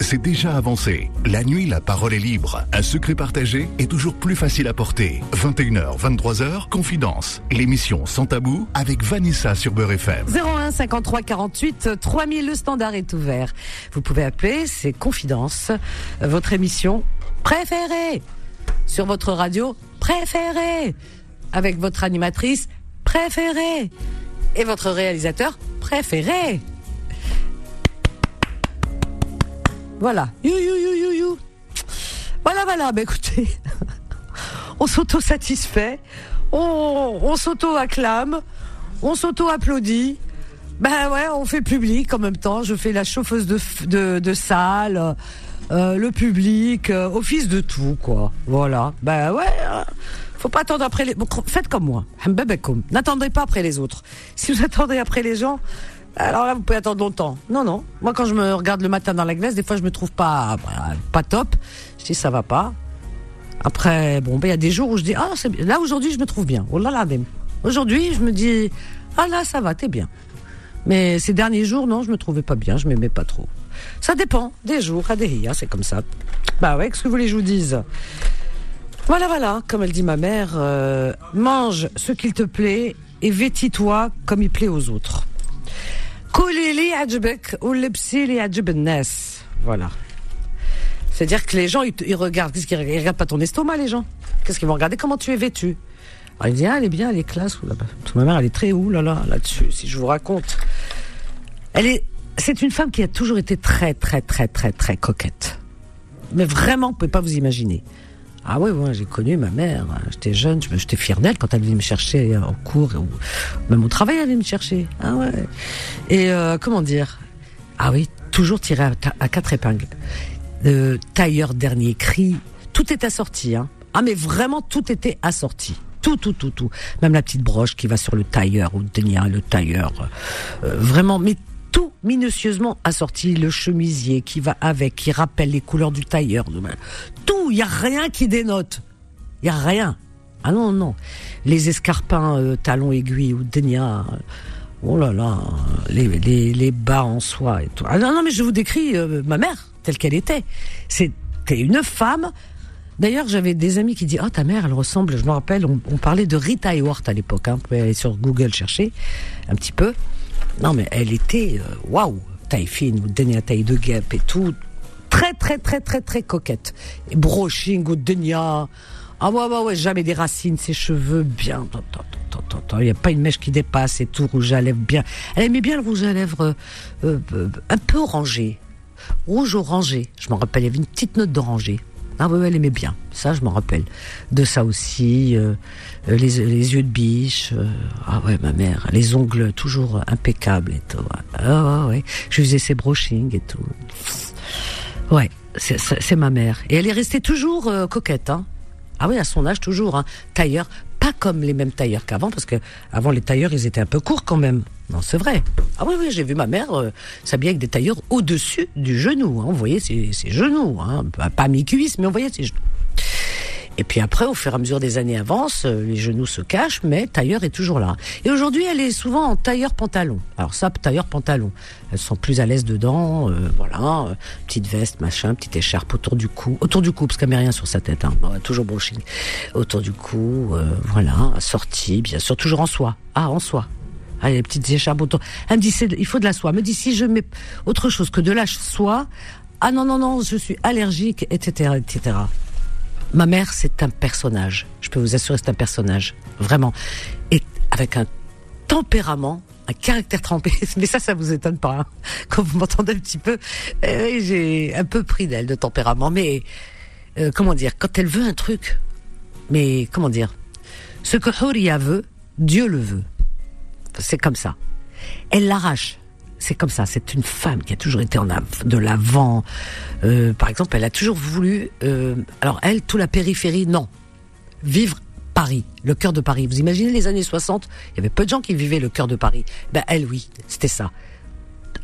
c'est déjà avancé. La nuit, la parole est libre. Un secret partagé est toujours plus facile à porter. 21h, 23h, Confidence. L'émission Sans Tabou avec Vanessa sur Beurre FM. 01 53 48 3000, le standard est ouvert. Vous pouvez appeler, c'est Confidence, votre émission préférée. Sur votre radio préférée. Avec votre animatrice préférée. Et votre réalisateur préféré. Voilà. You, you, you, you. Voilà, voilà. Bah, écoutez, on s'auto-satisfait, on, s'auto-acclame, on s'auto-applaudit. Ben ouais, on fait public en même temps. Je fais la chauffeuse de, de, salle, euh, le public, euh, office de tout, quoi. Voilà. Ben ouais. hein. Faut pas attendre après les. bon, faites comme moi. Hambabakoum. N'attendez pas après les autres. Si vous attendez après les gens, alors là, vous pouvez attendre longtemps. Non, non. Moi, quand je me regarde le matin dans la glace, des fois, je me trouve pas, bah, pas top. Je dis, ça va pas. Après, bon, ben, il y a des jours où je dis, ah, là, aujourd'hui, je me trouve bien. Oh là là. Aujourd'hui, je me dis, ah là, ça va, t'es bien. Mais ces derniers jours, non, je me trouvais pas bien, je m'aimais pas trop. Ça dépend des jours, à des c'est comme ça. Bah ouais, qu'est-ce que vous voulez que je vous dise? Voilà, voilà, comme elle dit ma mère, euh, mange ce qu'il te plaît et vêtis-toi comme il plaît aux autres. Kolili ajbek ou lebsili ajb nas. Voilà. C'est-à-dire que les gens, ils, ils regardent, Ils regardent pas ton estomac, les gens? Qu'est-ce qu'ils vont regarder? Comment tu es vêtu? Alors, il dit, ah, elle est bien, elle est classe. Ma mère, elle est très où, là, là, là-dessus, si je vous raconte. Elle est, c'est une femme qui a toujours été très, très, très, très, très coquette. Mais vraiment, vous pouvez pas vous imaginer. Ah ouais, j'ai connu ma mère. J'étais jeune, j'étais fière d'elle quand elle venait me chercher en cours, ou même au travail, elle venait me chercher. Ah ouais. Et euh, comment dire? Ah oui, toujours tiré à, quatre épingles. Euh, tailleur dernier cri, tout est assorti. Hein. Ah mais vraiment, tout était assorti. Tout, tout, tout, tout. Même la petite broche qui va sur le tailleur ou le le tailleur. Euh, vraiment, mais tout minutieusement assorti. Le chemisier qui va avec, qui rappelle les couleurs du tailleur. Tout, il y a rien qui dénote. Il y a rien. Ah non, non. Les escarpins euh, talons aiguilles ou denia. euh, Oh là là, les, les, les bas en soie et tout. Ah non, non, mais je vous décris euh, ma mère telle qu'elle était. C'était une femme. D'ailleurs, j'avais des amis qui disaient, oh, ta mère, elle ressemble, je me rappelle, on, parlait de Rita Hayworth à l'époque, hein. Vous pouvez aller sur Google chercher un petit peu. Non, mais elle était, euh, waouh, taille fine, denia taille de guêpe et tout. Très, très, très, très, très coquette. Et brushing ou denia. Ah ouais, ouais, ouais, jamais des racines, ses cheveux bien. Il n'y a pas une mèche qui dépasse et tout, rouge à lèvres bien. Elle aimait bien le rouge à lèvres euh, euh, un peu orangé. Rouge orangé. Je m'en rappelle, il y avait une petite note d'oranger. Ah ouais, elle aimait bien. Ça, je m'en rappelle. De ça aussi, euh, euh, les, les yeux de biche. euh, ah ouais, ma mère. Les ongles toujours impeccables et tout. Ah ouais, ouais. Je faisais ses brushing et tout. Ouais, c'est- ma mère. Et elle est restée toujours coquette, hein. Ah oui, à son âge toujours, hein. Tailleur, pas comme les mêmes tailleurs qu'avant, parce que avant les tailleurs, ils étaient un peu courts quand même. Non, c'est vrai. Ah oui, oui, j'ai vu ma mère euh, s'habiller avec des tailleurs au-dessus du genou. Hein. On voyait ses, genoux, hein. pas, pas mi-cuisse, mais on voyait ses genoux. Et puis après, au fur et à mesure des années avancent, euh, les genoux se cachent, mais tailleur est toujours là. Et aujourd'hui, elle est souvent en tailleur pantalon. Alors ça, tailleur pantalon. Elles sont plus à l'aise dedans, euh, voilà, euh, petite veste, machin, petite écharpe autour du cou, autour du cou parce qu'elle met rien sur sa tête, hein. Toujours brushing. Autour du cou, voilà, assortie, bien sûr, toujours en soie. Ah, en soie. Ah, les petites écharpes autour. Elle me dit, il faut de la soie. Elle me dit, si je mets autre chose que de la soie, ah non, non, non, je suis allergique, etc., etc. Ma mère, c'est un personnage. Je peux vous assurer, c'est un personnage. Vraiment. Et avec un tempérament, un caractère trempé. Mais ça, ça vous étonne pas. hein. Quand vous m'entendez un petit peu, euh, j'ai un peu pris d'elle de tempérament. Mais, euh, comment dire, quand elle veut un truc, mais comment dire, ce que Horia veut, Dieu le veut. C'est comme ça. Elle l'arrache. C'est comme ça. C'est une femme qui a toujours été en de l'avant. Euh, par exemple, elle a toujours voulu. euh, alors elle, tout la périphérie, non. Vivre Paris, le cœur de Paris. Vous imaginez les années 60 Il y avait peu de gens qui vivaient le cœur de Paris. Ben elle, oui, c'était ça.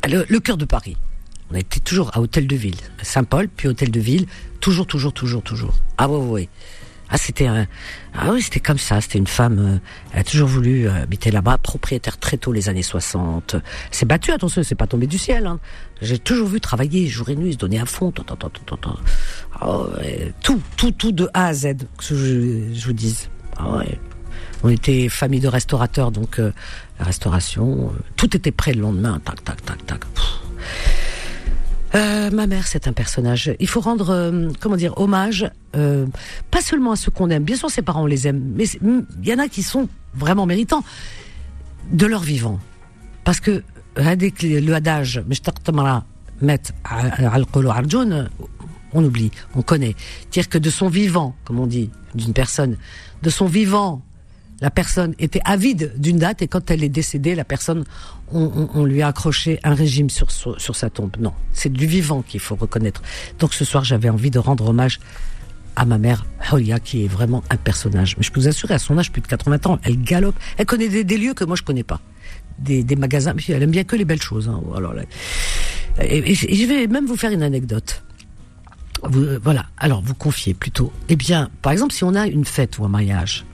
Le, cœur de Paris. On était toujours à Hôtel de Ville, Saint-Paul, puis Hôtel de Ville, toujours, toujours, toujours, toujours. Ah ouais, ouais. Ah, c'était un, ah oui, c'était comme ça. C'était une femme. Euh, elle a toujours voulu euh, habiter là-bas, propriétaire très tôt les années 60. C'est battu, attention, c'est pas tombé du ciel. Hein. J'ai toujours vu travailler jour et nuit, se donner à fond. Oh, tout, tout, tout de A à Z, que je, je vous dise. Ah ouais. On était famille de restaurateurs, donc euh, la restauration, tout était prêt le lendemain. Tac, tac, tac, tac. Euh, ma mère, c'est un personnage. Il faut rendre, euh, comment dire, hommage, euh, pas seulement à ceux qu'on aime. Bien sûr, ses parents, on les aime, mais il y en a qui sont vraiment méritants de leur vivant. Parce que le adage, on oublie, on connaît. Dire que de son vivant, comme on dit, d'une personne, de son vivant, la personne était avide d'une date et quand elle est décédée, la personne, on, lui a accroché un régime sur, sur, sa tombe. Non, c'est du vivant qu'il faut reconnaître. Donc ce soir, j'avais envie de rendre hommage à ma mère, Holia, qui est vraiment un personnage. Mais je peux vous assurer, à son âge, plus de 80 ans, elle galope. Elle connaît des, lieux que moi je connais pas. Des, des magasins, mais elle aime bien que les belles choses. Hein. Alors, et, je vais même vous faire une anecdote. voilà. Alors, vous confiez plutôt. Eh bien, par exemple, si on a une fête ou un mariage,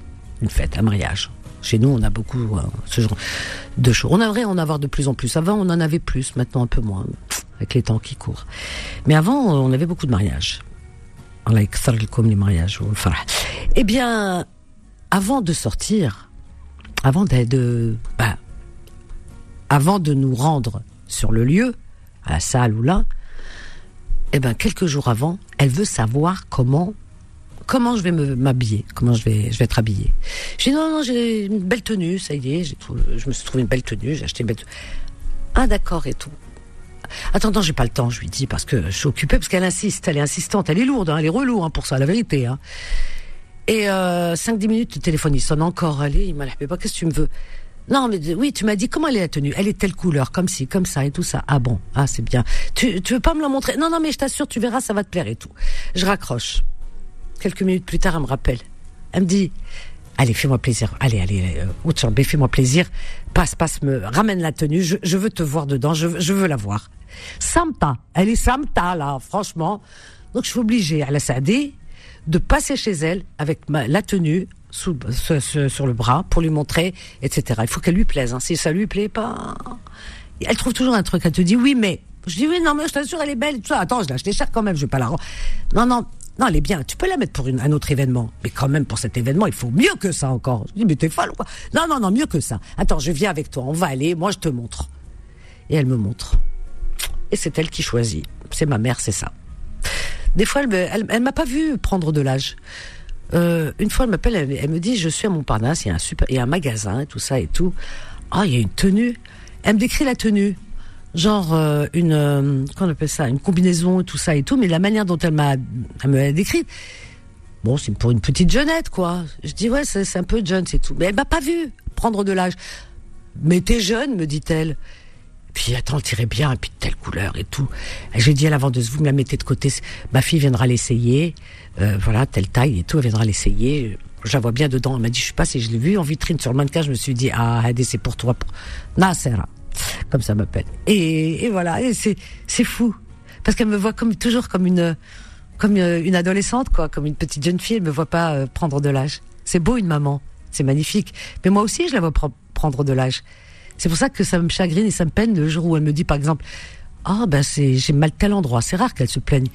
une fête, un mariage. Chez nous, on a beaucoup euh, ce genre de choses. On aimerait en avoir de plus en plus. Avant, on en avait plus, maintenant un peu moins, avec les temps qui courent. Mais avant, on avait beaucoup de mariages. comme les mariages. Eh bien, avant de sortir, avant de, bah, avant de nous rendre sur le lieu, à la salle ou là, eh ben quelques jours avant, elle veut savoir comment comment je vais m'habiller, comment je vais, je vais être habillée? J'ai dit non, non, j'ai une belle tenue, ça y est, je me suis trouvé une belle tenue, j'ai acheté une belle tenue. Ah d'accord et tout. Attends, non, j'ai pas le temps, je lui dis, parce que je suis occupée, parce qu'elle insiste, elle est insistante, elle est lourde, hein, elle est relou hein, pour ça, la vérité. Hein. Et euh, 5-10 minutes, le téléphone, il sonne encore, allez, il m'a pas, qu'est-ce que tu me veux? Non, mais oui, tu m'as dit comment elle est la tenue? Elle est telle couleur, comme ci, comme ça et tout ça. Ah bon, ah c'est bien. Tu, tu veux pas me la montrer? Non, non, mais je t'assure, tu verras, ça va te plaire et tout. Je raccroche. Quelques minutes plus tard, elle me rappelle. Elle me dit, allez, fais-moi plaisir. Allez, allez, euh, fais-moi plaisir. Passe, passe, me ramène la tenue. Je, veux te voir dedans. Je, veux la voir. Samta. Elle est Samta, là, franchement. Donc, je suis obligée, à la Sadé, de passer chez elle avec la tenue sous, sur le bras pour lui montrer, etc. Il faut qu'elle lui plaise. Hein. Si ça lui plaît pas, elle trouve toujours un truc. Elle te dit oui, mais je dis oui, non, mais je t'assure, elle est belle. Attends, je l'ai acheté cher quand même. Je vais pas la. Non, non. Non, elle est bien. Tu peux la mettre pour un autre événement. Mais quand même, pour cet événement, il faut mieux que ça encore. Je dis, mais t'es folle ou quoi? Non, non, non, mieux que ça. Attends, je viens avec toi. On va aller. Moi, je te montre. Et elle me montre. Et c'est elle qui choisit. C'est ma mère, c'est ça. Des fois, elle, elle, m'a pas vu prendre de l'âge. Euh, une fois, elle m'appelle, elle, me dit, je suis à Montparnasse, il y a un super, il y a un magasin, tout ça et tout. Ah, il y a une tenue. Elle me décrit la tenue genre euh, une euh, on appelle ça une combinaison tout ça et tout mais la manière dont elle m'a me l'a décrite bon c'est pour une petite jeunette quoi je dis ouais c'est un peu jeune c'est tout mais elle m'a pas vu prendre de l'âge mais t'es jeune me dit-elle puis attends, tirait bien, et puis de telle couleur et tout. J'ai dit à la vendeuse, vous me la mettez de côté, ma fille viendra l'essayer, euh, voilà, telle taille et tout, elle viendra l'essayer. Je la vois bien dedans. Elle m'a dit, je sais pas si je l'ai vu en vitrine sur le mannequin, je me suis dit, ah, c'est pour toi. Pour... Comme ça m'appelle. Et, et, voilà, et c'est c'est fou parce qu'elle me voit comme toujours comme une comme euh, une adolescente quoi, comme une petite jeune fille. Elle me voit pas euh, prendre de l'âge. C'est beau une maman, c'est magnifique. Mais moi aussi, je la vois prendre de l'âge. C'est pour ça que ça me chagrine et ça me peine le jour où elle me dit par exemple, ah ben c'est j'ai mal tel endroit. C'est rare qu'elle se plaigne.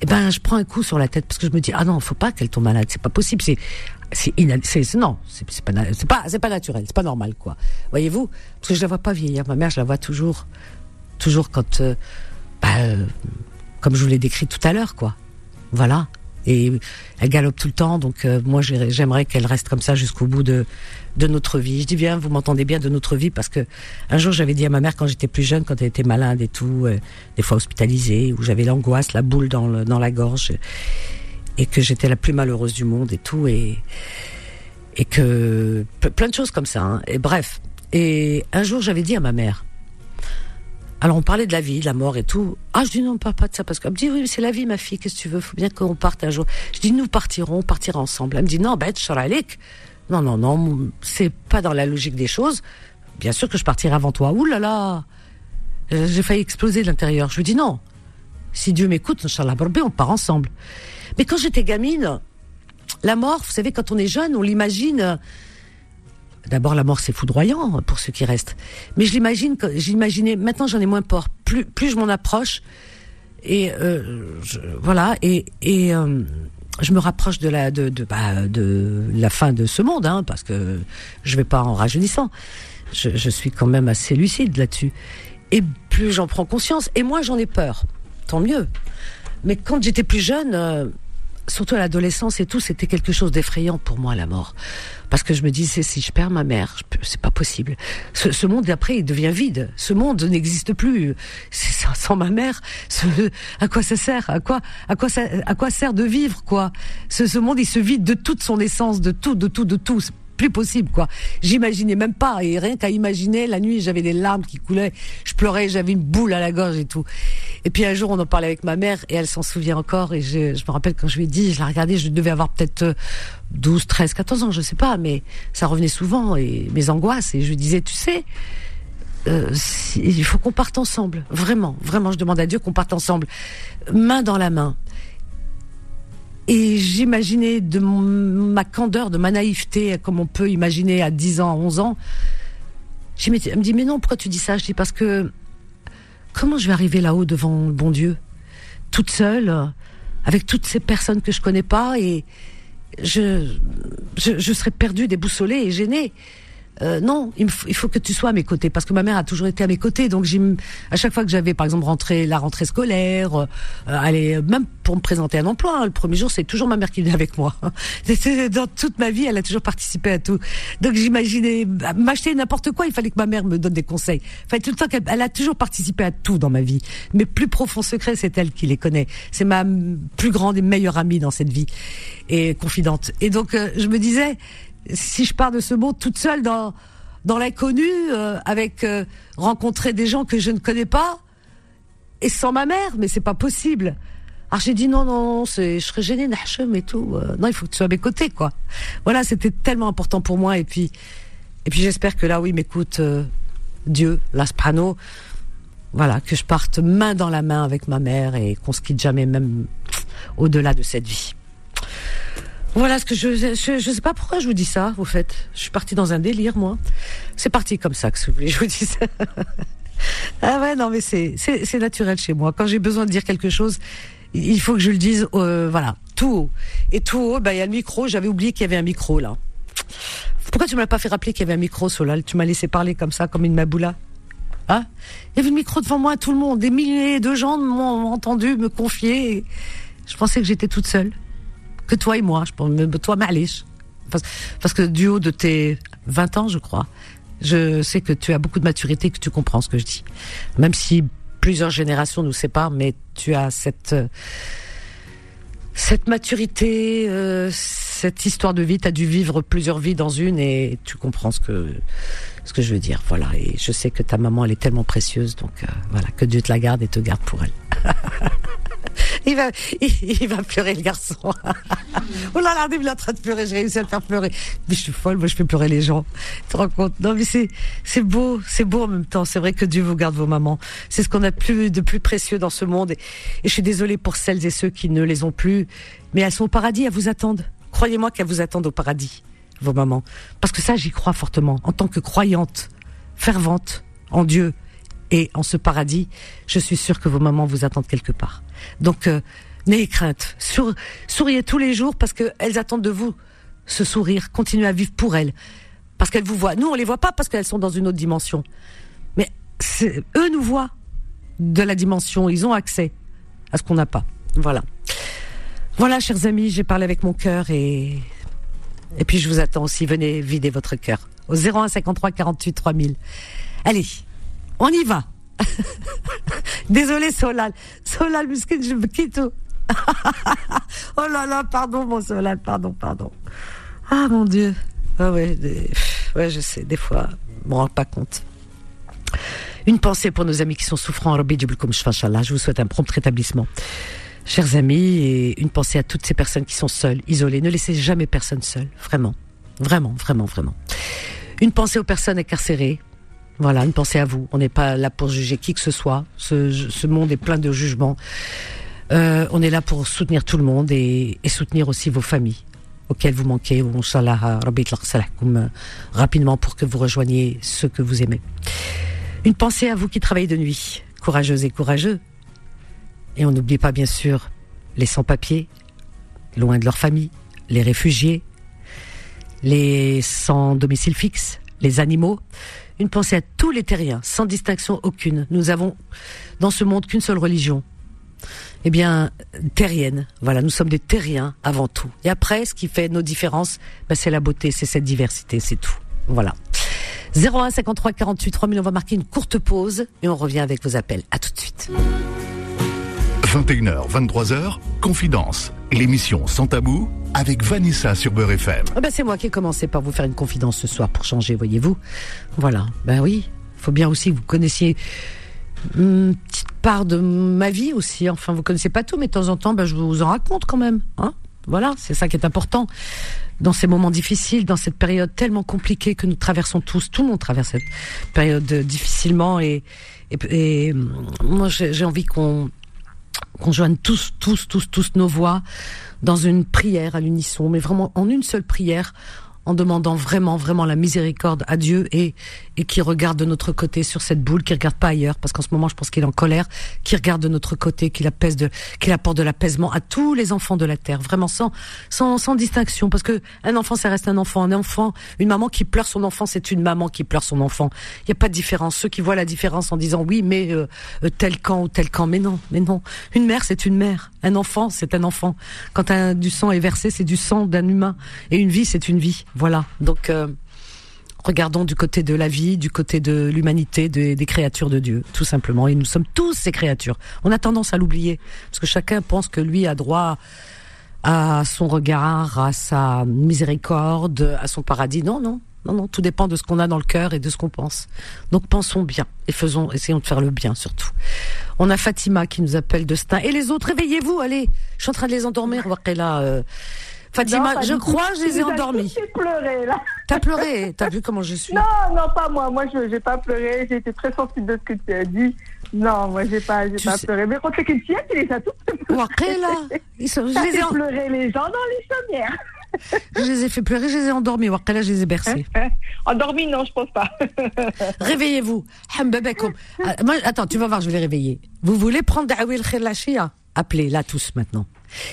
Eh ben je prends un coup sur la tête parce que je me dis ah non, faut pas qu'elle tombe malade. C'est pas possible. C'est c'est non, c'est pas c'est pas c'est pas naturel, c'est pas normal quoi. Voyez-vous Parce que je la vois pas vieillir. Ma mère, je la vois toujours toujours quand euh, bah, euh, comme je vous l'ai décrit tout à l'heure quoi. Voilà. Et elle galope tout le temps, donc euh, moi j'aimerais qu'elle reste comme ça jusqu'au bout de de notre vie. Je dis bien, vous m'entendez bien de notre vie parce que un jour j'avais dit à ma mère quand j'étais plus jeune, quand elle était malade et tout, des fois hospitalisée, où j'avais l'angoisse, la boule dans le, dans la gorge que j'étais la plus malheureuse du monde et tout et et que plein de choses comme ça. Hein. Et bref. Et un jour, j'avais dit à ma mère. Alors on parlait de la vie, de la mort et tout. Ah, je dis non, on parle pas de ça parce qu'elle me dit oui, c'est la vie, ma fille. Qu'est-ce que tu veux? Faut bien qu'on parte un jour. Je dis nous partirons, on ensemble. Elle me dit non, bête, Charalik. Non, non, non, c'est pas dans la logique des choses. Bien sûr que je partirai avant toi. Ouh là là, j'ai failli exploser de l'intérieur. Je lui dis non. Si Dieu m'écoute, on part ensemble. Mais quand j'étais gamine, la mort, vous savez, quand on est jeune, on l'imagine. D'abord, la mort, c'est foudroyant pour ceux qui restent. Mais je l'imagine, j'imaginais. Maintenant, j'en ai moins peur. Plus, plus je m'en approche, et euh, voilà, et, euh, je me rapproche de la de de, bah, la fin de ce monde, hein, parce que je vais pas en rajeunissant. Je, je suis quand même assez lucide là-dessus. Et plus j'en prends conscience, et moins j'en ai peur. Tant mieux. Mais quand j'étais plus jeune, euh, surtout à l'adolescence et tout, c'était quelque chose d'effrayant pour moi la mort, parce que je me disais si je perds ma mère, c'est pas possible. Ce, monde d'après il devient vide. Ce monde n'existe plus. Sans ma mère. Ce, à quoi ça sert? À quoi à quoi ça à quoi sert de vivre quoi? Ce, ce monde il se vide de toute son essence, de tout, de tout, de tout plus possible, quoi. J'imaginais même pas, et rien qu'à imaginer, la nuit, j'avais des larmes qui coulaient, je pleurais, j'avais une boule à la gorge et tout. Et puis un jour, on en parlait avec ma mère, et elle s'en souvient encore, et je, me rappelle quand je lui ai dit, je la regardais, je devais avoir peut-être 12, 13, 14 ans, je sais pas, mais ça revenait souvent, et mes angoisses, et je lui disais, tu sais, euh, il faut qu'on parte ensemble, vraiment, vraiment, je demande à Dieu qu'on parte ensemble, main dans la main. Et j'imaginais de ma candeur, de ma naïveté, comme on peut imaginer à 10 ans, à 11 ans. Elle me dit, mais non, pourquoi tu dis ça? Je dis, parce que comment je vais arriver là-haut devant le bon Dieu? Toute seule, avec toutes ces personnes que je connais pas, et je, je, je serais perdue, déboussolée et gênée. Euh, non, il, faut que tu sois à mes côtés parce que ma mère a toujours été à mes côtés. Donc à chaque fois que j'avais par exemple rentré la rentrée scolaire, euh, allez, même pour me présenter un emploi, hein, le premier jour c'est toujours ma mère qui venait avec moi. Dans toute ma vie, elle a toujours participé à tout. Donc j'imaginais m'acheter n'importe quoi, il fallait que ma mère me donne des conseils. Enfin tout le temps qu'elle elle a toujours participé à tout dans ma vie. Mes plus profonds secrets, c'est elle qui les connaît. C'est ma plus grande et meilleure amie dans cette vie et confidente. Et donc euh, je me disais si je pars de ce monde toute seule dans dans l'inconnu, euh, avec euh, rencontrer des gens que je ne connais pas, et sans ma mère, mais c'est pas possible. Alors j'ai dit non, non, je serais gênée, Nahchem et tout. Euh, non, il faut que tu sois à mes côtés, quoi. Voilà, c'était tellement important pour moi. Et puis, et puis j'espère que là, oui, m'écoute Dieu, l'asprano. Voilà, que je parte main dans la main avec ma mère et qu'on se quitte jamais, même au-delà de cette vie. Voilà ce que je, je, sais pas pourquoi je vous dis ça, au fait. Je suis partie dans un délire, moi. C'est parti comme ça que vous voulez, je vous dis ça. ah ouais, non, mais c'est, c'est, naturel chez moi. Quand j'ai besoin de dire quelque chose, il faut que je le dise, euh, voilà, tout haut. Et tout haut, bah, il y a le micro. J'avais oublié qu'il y avait un micro, là. Pourquoi tu m'as pas fait rappeler qu'il y avait un micro, Solal? Tu m'as laissé parler comme ça, comme une maboula? Hein? Il y avait le micro devant moi, tout le monde. Des milliers de gens m'ont entendu me confier. Je pensais que j'étais toute seule que toi et moi. Je pense, toi, Malish. Parce, parce que du haut de tes 20 ans, je crois, je sais que tu as beaucoup de maturité, que tu comprends ce que je dis. Même si plusieurs générations nous séparent, mais tu as cette cette maturité, euh, cette histoire de vie, tu as dû vivre plusieurs vies dans une et tu comprends ce que ce que je veux dire. Voilà, et je sais que ta maman elle est tellement précieuse, donc euh, voilà, que Dieu te la garde et te garde pour elle. il va, il, va pleurer le garçon. oh là là, il est en train de pleurer, j'ai réussi à le faire pleurer. Mais je suis folle, moi je fais pleurer les gens. Tu te rends compte? Non mais c'est, beau, c'est beau en même temps. C'est vrai que Dieu vous garde vos mamans. C'est ce qu'on a de plus précieux dans ce monde. Et, je suis désolée pour celles et ceux qui ne les ont plus, mais elles sont au paradis, elles vous attendent. Croyez-moi qu'elles vous attendent au paradis, vos mamans. Parce que ça, j'y crois fortement. En tant que croyante, fervente en Dieu, et en ce paradis, je suis sûre que vos mamans vous attendent quelque part. Donc, euh, n'ayez crainte. souriez tous les jours parce qu'elles attendent de vous ce sourire. Continuez à vivre pour elles. Parce qu'elles vous voient. Nous, on les voit pas parce qu'elles sont dans une autre dimension. Mais eux nous voient de la dimension. Ils ont accès à ce qu'on n'a pas. Voilà. Voilà, chers amis, j'ai parlé avec mon cœur et et puis je vous attends aussi. Venez vider votre cœur au 01 53 48 3000. Allez, on y va. Désolé Solal. Solal, muskin, je me quitte. oh là là, pardon mon Solal, pardon, pardon. Ah mon Dieu. Ah ouais, ouais, je sais, des fois, je me rends pas compte. Une pensée pour nos amis qui sont souffrants. Je vous souhaite un prompt rétablissement. Chers amis, et une pensée à toutes ces personnes qui sont seules, isolées. Ne laissez jamais personne seule. Vraiment. Vraiment, vraiment, vraiment. Une pensée aux personnes incarcérées, voilà, une pensée à vous. On n'est pas là pour juger qui que ce soit. Ce, monde est plein de jugements. Euh, on est là pour soutenir tout le monde et, soutenir aussi vos familles. auquel vous manquez, Inch'Allah, Rabbi euh, rapidement pour que vous rejoigniez ceux que vous aimez. Une pensée à vous qui travaillez de nuit, courageuses et courageux. Et on n'oublie pas, bien sûr, les sans-papiers, loin de leur famille, les réfugiés, les sans domicile fixe, les animaux. Une pensée à tous les terriens, sans distinction aucune. Nous avons dans ce monde qu'une seule religion. Eh bien, terrienne. Voilà, nous sommes des terriens avant tout. Et après, ce qui fait nos différences, ben, c'est la beauté, c'est cette diversité, c'est tout. Voilà. 01 53 48 3000, on va marquer une courte pause et on revient avec vos appels. À tout de suite. 21h, 23h, Confidence, l'émission sans tabou avec Vanessa sur Beurre FM. Ah ben c'est moi qui ai commencé par vous faire une confidence ce soir pour changer, voyez-vous. Voilà, ben oui, faut bien aussi que vous connaissiez une petite part de ma vie aussi. Enfin, vous connaissez pas tout, mais de temps en temps, ben, je vous en raconte quand même. Hein voilà, c'est ça qui est important dans ces moments difficiles, dans cette période tellement compliquée que nous traversons tous. Tout le monde traverse cette période difficilement et, et moi j'ai envie qu'on qu'on joigne tous, tous, tous, tous nos voix dans une prière à l'unisson, mais vraiment en une seule prière, en demandant vraiment, vraiment la miséricorde à Dieu et, qui regarde de notre côté sur cette boule, qui regarde pas ailleurs, parce qu'en ce moment, je pense qu'il est en colère, qui regarde de notre côté, qui de, apporte de l'apaisement à tous les enfants de la terre, vraiment sans, sans, sans distinction, parce que un enfant, ça reste un enfant, un enfant, une maman qui pleure son enfant, c'est une maman qui pleure son enfant. Il n'y a pas de différence. Ceux qui voient la différence en disant oui, mais euh, euh, tel camp ou tel camp, mais non, mais non. Une mère, c'est une mère. Un enfant, c'est un enfant. Quand du sang est versé, c'est du sang d'un humain. Et une vie, c'est une vie. Voilà. Donc, euh, regardons du côté de la vie, du côté de l'humanité, des créatures de Dieu, tout simplement. Et nous sommes tous ces créatures. On a tendance à l'oublier, parce que chacun pense que lui a droit à son regard, à sa miséricorde, à son paradis. Non, non. Non, non, tout dépend de ce qu'on a dans le cœur et de ce qu'on pense. Donc pensons bien et faisons, essayons de faire le bien surtout. On a Fatima qui nous appelle de Stein. Et les autres, réveillez-vous, allez. Je suis en train de les endormir, là. Euh, Fatima, je crois, je les ai endormis. J'ai pleuré là. T'as pleuré? T'as vu comment je suis? Non, non, pas moi. Moi, je n'ai pas pleuré. J'ai été très sensible de ce que tu as dit. Non, moi, j'ai pas, j'ai pas pleuré. Mais quand que tu les tous pleurés. là Ils sont, je les ai pleuré les gens dans les chaumières. Je les ai fait pleurer, je les ai endormis. Là, je les ai bercés. endormis, non, je pense pas. Réveillez-vous. Ah, attends, tu vas voir, je vais les réveiller. Vous voulez prendre Da'awil Khir Lachia Appelez là tous maintenant.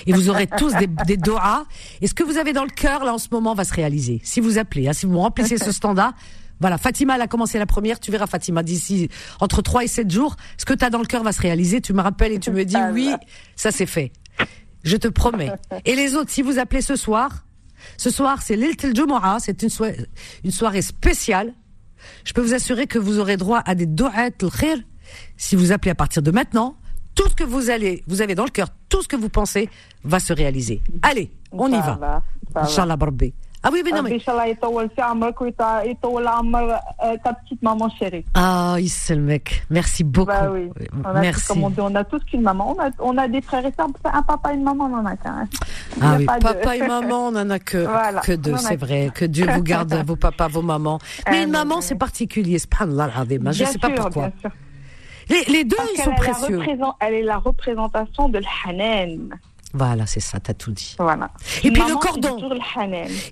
Et vous aurez tous des, des doigts. Et ce que vous avez dans le cœur, là, en ce moment, va se réaliser. Si vous appelez, hein, si vous remplissez ce standard, voilà, Fatima, elle a commencé la première. Tu verras, Fatima, d'ici entre 3 et 7 jours, ce que tu as dans le cœur va se réaliser. Tu me rappelles et tu me dis oui, ça c'est fait. Je te promets. Et les autres, si vous appelez ce soir, ce soir, c'est l'Iltel Jumu'ah, c'est une, soirée, une soirée spéciale. Je peux vous assurer que vous aurez droit à des do'at al-khir si vous appelez à partir de maintenant. Tout ce que vous allez, vous avez dans le cœur, tout ce que vous pensez va se réaliser. Allez, on y va. Inch'Allah Barbi. Ah oui, mais non, mais. ta petite maman chérie. Ah, le mec. Merci beaucoup. Bah oui. On a Merci. Comme on, dit, on a tous qu'une maman. On a, on a des frères et sœurs. Un papa et une maman, on en a qu'un. Ah oui, papa et maman, on en a que, que deux, c'est vrai. Que Dieu vous garde vos papas, vos mamans. Mais une maman, c'est particulier. Subhanallah, je sais pas pourquoi. Les, les deux, ils sont précieux. Elle est la représentation de l'hanen. Voilà, c'est ça, t'as tout dit. Voilà. Et puis le cordon.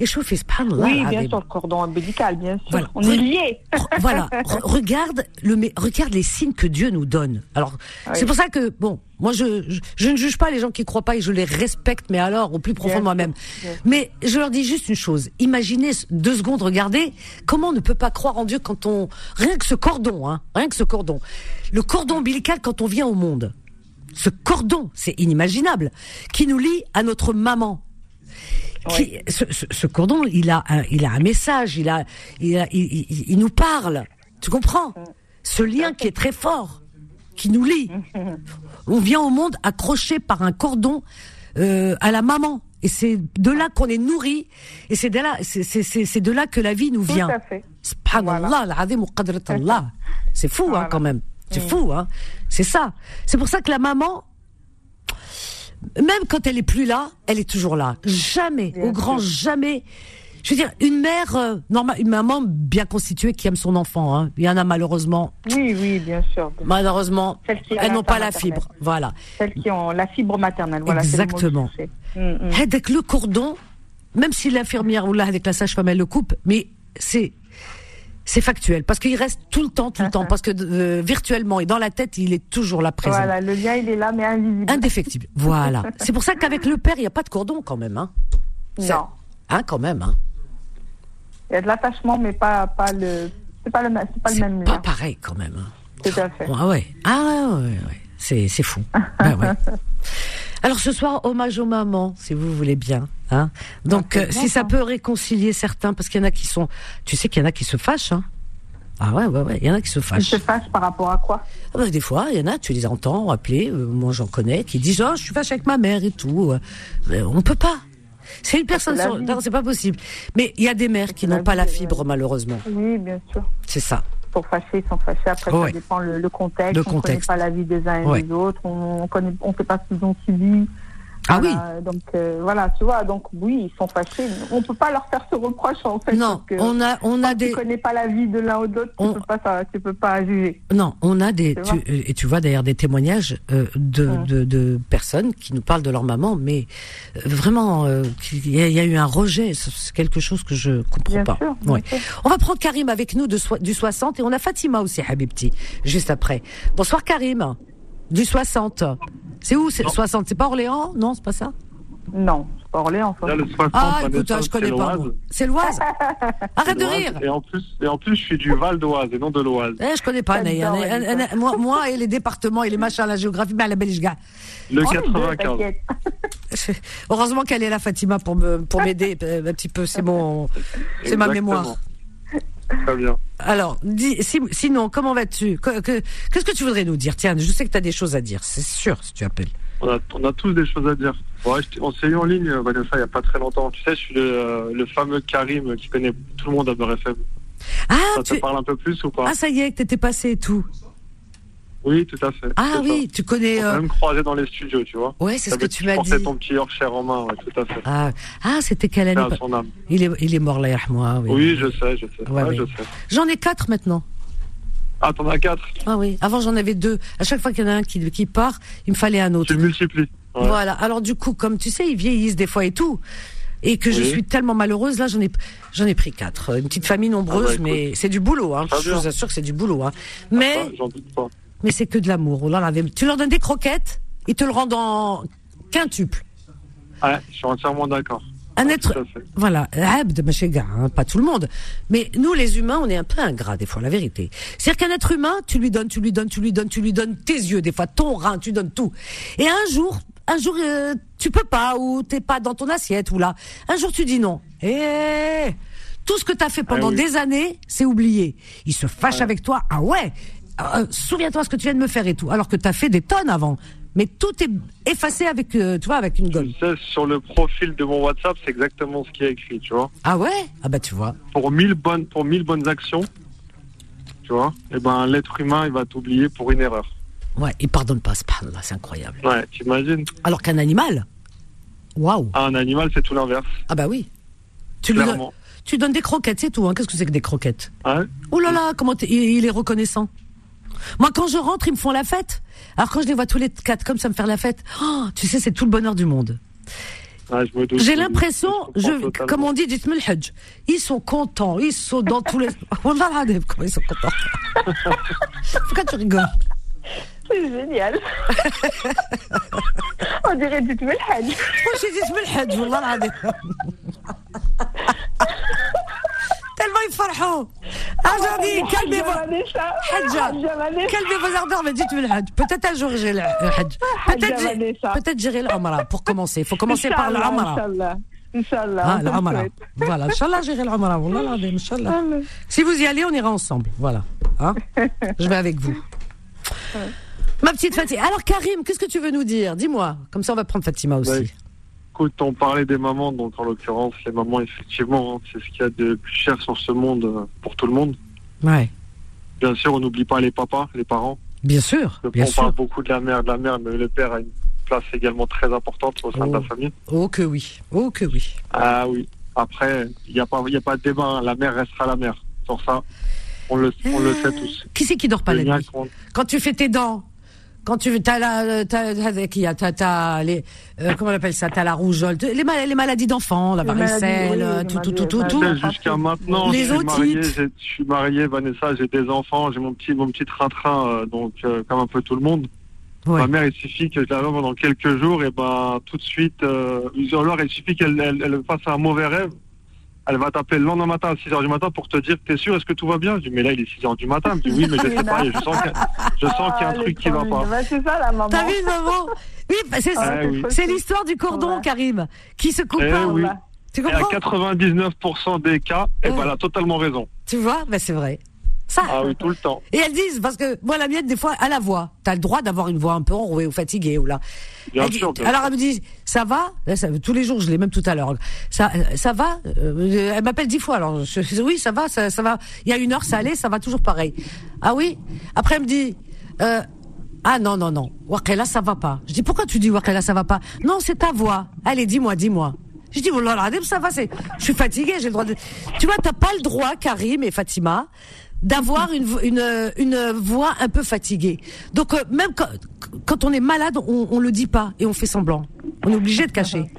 Et je fais Oui, bien sûr, le cordon ombilical, bien sûr. Voilà. On est liés. voilà. regarde le, regarde les signes que Dieu nous donne. Alors, c'est pour ça que, bon, moi, je, je, ne juge pas les gens qui croient pas et je les respecte, mais alors, au plus profond de moi-même. Mais je leur dis juste une chose. Imaginez deux secondes, regardez comment on ne peut pas croire en Dieu quand on, rien que ce cordon, hein, rien que ce cordon. Le cordon ombilical quand on vient au monde ce cordon, c'est inimaginable, qui nous lie à notre maman. Qui, ce, cordon, il a, un, il a un message, il a, il, il, nous parle. Tu comprends? Ce lien qui est très fort, qui nous lie. On vient au monde accroché par un cordon euh, à la maman. Et c'est de là qu'on est nourri, et c'est de là, c'est de là que la vie nous vient. C'est fou, hein, quand même. C'est mm. fou, hein C'est ça. C'est pour ça que la maman, même quand elle est plus là, elle est toujours là. Jamais, au grand jamais. Je veux dire, une mère, euh, normale, une maman bien constituée qui aime son enfant. Hein. Il y en a malheureusement. Oui, oui, bien sûr. Malheureusement, elles n'ont pas la fibre. Voilà. Celles qui ont la fibre maternelle. Voilà, Exactement. Le, mm, mm. le cordon, même si l'infirmière ou là avec la sage-femme elle le coupe, mais c'est c'est factuel parce qu'il reste tout le temps, tout le temps, parce que euh, virtuellement et dans la tête, il est toujours là présent. Voilà, le lien il est là mais invisible. Indéfectible. Voilà. c'est pour ça qu'avec le père, il n'y a pas de cordon quand même, hein. Non. Hein, quand même, hein. Il y a de l'attachement, mais pas, pas le, c'est pas le, c'est pas le même lien. Pas pareil quand même. Hein. Tout à fait. Ouais, ouais. Ah ouais, ouais, ouais. C'est, c'est fou. Ben ouais. Alors ce soir, hommage aux mamans, si vous voulez bien. Hein Donc, euh, si ça peut réconcilier certains, parce qu'il y en a qui sont, tu sais qu'il y en a qui se fâchent. Hein ah ouais, ouais, ouais. Il y en a qui se fâchent. se fâche par rapport à quoi? Ah bah, des fois, il y en a, tu les entends appeler, euh, moi j'en connais, qui disent oh je suis fâché avec ma mère et tout. Euh, mais on peut pas. C'est une personne sur... Non, c'est pas possible. Mais il y a des mères qui n'ont pas la fibre malheureusement. Oui, bien sûr. C'est ça. Pour fâcher, sont fâchés. Après, ça dépend le, le contexte. Le on contexte. connaît pas la vie des uns et des autres. On on connaît, on sait pas ce qu'ils ont subi. Ah Voilà, Donc euh, voilà, tu vois. Donc oui, ils sont fâchés. On peut pas leur faire ce reproche en fait. Non, parce que on a on a des Tu connais pas la vie de l'un ou de l'autre. Tu On- peux pas, ça- tu peux pas juger. non, on a des Tu tu- et tu vois d'ailleurs des témoignages euh, de, de de personnes qui nous parlent de leur maman, mais euh, vraiment euh, y, il y a eu un rejet. C'est quelque chose que je comprends Bien pas. sûr. Ouais. sûr. On va prendre Karim avec nous de du 60 et on a Fatima aussi, Habibti, juste après. Bonsoir Karim, du 60. C'est où? C'est le 60 C'est pas Orléans? Non, c'est pas ça? Non, c'est pas Orléans. ça. Là, le 60, Ah, écoute, ah, je connais pas. C'est l'Oise Arrête de rire Et en plus, et en plus, je suis du Val d'Oise et non de l'Oise. eh, je connais pas, Ney, hein, hein, hein, moi, moi et les départements et les machins, la géographie, ben la Belgique. Le Oh, les deux, 95. t'inquiète. Heureusement qu'elle est là, Fatima, pour me pour m'aider euh, un petit peu. C'est mon, c'est ma mémoire. Très bien. Alors, dis, si- sinon, comment vas-tu? Que- que- Qu'est-ce que tu voudrais nous dire? Tiens, je sais que tu as des choses à dire, c'est sûr, si tu appelles. On a, on a tous des choses à dire. Ouais, on s'est eu en ligne, Vanessa, il n'y a pas très longtemps. Tu sais, je suis le, euh, le fameux Karim qui connaît tout le monde à Beurre FM. Ah, Ça tu... te parle un peu plus ou pas? Ah, ça y est, que t'étais passé et tout. Oui, tout à fait. Ah oui, tu connais. On s'est euh, même croisé dans les studios, tu vois. Ouais, c'est ce que tu m'as dit. ton petit Yorkshire en main, ouais, tout à fait. Ah, ah c'était quelle année à son âme. il est, il est mort là, moi. Oui. Oui, je sais, je sais. Ouais, Ouais, oui. je sais. J'en ai quatre maintenant. Ah, t'en as quatre. Ah oui. Avant j'en avais deux. À chaque fois qu'il y en a un qui, qui part, il me fallait un autre. Tu multiplies. Ouais. Voilà. Alors du coup, comme tu sais, ils vieillissent des fois et tout. Et que je suis tellement malheureuse, là, j'en ai, j'en ai pris quatre. Une petite famille nombreuse, Ah bah, mais c'est du boulot, hein. Je vous assure que c'est du boulot, hein. Mais, Ouais, J'en doute pas. Mais c'est que de l'amour. Oh tu leur donnes des croquettes, ils te le rendent en quintuple. Ouais, je suis entièrement d'accord. Un Ouais, être, voilà, abd, hein, pas tout le monde. Mais nous, les humains, on est un peu ingrats, des fois, la vérité. C'est-à-dire qu'un être humain, tu lui donnes, tu lui donnes, tu lui donnes, tu lui donnes tes yeux, des fois, ton rein, tu donnes tout. Et un jour, un jour, euh, tu peux pas, ou t'es pas dans ton assiette, ou là. Un jour, tu dis non. Et tout ce que t'as fait pendant Ah oui. des années, c'est oublié. Il se fâche Ouais. avec toi. Ah ouais, euh, souviens-toi ce que tu viens de me faire et tout. Alors que t'as fait des tonnes avant. Mais tout est effacé avec, euh, tu vois, avec une gomme. Tu sais, sur le profil de mon WhatsApp, c'est exactement ce qui est écrit, tu vois. Ah ouais? Ah bah, tu vois. Pour mille bonnes, pour mille bonnes actions, tu vois, et ben, l'être humain, il va t'oublier pour une erreur. Ouais, il pardonne pas, subhanallah, c'est incroyable. Ouais, t'imagines? Alors qu'un animal, waouh, Ah, Un animal, c'est tout l'inverse, ah bah oui. Tu lui donnes, tu donnes des croquettes, c'est tout. Hein. Qu'est-ce que c'est que des croquettes? Ouais? Oh là là, comment il est reconnaissant. Moi, quand je rentre, ils me font la fête. Alors quand je les vois tous les quatre comme ça me faire la fête, oh, tu sais, c'est tout le bonheur du monde. Doute. J'ai l'impression, Je comme on dit, dites-moi le hajj. Ils sont contents, ils sont dans tous les. Wallah comment ils sont contents. Pourquoi tu rigoles C'est génial. On dirait du tout le hajj. Moi, j'ai dit le hajj, wallah. Tellement ils. Ah, dit, calmez-vous. Hadja. Calmez vos ardeurs, mais dites-moi le hajj. Peut-être un jour j'ai le hajj. Peut-être Hadja j'ai- Vanessa. peut-être j'irai l'Umra pour commencer. Il faut commencer par l'Umra. Inch'Allah. Inch'Allah. Ah. Voilà, Inch'Allah, j'irai. Wallah al-adhim, Inch'Allah. Si vous y allez, on ira ensemble. Voilà. Hein Je vais avec vous. Ma petite Fatima. Alors, Karim, qu'est-ce que tu veux nous dire? Dis-moi. Comme ça, on va prendre Fatima aussi. Écoute, on parlait des mamans, donc en l'occurrence, les mamans, effectivement, hein, c'est ce qu'il y a de plus cher sur ce monde euh, pour tout le monde. Ouais. Bien sûr, on n'oublie pas les papas, les parents. Bien sûr. Le- Bien on parle beaucoup de la mère, de la mère, mais le père a une place également très importante au sein de Oh. la famille. Oh que oui. Oh que oui. Ah oui. Après, il n'y a pas, y a pas de débat. hein. La mère restera la mère. Sur ça, on le, on le sait tous. Qui c'est qui dort pas Le la nuit Quand tu fais tes dents, quand tu t'as la t'as t'as- t'as t'as les euh, comment on appelle ça? T'as la rougeole les, mal- les maladies d'enfants la varicelle oui, euh, tout tout tout tout les tout Jusqu'à maintenant, Les je suis marié, je suis marié, Vanessa, j'ai des enfants, j'ai mon petit, mon petit train-train, euh, donc euh, comme un peu tout le monde. Ouais. Ma mère, il suffit que je la vois pendant quelques jours, et ben tout de suite, euh, ou alors il suffit qu'elle elle, elle fasse un mauvais rêve. Elle va t'appeler le lendemain matin à 6h du matin pour te dire T'es sûr, est-ce que tout va bien? Je dis Mais là, il est 6h du matin. Elle me dit Oui, mais je sais pas, je sens qu'il y a, je sens qu'il y a un Ah, truc qui va pas. Bah, c'est ça la maman. t'as vu maman oui bah, c'est Ah, ça oui. c'est l'histoire du cordon Ouais. Karim qui se coupe Eh pas oui. tu Et à comprends? 99% des cas, et ben, elle a totalement raison. tu vois? Bah c'est vrai ça Ah oui, tout le temps. et elles disent parce que moi la mienne des fois à la voix t'as le droit d'avoir une voix un peu enrouée ou fatiguée ou là Bien Elle dit- sûr. bien alors elle me dit, ça va? Là, ça- Tous les jours, je l'ai même tout à l'heure. Ça, ça va? Euh, Elle m'appelle dix fois. Alors je oui, ça va, ça, ça va. Il y a une heure, ça allait, ça va toujours pareil. Ah oui? Après, elle me dit, euh, ah non non non, Wakela, ça va pas. Je dis pourquoi tu dis Wakela, ça va pas? Non, c'est ta voix. Allez, dis-moi, dis-moi. Je dis, oh là là, ça va, c'est, je suis fatiguée, j'ai le droit de, tu vois, t'as pas le droit, Karim et Fatima, d'avoir une, une, une voix un peu fatiguée. Donc, euh, même quand, quand on est malade, on, on le dit pas et on fait semblant. On est obligé de cacher.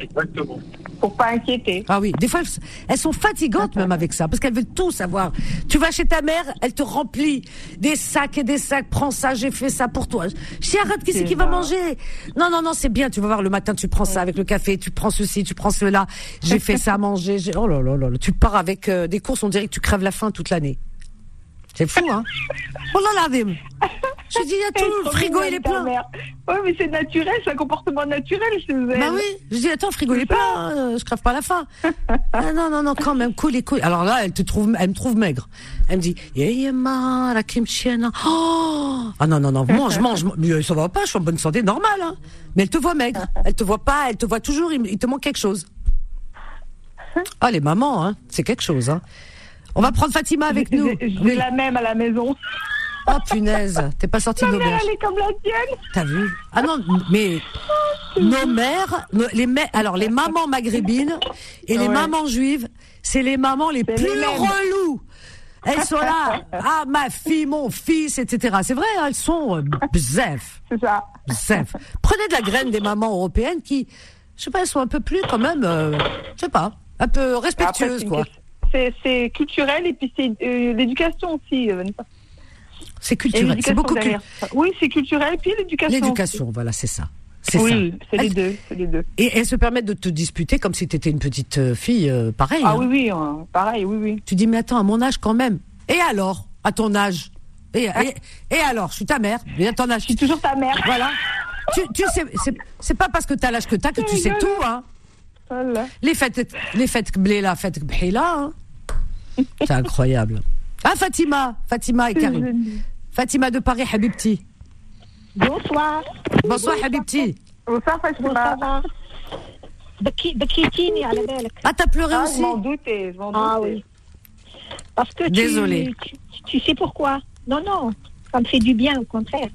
Exactement. Pour pas inquiéter. Ah oui, des fois, elles- sont fatigantes même avec ça, parce qu'elles veulent tout savoir. Tu vas chez ta mère, elle te remplit des sacs et des sacs, prends ça, j'ai fait ça pour toi. Dis, arrête, qui c'est qui va manger? Non, non, non, c'est bien, tu vas voir, le matin, tu prends ça avec le café, tu prends ceci, tu prends cela, j'ai fait ça à manger, oh là là là là, tu pars avec euh, des courses, on dirait que tu crèves la faim toute l'année. C'est fou, hein Oh là là, Dim. Je dis, il y a tout, le frigo, il est plein. Oui, mais c'est naturel, c'est un comportement naturel chez elle. Bah oui, je dis attends, le frigo il est plein, euh, je crève pas la faim. ah non non non quand même, cool les couilles. Alors là, elle te trouve, elle me trouve maigre. Elle me dit, yeah, yeah, ma, la kimchi, non. Oh ah non non non, mange mange, mange. Mais ça va pas, je suis en bonne santé, normal. Hein. Mais elle te voit maigre, elle te voit pas, elle te voit toujours, il, il te manque quelque chose. Ah les mamans, hein, c'est quelque chose. Hein. On va prendre Fatima avec nous. J'ai Oui. la même à la maison. Oh punaise, t'es pas sortie de l'auberge. elle est comme la tienne. T'as vu? Ah non, mais nos mères, nos- les mè- alors les mamans maghrébines et les Ouais. mamans juives, c'est les mamans les plus les reloues. Elles sont là, ah ma fille, mon fils, etc. C'est vrai, hein, elles sont euh, bzef, C'est ça. bzef. Prenez de la graine des mamans européennes qui, je sais pas, elles sont un peu plus quand même, euh, je sais pas, un peu respectueuses quoi. C'est culturel et puis c'est euh, l'éducation aussi. euh. C'est culturel, c'est beaucoup derrière. Oui, c'est culturel et puis l'éducation. l'éducation, voilà, c'est ça. C'est Oui, c'est les deux, c'est les deux. Et elles se permettent de te disputer comme si tu étais une petite euh, fille, euh, pareil. Ah hein. oui, oui, hein, pareil, oui, oui. Tu dis, mais attends, à mon âge quand même. Et alors, à ton âge? Et, et, et alors, je suis ta mère, mais à ton âge. Je suis toujours ta mère. Voilà. Tu, tu sais, c'est, c'est pas parce que t'as l'âge que t'as que tu sais tout, hein. Les fêtes, les fêtes la fête Bhila. Hein. C'est incroyable. Ah, Fatima, Fatima et Karim. Fatima de Paris, Habibti. Bonsoir. Bonsoir, Habibti. Bonsoir, Fatima. Ah, t'as pleuré ah, aussi? Je m'en doutais, m'en ah, doutais. Ah oui. Parce que Désolée. Tu, sais pourquoi? Non, non, ça me fait du bien, au contraire.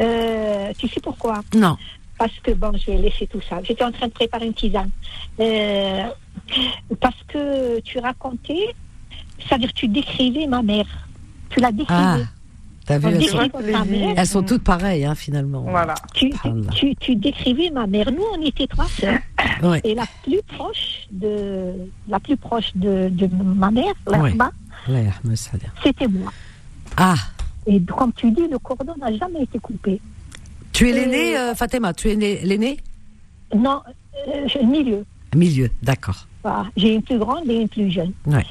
Euh, tu sais pourquoi? Non. Parce que, bon, je vais laisser tout ça. J'étais en train de préparer une tisane. Euh, parce que tu racontais, c'est-à-dire tu décrivais ma mère. Tu la Ah, décrivais. t'as vu, elles sont, elles sont toutes pareilles, hein, finalement. Voilà. Tu, tu, tu- décrivais ma mère. Nous, on était trois sœurs. Ouais. Et la plus proche de la plus proche de, de ma mère, Ouais. C'était moi. Ah, Et comme tu dis, le cordon n'a jamais été coupé. Tu es l'aîné, euh, Fatima, tu es né- l'aîné Non, euh, je- milieu. Milieu, d'accord. Voilà. J'ai une plus grande et une plus jeune. Ouais.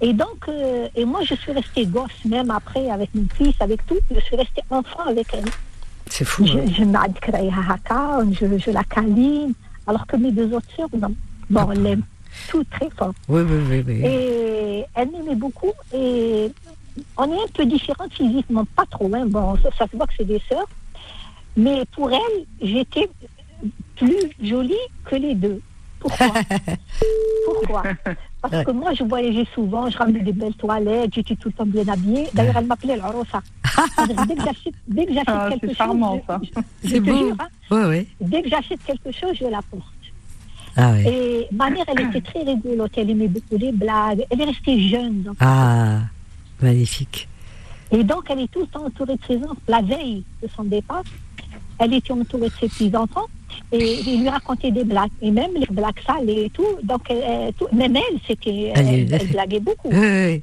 Et donc, euh, et moi, je suis restée gosse, même après, avec mon fils, avec tout. Je suis restée enfant avec elle. C'est fou. Je, hein. je, je, je la câline, alors que mes deux autres sœurs, non. Bon, on l'aime tout très fort. Oui, oui, oui. oui. Et elle m'aimait beaucoup. Et on est un peu différentes physiquement, pas trop. Hein. Bon, ça, ça se voit que c'est des sœurs. Mais pour elle, j'étais plus jolie que les deux. Pourquoi Pourquoi Parce Ouais. que moi, je voyageais souvent, je ramenais des belles toilettes, j'étais tout le temps bien habillée. D'ailleurs, elle m'appelait l'Arosa. C'est-à-dire, Dès que j'achète dès que j'achète Ah, quelque chose, charmant, je- ça. je, je C'est te beau. jure, hein, Oui, oui. dès que j'achète quelque chose, je la porte. Ah oui. Et ma mère, elle était très rigolote, elle aimait beaucoup les blagues. Elle est restée jeune. Donc, Ah, magnifique. Et donc, elle est tout le temps entourée de ses enfants. La veille de son départ, elle était entourée de ses petits-enfants et il lui racontait des blagues. Et même les blagues sales et tout. Donc, elle- tout- même elle, c'était, Elle elle, blaguait beaucoup. Oui.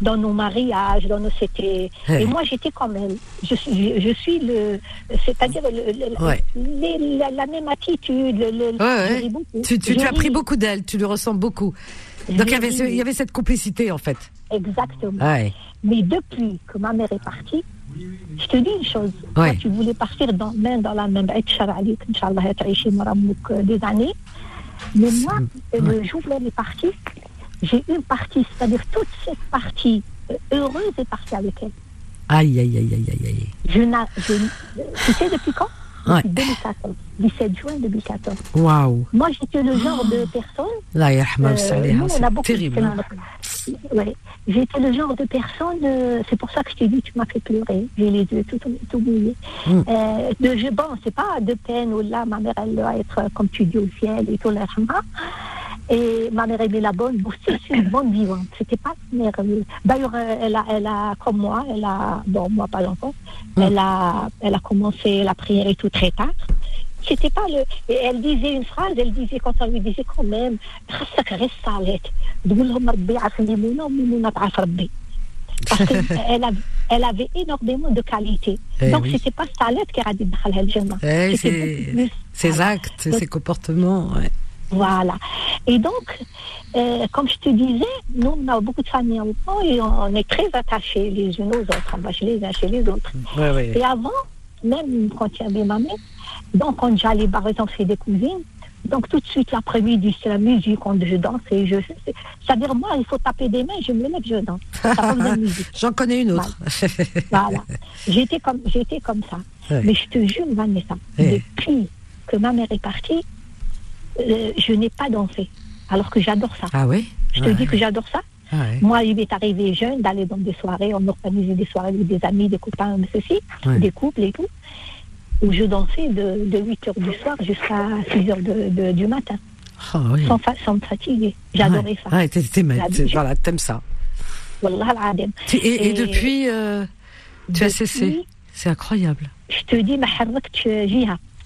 Dans nos mariages, dans nos, c'était. Et moi, j'étais comme elle. Je suis, je, je suis le, c'est-à-dire le- le- Ouais. les- la, la même attitude. Le, Ouais. Tu, tu, Je tu as pris ris. beaucoup d'elle, tu lui ressembles beaucoup. Donc il y avait, ce- ris. il y avait cette complicité en fait. Exactement. Mais depuis que ma mère est partie, je te dis une chose. Tu voulais partir dans, main dans la main, euh, des années. Mais moi, mm. euh, ouais. le jour où elle est partie, j'ai une partie, c'est-à-dire toute cette partie euh, heureuse est partie avec elle. Aïe, aïe, aïe, aïe, aïe. Je, je, tu sais depuis quand? Ouais. Depuis 2014. 17 juin 2014. Waouh. Moi, j'étais le genre de personne Là, euh, c'est terrible. hein. Ouais. J'étais le genre de personne, euh, c'est pour ça que je t'ai dit, tu m'as fait pleurer. J'ai les yeux tout, tout mouillés. Mm. Euh, de, je, bon, c'est pas de peine ou là, ma mère, elle doit être, comme tu dis, au ciel et tout, l'arhama. Et ma mère aimait la bonne. aussi, c'est une bonne vivante. C'était pas merveilleux. D'ailleurs, euh, elle a, elle a, comme moi, elle a, bon, moi pas longtemps, mmh. elle, a, elle a commencé la prière et tout très tard. C'était pas le. Et elle disait une phrase, elle disait, quand on lui disait quand même, parce qu'elle avait, elle avait énormément de qualité. Eh Donc, oui. c'était pas Salat qui a dit eh Ces actes, ses voilà. Et donc, euh, comme je te disais, nous, on a beaucoup de familles en temps et on, on est très attachés les unes aux autres. On va chez les uns chez les autres. Ouais, ouais. Et avant, même quand il y avait ma mère, donc quand j'allais par exemple chez des cousines, donc tout de suite l'après-midi, c'est la musique, on, je danse et je. c'est- C'est-à-dire, moi, il faut taper des mains, je me lève, je danse. J'en connais une autre. Voilà. J'étais comme, j'étais comme ça. Ouais. Mais je te jure, Vanessa, depuis que ma mère est partie, euh, je n'ai pas dansé. Alors que j'adore ça. ah oui Je te dis que j'adore ça. Ah ouais. Moi, il m'est arrivé jeune d'aller dans des soirées, on organisait des soirées avec des amis, des copains, ceci, Ouais. des couples et tout, où je dansais de, de 8 heures du soir jusqu'à 6 heures de, de- du matin, Ah oui. sans, fa- sans me fatiguer. J'adorais ça. Vie. voilà, t'aimes ça. Wallah. Et, et Et- depuis, euh, tu as cessé. C'est incroyable. Je te dis, ma.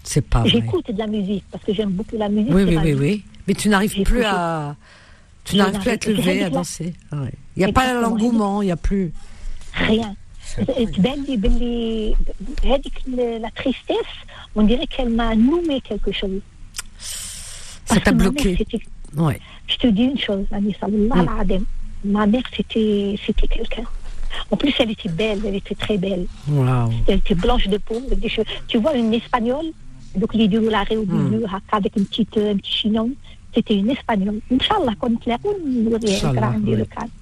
C'est pas vrai. J'écoute de la musique parce que j'aime beaucoup la musique. Oui, c'est oui, ma oui, vie. oui. Mais tu n'arrives J'ai plus bougé. à. Tu Je n'arrives plus à te n'arrive- lever, à Exactement. danser. Ah ouais. Il n'y a pas Exactement. l'engouement, il n'y a plus. Rien. تبان لي باللي هذيك ال- la tristesse, on dirait qu'elle m'a nommé quelque chose. Ça Parce t'a que ma mère, bloqué. c'était- Ouais. Je te dis une chose, Anissa, Wallah Mm. al-adem. Ma mère, c'était c'était quelqu'un. En plus, elle était belle, elle était très belle. Waouh. Elle était blanche de peau, avec des cheveux. Tu vois, une espagnole, donc les deux l'arrêt au Mm. milieu, avec une petite, un petit chignon. C'était une espagnole. Inch'Allah, quand cadre.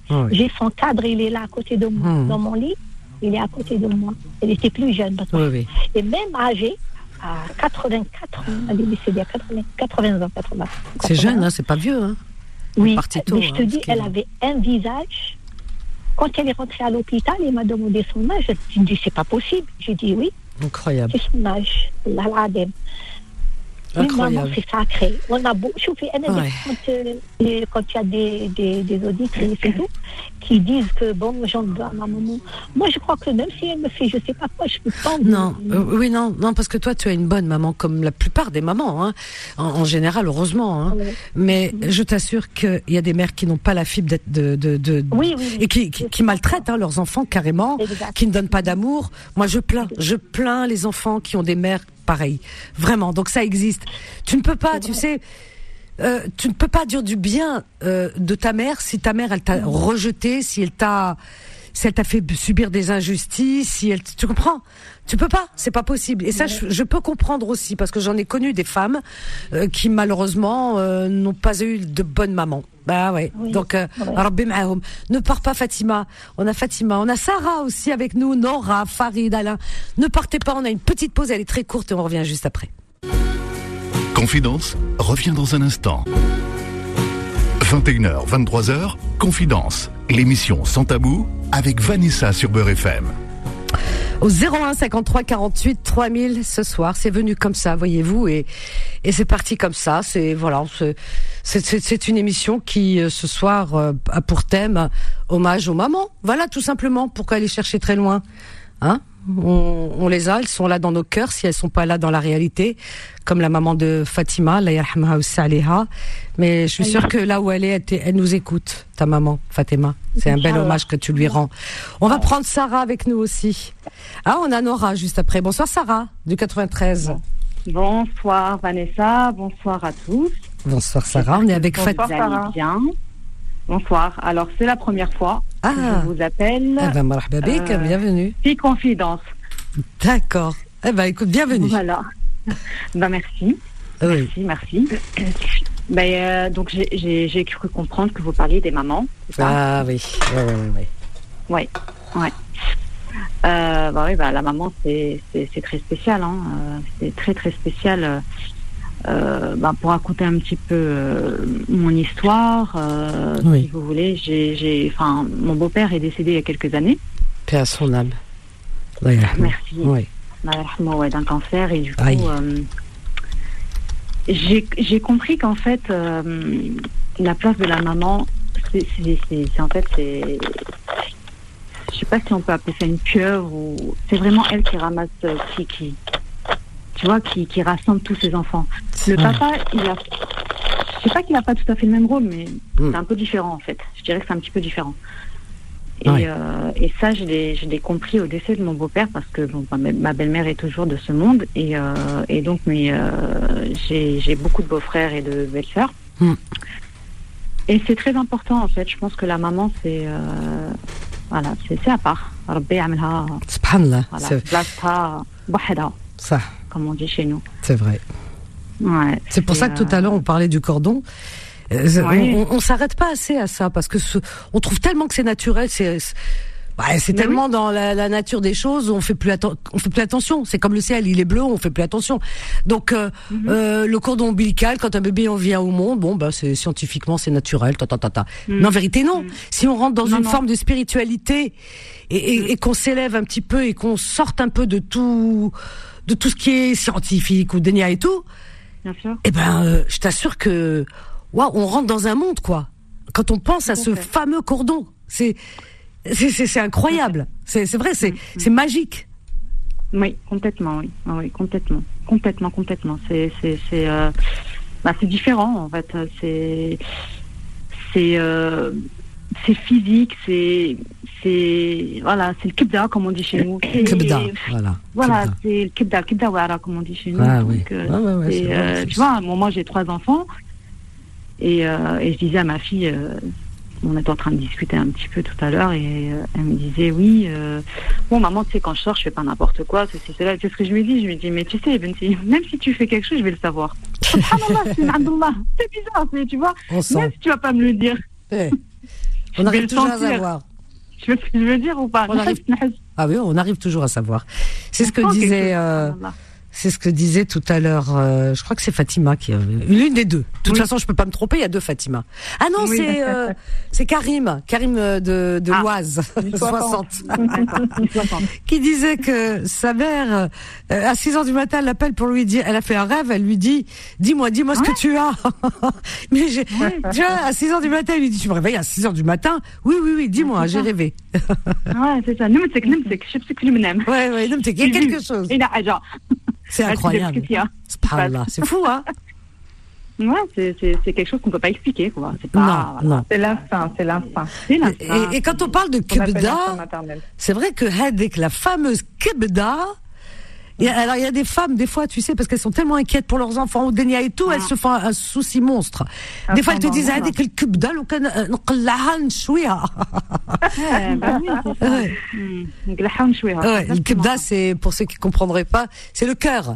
Ah ouais. J'ai son cadre, il est là à côté de moi, Mm. dans mon lit. Il est à côté de moi. Elle était plus jeune. Oui, oui. Et même âgée, à 84 ans, elle est décédée à 80, 80 ans. 80, C'est jeune, hein, c'est pas vieux. Hein. Oui, tôt, mais je hein, te dis, parce que- elle avait un visage. Quand elle est rentrée à l'hôpital, elle m'a demandé son âge. Je me dis, c'est pas possible. J'ai dit oui, Incroyable. c'est Incroyable. c'est sacré. On a beau, chauffé, Ouais. quand, euh, quand il y a des, des, des tout, qui disent que bon, j'en veux à ma maman. Moi, je crois que même si elle me fait, je sais pas quoi, je peux pas. Non, euh, oui, non, non, parce que toi, tu as une bonne maman, comme la plupart des mamans, hein, en, en général, heureusement. Hein. Ouais. Mais je t'assure qu'il y a des mères qui n'ont pas la fibre d'être de, de, de, Oui, oui. et qui, qui, qui maltraitent hein, leurs enfants carrément, Exact. qui ne donnent pas d'amour. Moi, je plains, je plains les enfants qui ont des mères pareilles, vraiment. Donc ça existe. Tu ne peux pas, tu sais. euh, tu ne peux pas dire du bien euh, de ta mère si ta mère elle t'a rejeté, si elle t'a si elle t'a fait subir des injustices, si elle tu comprends? Tu peux pas, c'est pas possible. Et ça je, je peux comprendre aussi parce que j'en ai connu des femmes euh, qui malheureusement euh, n'ont pas eu de bonnes mamans. Bah ouais. Oui. Donc euh, Ouais. Rabbi Mahoum. ne pars pas Fatima. On a Fatima, on a Sarah aussi avec nous, Nora, Farid, Alain. Ne partez pas, on a une petite pause, elle est très courte et on revient juste après. Confidence revient dans un instant. 21h, 23h, Confidence, l'émission sans tabou avec Vanessa sur Beurre FM. Au 01 53 48 3000 ce soir. C'est venu comme ça, voyez-vous, et, et c'est parti comme ça. C'est voilà, c'est une émission qui euh, ce soir euh, a pour thème hommage aux mamans. Voilà, tout simplement. Pourquoi aller chercher très loin, hein? On, on, les a, elles sont là dans nos cœurs si elles sont pas là dans la réalité, comme la maman de Fatima, la Mais je suis sûre que là où elle est, elle, nous écoute, ta maman, Fatima. C'est un bel hommage que tu lui rends. On va prendre Sarah avec nous aussi. Ah, on a Nora juste après. Bonsoir Sarah, du 93. Bonsoir Vanessa, bonsoir à tous. Bonsoir Sarah, on est avec Fatima. bien. Bonsoir. Alors, c'est la première fois ah. que je vous appelle. Eh ben, euh, bienvenue. Fille confidence. D'accord. Eh ben, écoute, bienvenue. Voilà. ben, merci. Merci, merci. Ben, euh, donc, j'ai cru comprendre que vous parliez des mamans. Ah oui, oui, oui, oui. Oui, oui. Euh, bah oui, bah, la maman, c'est très spécial. Hein. Euh, c'est très, très spécial. Euh, bah, pour raconter un petit peu euh, mon histoire, euh, si vous voulez, j'ai, enfin, mon beau-père est décédé il y a quelques années. Paix à son âme. Merci. Oui. d'un cancer et du coup, j'ai, compris qu'en fait, la place de la maman, c'est, en fait, c'est, je sais pas si on peut appeler ça une pieuvre ou c'est vraiment elle qui ramasse qui, qui tu vois, qui, qui rassemble tous ses enfants. Le papa, il a, je sais pas qu'il n'a pas tout à fait le même rôle, mais hmm. c'est un peu différent en fait. Je dirais que c'est un petit peu différent. Et, euh, et ça, je l'ai compris au décès de mon beau-père parce que bon, ma belle-mère est toujours de ce monde et, euh, et donc mais euh, j'ai beaucoup de beaux-frères et de belles-sœurs. Hmm. Et c'est très important en fait. Je pense que la maman c'est voilà, c'est à part. Subhanallah. Voilà, ça comme on dit chez nous. C'est vrai. c'est pour ça que tout à l'heure on parlait du cordon. Euh, on, s'arrête pas assez à ça parce que on trouve tellement que c'est naturel, c'est c'est tellement dans la, nature des choses, on fait plus on fait plus attention. C'est comme le ciel, il est bleu, on fait plus attention. Donc euh, mhm. euh, le cordon ombilical, quand un bébé en vient au monde, bon bah c'est scientifiquement c'est naturel, ta ta ta ta. Mhm. Mais en vérité non. Mhm. Si on rentre dans une forme de spiritualité et, et qu'on s'élève un petit peu et qu'on sorte un peu de tout de tout ce qui est scientifique ou dénia et tout, Bien sûr. eh ben, euh, je t'assure que, waouh, on rentre dans un monde, quoi. Quand on pense à ce fameux cordon, c'est, c'est, incroyable. C'est, vrai, c'est, mm, mm. c'est magique. Oui, complètement, oui, ah oui, complètement, complètement, complètement. C'est, c'est, c'est, euh, bah, c'est différent en fait. C'est, c'est, euh, c'est physique, c'est c'est voilà, c'est le kibda comme on dit chez nous. Kibda, voilà. Voilà, c'est le kibda, kibda voilà comme on dit chez nous. Ah, oui. Euh, ouais, ouais, euh, tu vois, moi j'ai trois enfants et, euh, et, je disais à ma fille, on était en train de discuter un petit peu tout à l'heure et elle me disait oui, bon maman tu sais quand je sors je fais pas n'importe quoi, ceci cela. C'est ce que je lui dis, je lui dis mais tu sais même si tu fais quelque chose je vais le savoir. c'est bizarre, tu vois, même si tu vas pas me le dire. Eh. On arrive toujours à savoir. Tu vois ce que je veux dire ou pas? Ah oui, on arrive toujours à savoir. C'est ce que disait. Euh, c'est ce que disait tout à l'heure, euh, je crois que c'est Fatima qui l'une des deux. De toute façon, je peux pas me tromper, il y a deux Fatima. Ah non, c'est euh, c'est Karim, Karim euh, de, de ah, l'Oise, 60, qui disait que sa mère à 6 heures du matin, elle l'appelle pour lui dire, elle a fait un rêve, elle lui dit, dis-moi, dis-moi ce que tu as. Mais j'ai, tu vois, à 6 heures du matin, elle lui dit, tu me réveilles à 6 heures du matin? Oui, oui, oui, dis-moi, j'ai rêvé. ouais, c'est ça. Ouais, ouais, il y a quelque chose. C'est incroyable. C'est fou, hein Ouais, c'est quelque chose qu'on ne peut pas expliquer. C'est pas. Non, C'est la fin, c'est la fin. Et, et, quand on parle de kibda, c'est vrai que Hedek, la fameuse alors il y a des femmes, des fois, tu sais, parce qu'elles sont tellement inquiètes pour leurs enfants, ou dénia et tout, elles ah. se font un souci monstre. Ah, des fois, elles te disent, ah, des dès que le cube d'un, on Ouais, le kibda, c'est pour ceux qui ne comprendraient pas, c'est le cœur.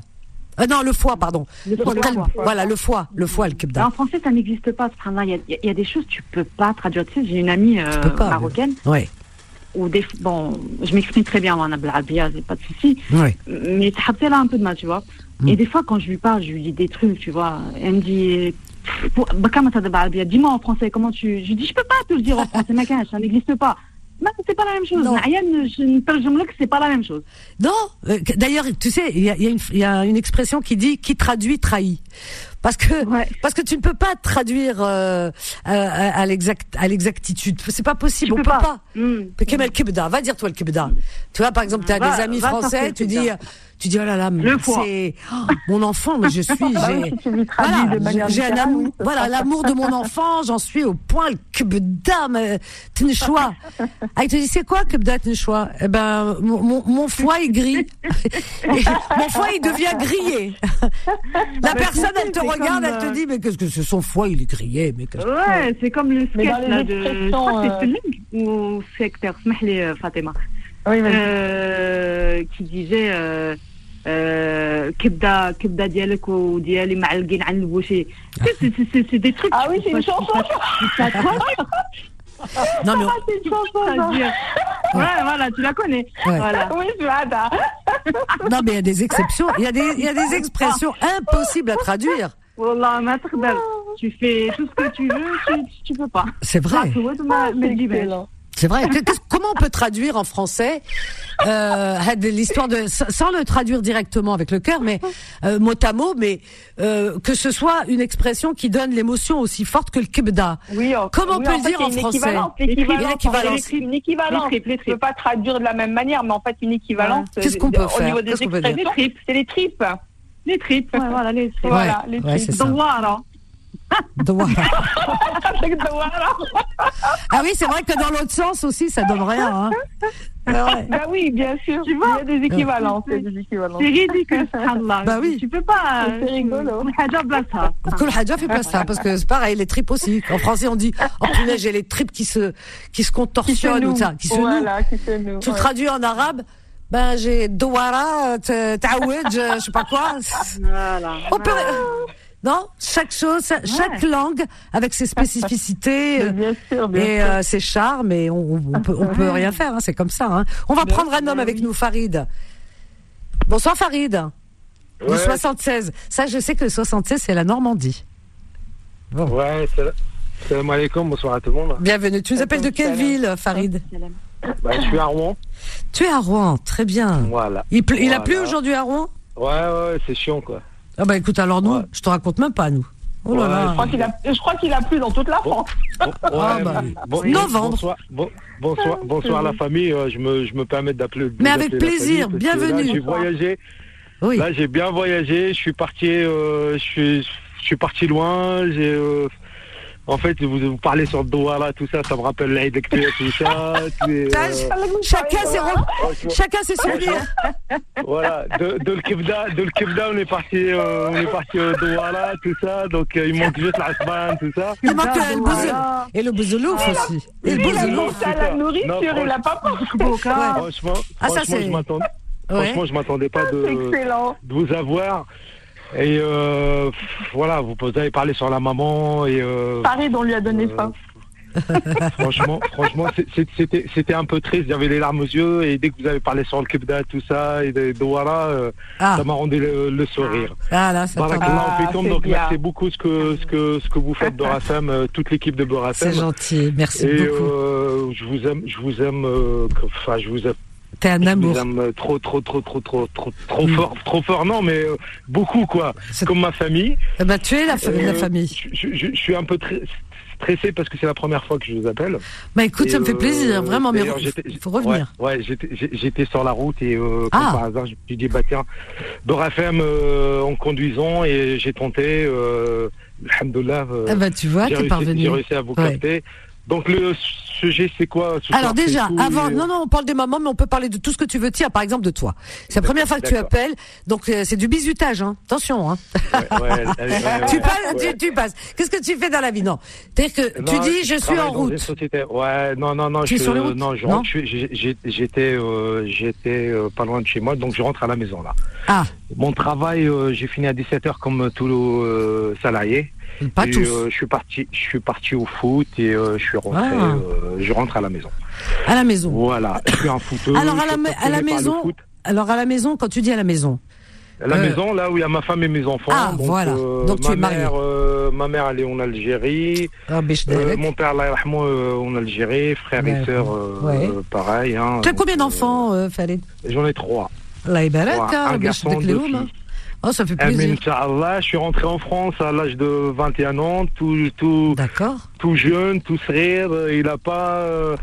Euh, non, le foie, pardon. Le foie, le foie. Voilà, le foie, le foie, le kibda. En français, ça n'existe pas. Il y, a, y a des choses que tu peux pas traduire. Tu sais, j'ai une amie euh, marocaine. Oui ou des, bon, je m'exprime très bien en arabia, j'ai pas de souci. Oui. Mais Tabtel a un peu de mal, tu vois. Mm. Et des fois, quand je lui parle, je lui dis des trucs, tu vois. Elle me dit, dis-moi en français, comment tu. Je lui dis, je peux pas te le dire en français, ma ça n'existe pas. Non, c'est pas la même chose. Non. je ne que c'est pas la même chose. Non, euh, d'ailleurs, tu sais, il y y a, une expression qui dit qui traduit trahit. Parce que Ouais. parce que tu ne peux pas traduire euh, à, à l'exact à l'exactitude. C'est pas possible. Tu on peut pas. pas. Hmm. Va dire toi le Kibda. Tu vois, par exemple, tu as Va- des amis français, tu dis, tu dis oh là là, c'est oh, mon enfant, mais je suis, Ah oui, j'ai, j'ai- un amour, voilà, l'amour de mon enfant, j'en suis au point le Kibda, mais Tnchoua. Ah, il te dit c'est quoi Kibda Tnchoua Eh ben, mon, foie est gris. Mon foie il devient grillé. La Bah, personne, elle te regarde, comme, elle te euh, dit mais qu'est-ce que c'est son foie il est grillé, mais qu'est-ce que Ouais, c'est comme le Mais dans sketch les là de. Je crois que expressions, c'est Selling ou Secteur, اسمح لي Fatima. Oui, mais Euh, qui disait euh, euh, كبده كبده ديالك وديالي معلقين على البوشي C'est- c'est- c'est c'est des trucs Ah oui, qu'il c'est faut une pas- chanson, qu'il faut pas- qu'il faut pas traduire. Non mais Ah, c'est une chanson, ça. Traduire. Ouais, voilà, tu la connais. Ouais. Voilà. Oui, je m'adore. non mais il y a des exceptions, il y a des il y a des expressions impossibles à traduire. Ma Tu fais tout ce que tu veux, tu, ne peux pas. C'est vrai. Ah, c'est vrai. Comment on peut traduire en français euh, l'histoire de sans le traduire directement avec le cœur, mais euh, mot à mot, mais euh, que ce soit une expression qui donne l'émotion aussi forte que le kibda. Oui, en, Comment on peut le fait, dire en français L'équivalence. Une équivalence. On ne peut pas traduire de la même manière, mais en fait une équivalence. Qu'est-ce qu'on peut faire Au niveau c'est les tripes. Les tripes, voilà, les tripes. Ouais, voilà, les ouais. Douara. Douara. ah oui, c'est vrai que dans l'autre sens aussi, ça donne rien. Hein. Bah oui, bien sûr. Tu vois? Il y a des équivalences. C'est ridicule, Bah oui. Tu peux pas. Ah, c'est rigolo. Tout le hajja fait pas ça, parce que c'est pareil, les tripes aussi. En français, on dit, en punaise, j'ai les tripes qui se, qui se contorsionnent qui se ou ça, qui se voilà. Qui se nouent. Tu traduis en arabe, ben j'ai douara, t- ta'awed, je sais pas quoi. Voilà. On peut... Non, chaque chose, chaque langue avec ses spécificités euh, Bien sûr, bien et sûr. euh, ses charmes et on, on peut on peut rien faire, hein, c'est comme ça. Hein. On va prendre un homme avec nous, Farid. Bonsoir Farid. Du Ouais. 76. Ça, je sais que le 76 c'est la Normandie. Ouais, salam- salam alaikum, bonsoir à tout le monde. Bienvenue. Tu nous appelles de quelle Salam. ville, Farid? Bah, je suis à Rouen. Tu es à Rouen. Très bien. Voilà. Il, a plu aujourd'hui à Rouen? Ouais, ouais, c'est chiant, quoi. Ah bah écoute, alors nous, Ouais. je te raconte même pas nous. Oh là Ouais, là. Je crois qu'il a, je crois qu'il a plu dans toute la France. Bon, ouais, Ah, bah, bon- novembre. Bonsoir, bon- bonsoir, bonsoir la famille. euh, je, me, je me permets d'appeler. Mais avec plaisir, famille, bienvenue. Là, j'ai voyagé. Oui. Là, j'ai bien voyagé. Je suis parti. euh, je suis, je suis parti loin. J'ai. euh, en fait, vous, vous parlez sur le Douala, tout ça, ça me rappelle l'Aïd tout ça. euh, Chacun ses, franchement, chacun ses souvenirs. Voilà, de, de le Kibda, de le Kibda, on est parti, euh, on est parti au Douala, tout ça. Donc, euh, il manque juste l'Asban, tout ça. Il manque le. Et le bouzelouf aussi. Et le Il a la nourriture, il a pas pensé. Franchement, Ah, franchement, je m'attendais, Ouais. franchement, je m'attendais pas de vous avoir. Et euh, voilà, vous avez parlé sur la maman et euh, Paris, on lui a donné euh, faim. franchement, franchement, c'est- c'est- c'était c'était un peu triste. J'avais les larmes aux yeux et dès que vous avez parlé sur le Kibda, tout ça et de euh, Ah, ça m'a rendu le, le sourire. ah là, ça tombe. Ah, fikoum. c'est donc bien. merci beaucoup ce que ce que ce que vous faites Borasem, euh, toute l'équipe de C'est Borasem. gentil. Merci Et beaucoup. euh, je vous aime, je vous aime, euh, enfin je vous aime, T'es un je amour. aime euh, trop, trop, trop, trop, trop, trop, trop Mm. fort, trop fort, non, mais euh, beaucoup quoi, C'est- comme ma famille. Eh ben, tu es la, fa- Euh, la famille. Je, je- je suis un peu très stressé parce que c'est la première fois que je vous appelle. Bah écoute, Et, ça me fait euh, plaisir, vraiment, mais il faut revenir. Ouais, ouais, j'étais sur la route et euh, Ah. comme par hasard, je me suis dit bah tiens, Borafem euh, en conduisant et j'ai tenté. Euh, Alhamdoulilah, euh, Ah bah tu vois, j'ai t'es réussi, parvenu. j'ai réussi à vous Ouais. capter. Donc le sujet c'est quoi ce Alors déjà, tout avant, non, non, on parle des mamans, mais on peut parler de tout ce que tu veux. Tiens, par exemple de toi. C'est la première fois que tu appelles, donc euh, c'est du bisutage, hein. Attention, hein. Ouais, tu passes, tu, tu passes. Qu'est-ce que tu fais dans la vie? Non. C'est-à-dire que tu dis, je suis travaille en route. Ouais, non, non, non. Tu es je, sur les routes? Non, je je suis- J'étais, euh, euh, pas loin de chez moi, donc je rentre à la maison là. Ah, Mon travail, j'ai fini à 17 h comme tous les euh, salariés. Pas tous. Euh, je suis parti, je suis parti au foot et euh, je suis rentré, ah. euh, rentre à la maison. À la maison. Voilà. Je suis un footeur. Alors à la, maison. Alors à la maison, quand tu dis à la maison? À la maison, là où il y a ma femme et mes enfants. Ah voilà. donc tu es marié. Ma mère, elle est en Algérie. Ah, ben, mon père, là, en Algérie. Frère et sœur, pareil. Hein, tu as combien d'enfants, Farid? J'en ai trois. Un ben, garçon, deux filles. Oh, ça fait Amin, plaisir. Inch'Allah, je suis rentré en France à l'âge de 21 ans, tout, tout, tout jeune, tout rire. Il a pas. euh,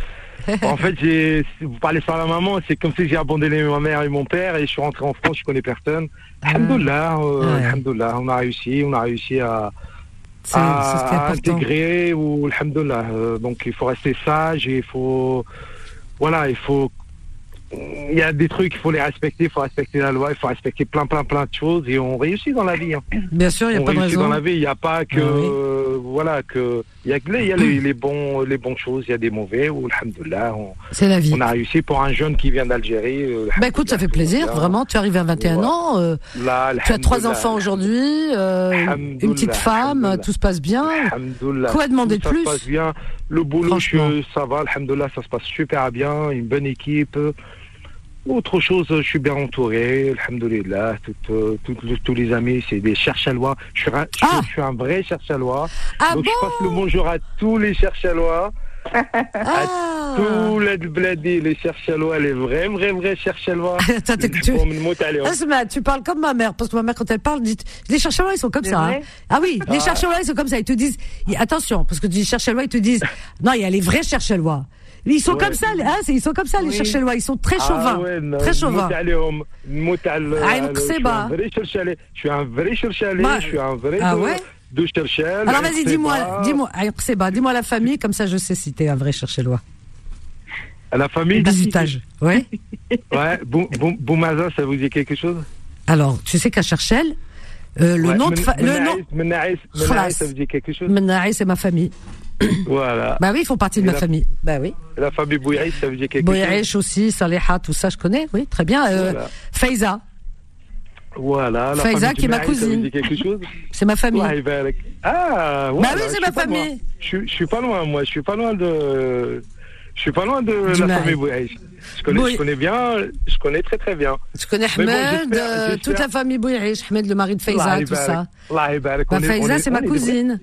en fait, j'ai, vous parlez sans la maman, c'est comme si j'ai abandonné ma mère et mon père et je suis rentré en France, je connais personne. Alhamdoulilah, euh, Ouais. alhamdoulilah, on a réussi, on a réussi à, à intégrer ou alhamdoulilah. Euh, donc il faut rester sage et il faut, voilà, il faut. Il y a des trucs, il faut les respecter, il faut respecter la loi, il faut respecter plein, plein, plein de choses et on réussit dans la vie. hein. Bien sûr, il n'y a on pas de raison. dans la vie. Il n'y a pas que, Ah oui. euh, voilà, que, il y a, y a les, les bons, les bonnes choses, il y a des mauvais. Ou alhamdoulilah, on, C'est la vie. on a réussi pour un jeune qui vient d'Algérie. euh, Bah écoute, ça fait plaisir, vraiment. Tu arrives à 21 Voilà. ans, euh, Là, tu as trois enfants aujourd'hui, euh, une petite femme, tout se passe bien. Quoi demander de plus Ça se passe bien. Le boulot, je- ça va, alhamdoulilah, ça se passe super bien. Une bonne équipe. Autre chose, je suis bien entouré, alhamdoulilah, euh, tous les amis, c'est des cherchalois. Je suis, je, suis un ah. vrai cherchalois. Ah donc je passe le bonjour à tous les cherchalois. Ah. À tous les bladi, les cherchalois, les vrais, vrais, vrais cherchalois. Ah, tu parles comme ma mère, parce que ma mère, quand elle parle, dit, les cherchalois, ils sont comme ça. Hein. Ah oui, les ah. cherchalois, ils sont comme ça. Ils te disent, attention, parce que tu dis cherchalois, ils te disent, non, il y a les vrais cherchalois. Ils sont comme ça, hein, ils sont comme ça les oui. Cherchelois, ils sont très ah chauvins, ah ouais, très chauvins. Oh, ah, euh, je suis un vrai Cherchalais, bah, je suis un vrai ah ouais de Cherchel. Alors vas-y, dis-moi, dis-moi, ah, dis-moi la famille, comme ça je sais si t'es un vrai Cherchelois. La famille Bisutage, ouais. ouais, Boumaza, ça vous dit quelque chose? Alors, tu sais qu'à Cherchel, euh, le Ouais, nom de fa- le nom, Menaïs, Menaïs, Menaïs, ça vous dit quelque chose Menaï, c'est ma famille. Voilà. Bah oui, ils font partie de Et ma la- famille. Bah oui. La famille Bouyaïs, ça vous dit quelque chose Boyaïch aussi, Saleha, tout ça, je connais. Oui, très bien. Euh, Voilà. Faiza, Voilà. La Faiza, qui est ma Menaïs, cousine. c'est ma famille. Ah, voilà, Bah oui, c'est ma famille. Je, je suis pas loin, moi. Je suis pas loin de. Je suis pas loin de la famille Bouyaïs. Je connais, Bouy- je connais bien. Je connais très très bien. Tu connais bon, Ahmed, euh, toute la famille Boyaïch, Ahmed, le mari de Faiza, tout ça. Bah, Faiza, est- c'est ma cousine.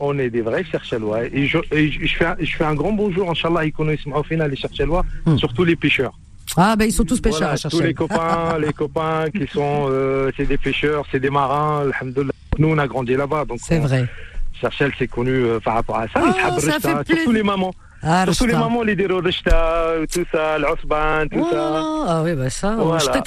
On est des vrais cherchalois. Et je, et je, je fais un, je fais un grand bonjour, Inch'Allah, ils connaissent au final les cherchalois, Hmm. surtout les pêcheurs. Ah, ben ils sont tous pêcheurs Voilà, à tous les copains, les copains qui sont, euh, c'est des pêcheurs, c'est des marins, alhamdoulilah. Nous, on a grandi là-bas. donc C'est on- vrai. Cherchel, c'est connu euh, par rapport à ça. Savent ça fait surtout plaisir. les mamans. Ah, Surtout les mamans, les Rishta, tout ça, l'Osban, tout ça. Ah oui, bah ça,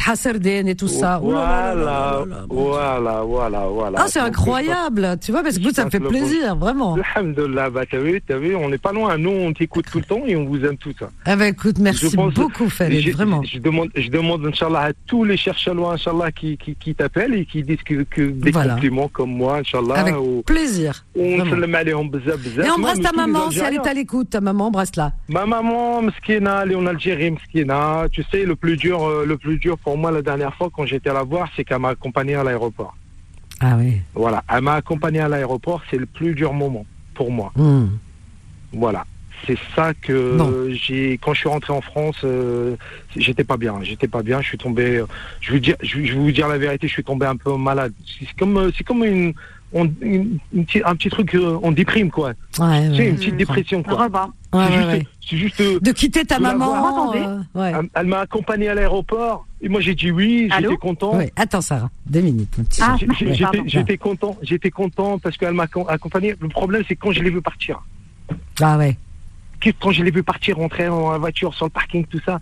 Hasserdine et tout ça. Oh là là là là Voilà, voilà, voilà, voilà. Ah, c'est incroyable. Tu vois, parce que ça me fait le plaisir, vraiment. Alhamdulillah, bah t'as vu, t'as vu, on n'est pas loin. Nous, on t'écoute tout le temps et on vous aime tous. hein. Ah ben écoute, merci beaucoup, je, vraiment. Je demande, je demande, Inch'Allah, à tous les chercheurs, Inch'Allah, qui, qui, qui t'appellent et qui disent que, que des compliments comme moi, Inch'Allah. Avec plaisir. on sallam alayhum bzaf, bzaf. Et embrasse ta les maman si elle est à l'écoute. Ta maman, embrasse-la. Ma maman, Mskina, elle est en Algérie, Mskina. Tu sais, le plus dur, euh, le plus dur pour moi la dernière fois quand j'étais à la voir, c'est qu'elle m'a accompagné à l'aéroport. Ah oui. Voilà, elle m'a accompagné à l'aéroport, c'est le plus dur moment pour moi. Hmm. Voilà. C'est ça que Bon. j'ai quand je suis rentré en France, euh, j'étais pas bien, j'étais pas bien, je suis tombé euh, je veux dire je, vais- je vous dire la vérité, je suis tombé un peu malade. C'est comme c'est comme une, on- une- une petite- un petit truc euh, on déprime quoi. Ouais, Tu sais ouais. une petite dépression quoi. Ouais, c'est ouais, juste ouais. c'est juste euh, De quitter ta maman. euh, ouais. elle, elle m'a accompagné à l'aéroport et moi j'ai dit oui, j'étais content. Ouais. Attends, Sarah, deux minutes. Ah. J'étais content, j'étais content parce qu'elle m'a acco- accompagné. Le problème c'est quand je l'ai vu partir. Ah ouais. quand je l'ai vu partir, rentrer en la voiture sur le parking, tout ça,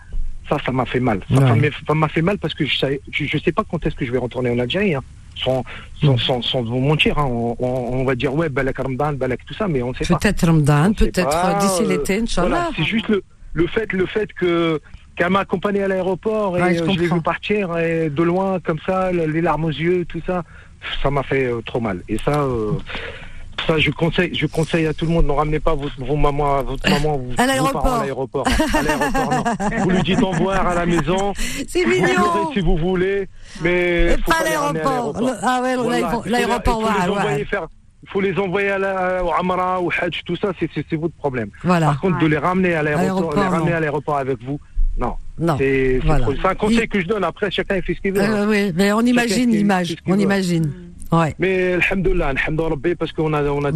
ça, ça m'a fait mal. Ça, m'a- fait mal parce que je je sais pas quand est-ce que je vais retourner en Algérie, hein. Sans, Mm. sans, sans, sans vous mentir. Hein. On, va dire ouais, balak Ramadan, balak tout ça, mais on ne sait pas. Peut-être Ramadan, peut-être d'ici euh, l'été, Inch'Allah. Voilà, c'est juste le, le fait, le fait que qu'elle m'a accompagné à l'aéroport et Ouais, je euh, je l'ai vu partir et de loin comme ça, le- les larmes aux yeux, tout ça, ça m'a fait euh, trop mal. Et ça. euh, ça, je conseille, je conseille à tout le monde, ne ramenez pas vos, vos mamans, votre maman, vos, À vos l'aéroport. parents à l'aéroport. hein. À l'aéroport, non. Vous lui dites au revoir à la maison. C'est Vous mignon. si vous voulez, mais Et faut pas à l'aéroport. Ah ouais, Voilà, l'aéroport- les- l'aéroport, il faut les ouais, envoyer ouais. faire- Il faut les envoyer à la, au Amra, au Hajj, tout ça, c'est c'est- c'est votre problème. Voilà. Par contre, de les ramener à l'aéroport, Aéroport, les ramener non. à l'aéroport avec vous, non. Non. C'est c'est Voilà. un conseil Il- que je donne. Après, chacun fait ce qu'il veut. hein. Euh, oui, mais on imagine l'image. On veut. imagine. Ouais. Mais alhamdoulilah, alhamdoulilah parce qu'on a, on a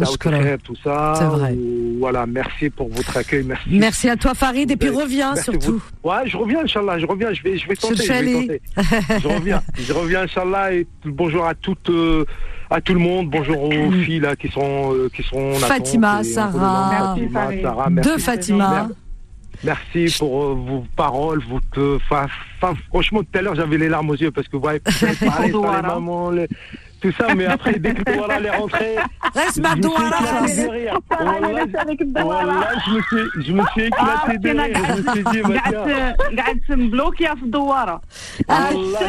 tout ça. C'est vrai. Ou- Voilà, merci pour votre accueil. Merci. Merci à toi, Farid, et puis reviens Merci surtout. vous. Ouais, je reviens, Inch'Allah, je reviens, je vais, je vais tenter, je vais Chouchali. tenter. Je reviens, je reviens, Inch'Allah, et bonjour à toutes, euh, à tout le monde, bonjour aux filles là qui sont, euh, qui sont Fatima, Sarah. vous Merci, Fatima. Sarah, merci. De Fatima. Merci pour euh, vos paroles, enfin, enfin, franchement, tout à l'heure, j'avais les larmes aux yeux parce que vous voyez, vous avez parlé sur les mamans, les- tout ça, mais après, dès que Douala allait rentrer. Oh Reste ma oh Douala Je me suis éclaté de rire. Je me suis dit, Douala. Oh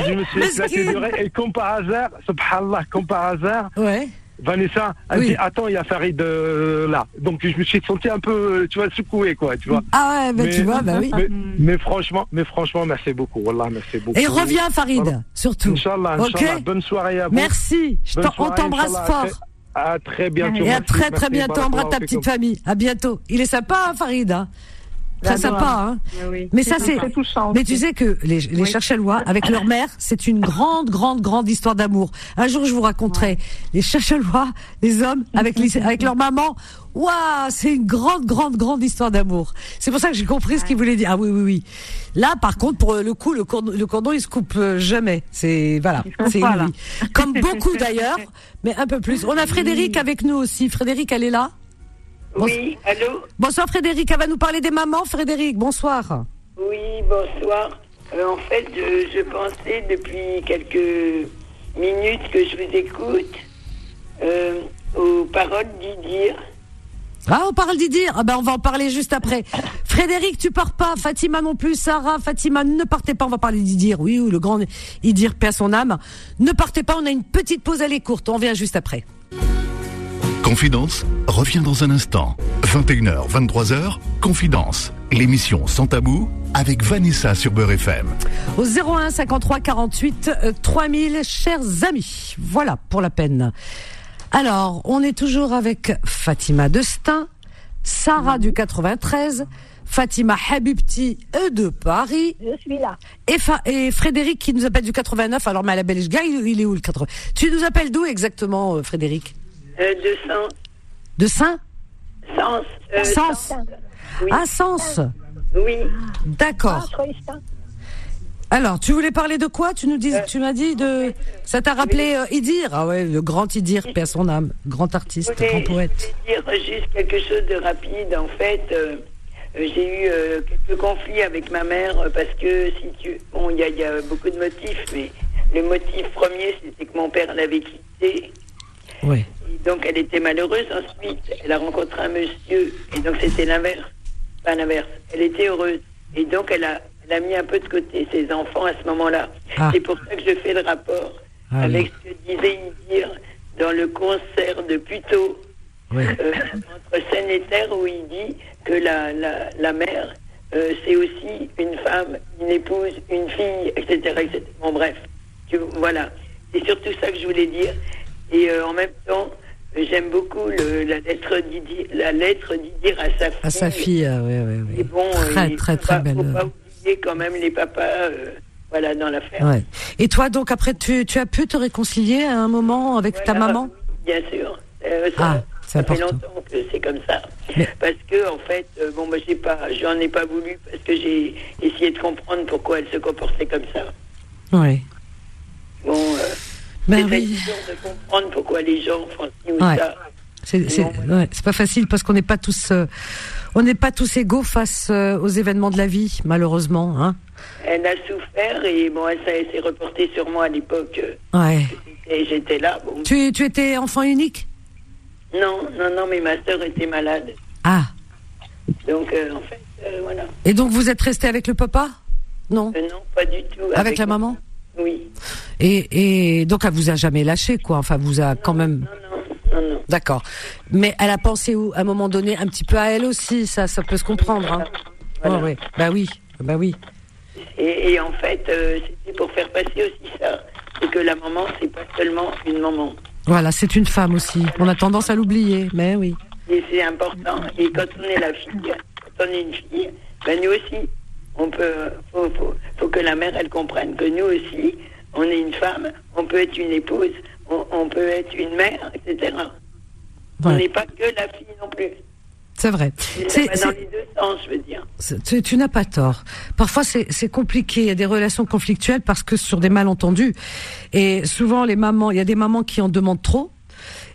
je me suis éclaté de rire. Et comme par hasard, subhanallah, comme par hasard, ouais. Vanessa Oui. dit, attends, il y a Farid euh, là. Donc, je me suis senti un peu, tu vois, secoué, quoi, tu vois. Ah ouais, mais, tu vois, bah oui. Mais, mais franchement, mais franchement, merci beaucoup. Wallah, merci beaucoup. Et reviens, Farid, Voilà. surtout. Inch'Allah. Inch'Allah. Bonne soirée à vous. Merci. Je on t'embrasse fort. À très- À très bientôt. Et à très très bientôt. Embrasse ta petite famille. À bientôt. Il est sympa, hein, Farid. hein Très sympa. Hein oui. mais ça, c'est. Mais tu sais que les, les Chachalois, avec leur mère, c'est une grande, grande, grande histoire d'amour. Un jour, je vous raconterai les Chachalois, les hommes, avec, les, avec leur maman. Waouh, c'est une grande, grande, grande histoire d'amour. C'est pour ça que j'ai compris ce qu'il voulait dire. Ah oui, oui, oui. Là, par contre, pour le coup, le cordon, le cordon il se coupe euh, jamais. C'est voilà, c'est pas, là. inouï. Comme beaucoup d'ailleurs, mais un peu plus. On a Frédéric avec nous aussi. Frédéric, elle est là? Oui, allô Bonsoir Frédéric, elle va nous parler des mamans. Frédéric, bonsoir. Oui, bonsoir. Euh, en fait, je pensais depuis quelques minutes que je vous écoute euh, aux paroles d'Idir. Ah, on parle d'Idir. Ah ben, on va en parler juste après. Frédéric, tu pars pas. Fatima non plus. Sarah, Fatima, ne partez pas. On va parler d'Idir. Oui, ou le grand Idir, paix à son âme. Ne partez pas. On a une petite pause. Elle est courte. On revient juste après. Confidence revient dans un instant. 21h, 23h, Confidence. L'émission sans tabou avec Vanessa sur Beurre FM. Au 01 53 48 euh, 3000, chers amis. Voilà, pour la peine. Alors, on est toujours avec Fatima Destin, Sarah du 93, Fatima Habibti euh, de Paris, Je suis là. et, Fa- et Frédéric qui nous appelle du 89. Alors, mais à la Belgique, il, il est où le 80 Tu nous appelles d'où exactement, euh, Frédéric? Euh, de sens. De Saint Sens. euh, Sens Oui. Ah, Sens Oui. D'accord. Ah. Alors, tu voulais parler de quoi? Tu nous dis, tu m'as dit de. Ça t'a rappelé euh, Idir Ah ouais, le grand Idir, paix à son âme, grand artiste, grand poète. je voulais dire juste quelque chose de rapide. En fait, euh, euh, j'ai eu euh, quelques conflits avec ma mère euh, parce que si tu, bon, il y, y a beaucoup de motifs, mais le motif premier, c'était que mon père l'avait quittée. Et donc, elle était malheureuse. Ensuite, elle a rencontré un monsieur. Et donc, c'était l'inverse. Pas l'inverse. Elle était heureuse. Et donc, elle a, elle a mis un peu de côté ses enfants à ce moment-là. Ah. C'est pour ça que je fais le rapport Ah avec oui. ce que disait Idir dans le concert de Puteaux Ouais. euh, entre scène et terre où il dit que la, la, la mère, euh, c'est aussi une femme, une épouse, une fille, etc. etc. Bon, bref, tu- voilà. C'est surtout ça que je voulais dire. Et euh, en même temps, j'aime beaucoup le- la lettre d'Idir la lettre d'Idir à sa fille. À sa fille, ouais, Et ouais. bon, Très, très, faut très pas- belle. faut pas euh, oublier quand même les papas, euh, voilà, dans l'affaire. Ouais. Et toi, donc, après, tu, tu as pu te réconcilier à un moment avec ta maman? Bien sûr. Euh, ça, Ah, ça fait longtemps que c'est comme ça. Mais- Parce que, en fait, euh, bon, bah, j'ai pas, j'en ai pas voulu parce que j'ai essayé de comprendre pourquoi elle se comportait comme ça. Ouais. Bon, euh, Ben c'est oui. de comprendre pourquoi les gens font Ouais. ça. C'est c'est- Non, ouais, c'est pas facile parce qu'on n'est pas tous euh, on n'est pas tous égaux face euh, aux événements de la vie malheureusement hein. Elle a souffert et bon, elle s'est reportée sur moi à l'époque. euh, Ouais. Et j'étais là. Bon. Tu tu étais enfant unique? Non, non, non, mais ma soeur était malade. Ah. Donc, euh, en fait, voilà. Et donc vous êtes resté avec le papa? Non? Non, pas du tout. Avec la ma- maman? Oui. Et et donc elle vous a jamais lâché quoi. Enfin vous a quand même Non, non, non. D'accord. Mais elle a pensé où à un moment donné un petit peu à elle aussi, ça ça peut se comprendre hein. Voilà. Ouais. Bah oui. Bah oui. Et, et en fait, euh, c'était pour faire passer aussi ça. C'est que la maman, c'est pas seulement une maman. Voilà, c'est une femme aussi. On a tendance à l'oublier, mais oui. Et c'est important. Et quand on est la fille, quand on est une fille, ben nous aussi, on peut, faut, faut, faut que la mère, elle comprenne que nous aussi, on est une femme, on peut être une épouse, on, on peut être une mère, etc. On n'est pas que la fille non plus. C'est vrai. C'est- dans les deux sens, je veux dire. Tu, tu n'as pas tort. Parfois, c'est c'est compliqué. Il y a des relations conflictuelles parce que sur des malentendus. Et souvent, les mamans, il y a des mamans qui en demandent trop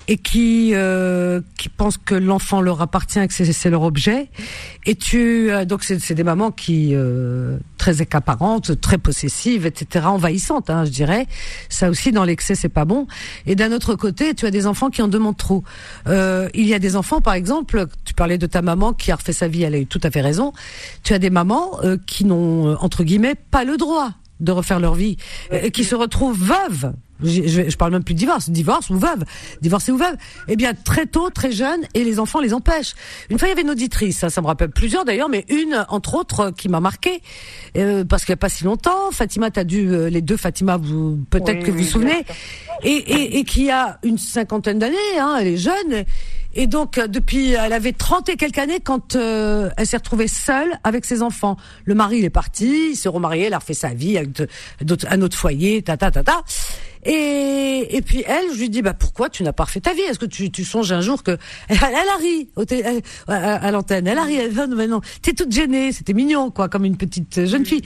et qui euh, qui pensent que l'enfant leur appartient que c'est leur objet. Et tu euh, donc c'est c'est des mamans qui euh, très accaparantes, très possessives, etc., envahissantes, hein, je dirais. Ça aussi, dans l'excès, c'est pas bon. Et d'un autre côté, tu as des enfants qui en demandent trop. Euh, il y a des enfants, par exemple, tu parlais de ta maman qui a refait sa vie, elle a eu tout à fait raison. Tu as des mamans euh, qui n'ont euh, entre guillemets pas le droit de refaire leur vie, et qui se retrouvent veuves. Je, je, je parle même plus de divorce, divorce ou veuve, divorcée ou veuve. Eh bien, très tôt, très jeune, et les enfants les empêchent. Une fois, il y avait une auditrice, ça, ça me rappelle plusieurs d'ailleurs, mais une, entre autres, euh, qui m'a marqué, euh, parce qu'il n'y a pas si longtemps. Fatima, t'as dû, euh, les deux Fatima, vous peut-être Oui, que vous oui, vous souvenez, et, et, et qui a une cinquantaine d'années, hein, elle est jeune. Et donc, euh, depuis, elle avait 30 et quelques années quand euh, elle s'est retrouvée seule avec ses enfants. Le mari, il est parti, il s'est remarié, elle a refait sa vie avec un autre foyer, ta ta ta ta. Et, et puis elle, je lui dis, bah pourquoi tu n'as pas refait ta vie? Est-ce que tu, tu songes un jour que elle, elle a ri au té- elle- à, l'antenne, elle a ri, elle non, mais non, t'es toute gênée, c'était mignon quoi, comme une petite jeune fille.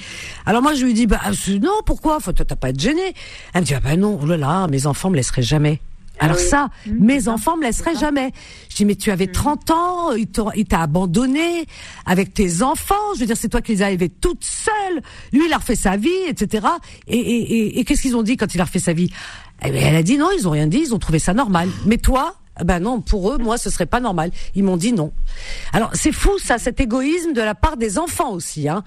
Alors moi je lui dis, bah euh, non, pourquoi? Faut t'as pas à être gênée. Elle me dit, ah bah non, oh là là, mes enfants me laisseraient jamais. Alors ça, mes enfants me laisseraient jamais. Je dis mais tu avais 30 ans, il t'a abandonné avec tes enfants. Je veux dire c'est toi qui les as élevés toute seule. Lui il a refait sa vie, etc. Et, et, et, et qu'est-ce qu'ils ont dit quand il a refait sa vie? Eh ben, Elle a dit non, ils ont rien dit, ils ont trouvé ça normal. Mais toi eh ben non, pour eux, moi, ce serait pas normal. Ils m'ont dit non. Alors c'est fou ça, cet égoïsme de la part des enfants aussi, hein,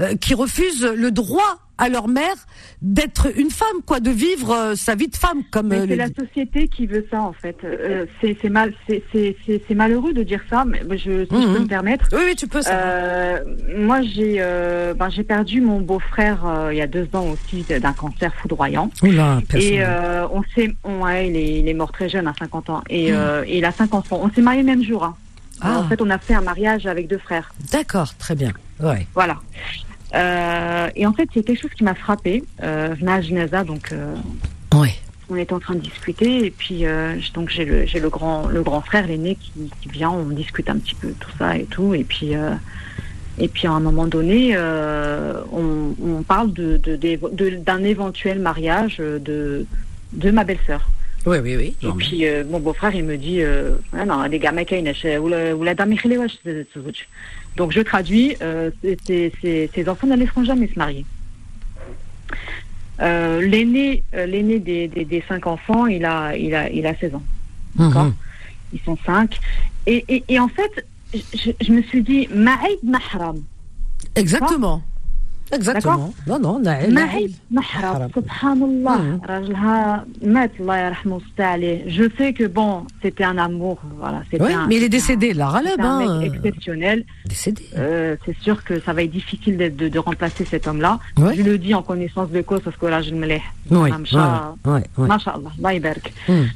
euh, qui refusent le droit à leur mère d'être une femme, quoi, de vivre euh, sa vie de femme, comme euh, c'est la dit- société qui veut ça en fait. Euh, c'est mal, c'est malheureux de dire ça, mais je, si je Mhm. peux me permettre. Oui, oui, tu peux ça. Euh, moi, j'ai euh, ben, j'ai perdu mon beau-frère il y a deux ans aussi d'un cancer foudroyant. Oula. Et on s'est, ouais, il, est, il est mort très jeune, à 50 ans, et, Mhm. et il a cinq enfants. On s'est mariés le même jour. hein. Ah. En fait, on a fait un mariage avec deux frères. D'accord, très bien. Ouais. Voilà. Euh, et en fait, il y a quelque chose qui m'a frappé. Euh, Genaza, donc euh, Ouais. on est en train de discuter, et puis euh, donc j'ai le j'ai le grand le grand frère, l'aîné, qui, qui vient, on discute un petit peu tout ça et tout, et puis euh, et puis à un moment donné, euh, on, on parle de d'un éventuel mariage de de ma belle-sœur. Oui, oui, oui. Et puis euh, mon beau-frère, il me dit euh, ah non, les gars, mec, la dame Donc je traduis, euh, ces enfants ne laisseront jamais se marier. Euh, l'aîné, euh, l'aîné des, des, des cinq enfants, il a, il a, il a 16 ans. D'accord? Mhm. Ils sont cinq. Et, et, et en fait, je, je me suis dit, Ma'id Mahram. Exactement. Exactement. Non, non, Naël. معي محرم سبحان الله راجلها مات الله يرحمه ويستر عليه je sais que bon c'était un amour voilà c'était Oui, un, mais il est c'était décédé, un- là, Raleb, c'était un hein. mec exceptionnel Décédé. Euh, c'est sûr que ça va être difficile de, de, de remplacer cet homme-là Ouais. je le dis en connaissance de cause parce que là je me l'ai Oui, Madame ouais, Shah, ouais, ouais. Masha'Allah, Allah يبارك. Hmm.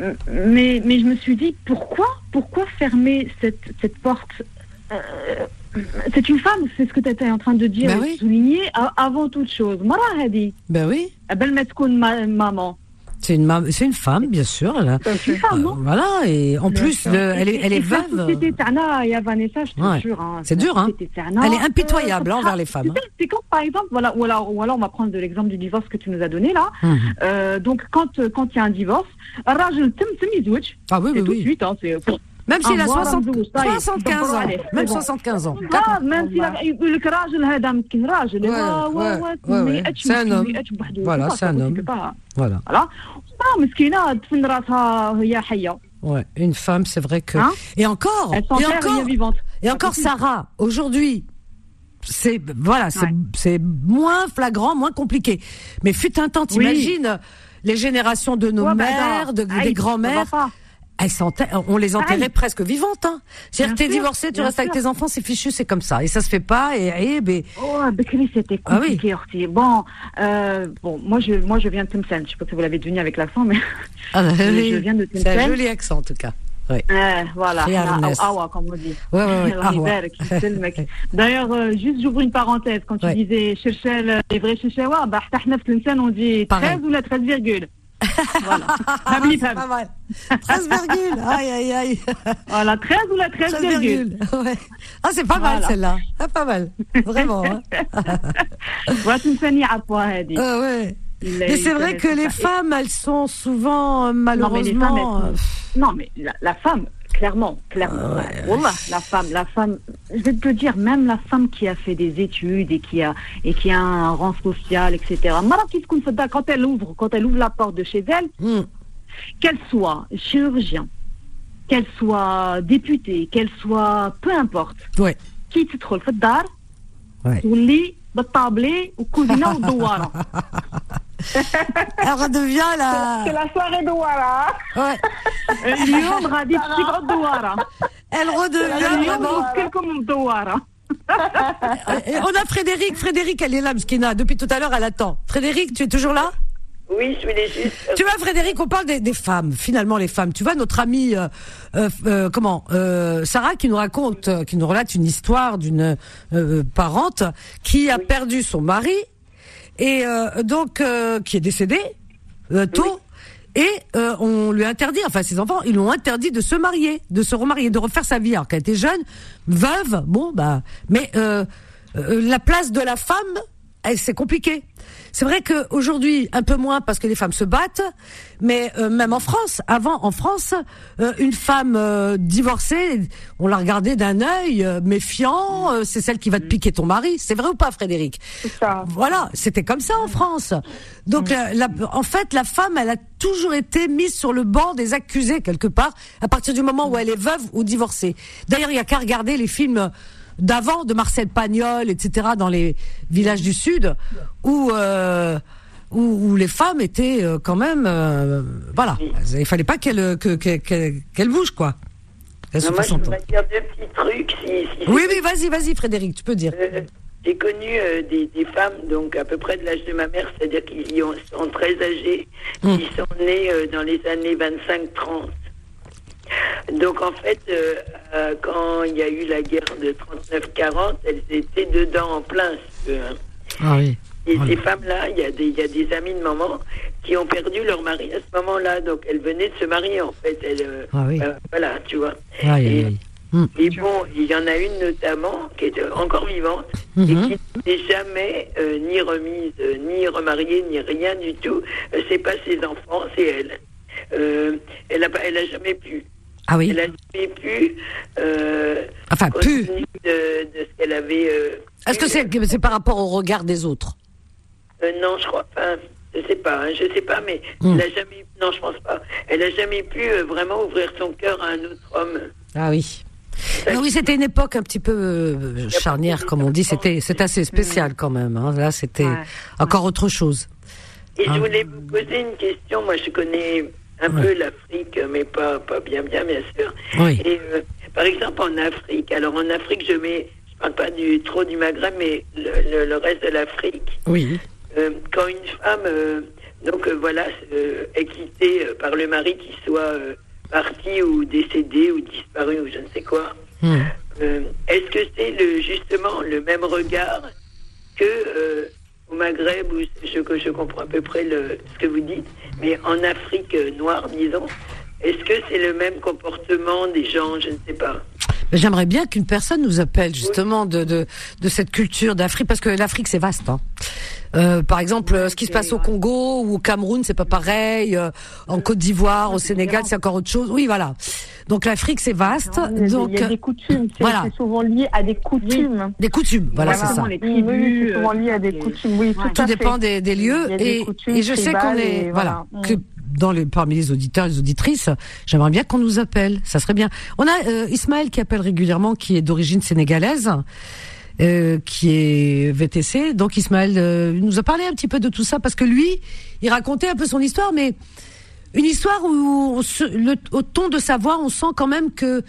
Euh, mais, mais je me suis dit, pourquoi, pourquoi fermer cette, cette porte Euh, C'est une femme, c'est ce que tu étais en train de dire, bah souligner, avant toute chose. Mara Hadi. Bah eh ben oui. Belle maman. C'est une, c'est une femme, bien sûr. Elle a, une femme, non euh, voilà, et en plus, le, elle est, elle est veuve. C'est dur, hein. Elle est euh, impitoyable hein, envers les femmes. Hein. C'est quand, par exemple, voilà, ou alors, ou alors on va prendre l'exemple du divorce que tu nous as donné là. Hum. Euh, donc, quand euh, quand il y a un divorce, ah oui, oui, tout de suite, hein, c'est Même s'il a Ah, moi, 60 Ramzou, ça y est, 75 bon, ans. allez, Même c'est bon. 75 ans. اه ميم سي يقول لك راجل هذا مسكين راجل Ouais, وا- وا- ouais, وا- ouais, ما ouais. يأتش C'est un مسكين، homme. ما يأتش بوحده. Voilà, C'est c'est un pas, homme. c'est pas- Voilà. Voilà. Ah, مسكينة تفن راسها هي حية. Ouais, une femme, c'est vrai que. Hein et encore, Elle et s'enterre et encore, elle est vivante. et encore, Sarah, aujourd'hui, c'est voilà, c'est c'est moins flagrant, moins compliqué. Mais fut un temps, t'imagines les générations de nos Ouais, bah, mères, de, attends. des Aïe, grands-mères. Euh, on les enterrait presque vivantes. Hein. C'est-à-dire t'es divorcé, tu restes avec tes enfants, c'est fichu, c'est comme ça. Et ça se fait pas. Et, ben... Oh, c'était compliqué, ah, oui. Bon, euh, bon, moi je, moi je viens de Tlemcen. Je sais pas si vous l'avez deviné avec l'accent, mais ah, bah oui. je viens de Tlemcen. C'est un joli accent en tout cas. Oui. Euh, voilà, Awa, ah, ah, ah, comme on dit. Ouais, ouais, ouais. D'ailleurs, euh, juste j'ouvre une parenthèse. Quand tu disais Cherchel, les vrais Cherchewa, bah, on dit 13 ou la 13 virgule Voilà. Famille ah, pas mal. 13 virgule. Aïe, aïe, aïe. Voilà, 13 ou la 13, 13 virgule. Ouais. Ah, c'est pas voilà. mal celle-là. Ah, pas mal. Vraiment. hein. ah, ouais. Mais c'est vrai que les femmes, elles sont souvent malheureusement. Non, mais, femmes, elles... Euh, non, mais la, la femme, clairement, clairement. Ah ouais. La femme, la femme, je vais te dire, même la femme qui a fait des études et qui a, et qui a un rang social, etc. Quand elle ouvre, quand elle ouvre la porte de chez elle, hmm. qu'elle soit chirurgien, qu'elle soit députée, qu'elle soit, peu importe, qui te trouve le dar, ou les بالطابلي وكوزينه ودواره Elle redevient la. C'est la soirée de Wara. Ouais. اليوم غادي تجيب الدواره Elle redevient اليوم vraiment. نوكلكم الدواره Et on a Frédéric. Frédéric, elle est là, Mskina. Depuis tout à l'heure, elle attend. Frédéric, tu es toujours là Oui, je voulais juste. Tu vois, Frédéric, on parle des, des femmes, finalement, les femmes. Tu vois, notre amie, euh, euh, euh, comment, euh, Sarah, qui nous raconte, euh, qui nous relate une histoire d'une euh, parente qui a perdu son mari et euh, donc euh, qui est décédé euh, tôt. Et euh, on lui a interdit, enfin ses enfants, ils l'ont interdit de se marier, de se remarier, de refaire sa vie. Alors qu'elle était jeune, veuve, bon bah, mais euh, euh, la place de la femme, c'est compliqué. C'est vrai qu'aujourd'hui, un peu moins parce que les femmes se battent, mais euh, même en France, avant en France, euh, une femme euh, divorcée, on la regardait d'un œil euh, méfiant, euh, c'est celle qui va te piquer ton mari. C'est vrai ou pas, Frédéric? Ça. Voilà, c'était comme ça en France. Donc, la- la- en fait, la femme, elle a toujours été mise sur le banc des accusés quelque part, à partir du moment où elle est veuve ou divorcée. D'ailleurs, il y a qu'à regarder les films d'avant, de Marcel Pagnol, etc., dans les villages du Sud, où euh, où, où les femmes étaient euh, quand même, euh, voilà, il fallait pas qu'elles que- bougent quoi. Qu'elles se Non, moi, je voudrais dire deux petits trucs. Si, si Oui, oui, vas-y, vas-y, Frédéric, tu peux dire. Euh, J'ai connu des, des femmes, donc à peu près de l'âge de ma mère, c'est-à-dire qui y ont- sont très âgées, Mm. qui sont nées dans les années 25-30. Donc en fait, euh, euh, quand il y a eu la guerre de 39-40, elles étaient dedans en plein. Ah oui. Et Voilà. ces femmes-là, il y, a des- il y a des amis de maman qui ont perdu leur mari à ce moment-là. Donc elles venaient de se marier en fait. Elles, euh, Ah oui. voilà, tu vois. Aïe, Et- aïe, aïe. Mm. et bon, il y en a une notamment qui est encore vivante Mhm. et qui n'est jamais ni remise, ni remariée, ni rien du tout. C'est pas ses enfants, c'est elle. Elle a pas, elle a jamais pu. Ah oui. Elle a jamais pu. Euh, Enfin, tenu De, de ce qu'elle avait. euh, Est-ce que c'est c'est par rapport au regard des autres? Euh, non, je crois pas. Je sais pas, hein, je sais pas, mais Hmm. elle a jamais. Non, je pense pas. Elle a jamais pu euh, vraiment ouvrir son cœur à un autre homme. Ah oui. Ah oui, c'était une époque un petit peu charnière, comme on dit. C'était, c'est assez spécial quand même. hein. Là, c'était Ouais. encore autre chose. Et je voulais vous poser une question. Moi, je connais un Ouais. peu l'Afrique, mais pas, pas bien, bien, bien sûr. Oui. Et euh, par exemple, en Afrique, alors en Afrique, je mets, je parle pas du, trop du Maghreb, mais le, le- le reste de l'Afrique. Oui. Euh, quand une femme, euh, donc voilà, est quittée par le mari qui soit parti ou décédé ou disparu ou je ne sais quoi, Hmm. est-ce que c'est le, justement le même regard que au Maghreb où je, comprends à peu près le, ce que vous dites, mais en Afrique euh, noire, disons, est-ce que c'est le même comportement des gens Je ne sais pas. J'aimerais bien qu'une personne nous appelle justement de, de, de cette culture d'Afrique, parce que l'Afrique c'est vaste. Hein. Euh, par exemple, euh, ce qui se passe au Congo ou au Cameroun, c'est pas pareil. euh, en Côte d'Ivoire, au Sénégal, c'est encore autre chose. Oui, voilà. Donc l'Afrique c'est vaste. Il y a des- Donc il y a des coutumes. C'est voilà. c'est souvent lié à des coutumes. des coutumes, voilà, c'est ça. Les Oui, oui, tribus. c'est souvent lié à des coutumes. Oui, Ouais. tout, Tout dépend des, des lieux Il des et, coutumes et je sais qu'on est voilà, que Mm. dans les parmi les auditeurs et les auditrices, j'aimerais bien qu'on nous appelle, ça serait bien. On a euh, Ismaël qui appelle régulièrement, qui est d'origine sénégalaise. Euh, qui est VTC. Donc Ismaël euh, nous a parlé un petit peu de tout ça parce que lui, il racontait un peu son histoire, mais une histoire où on se- le, au ton de sa voix, on sent quand même que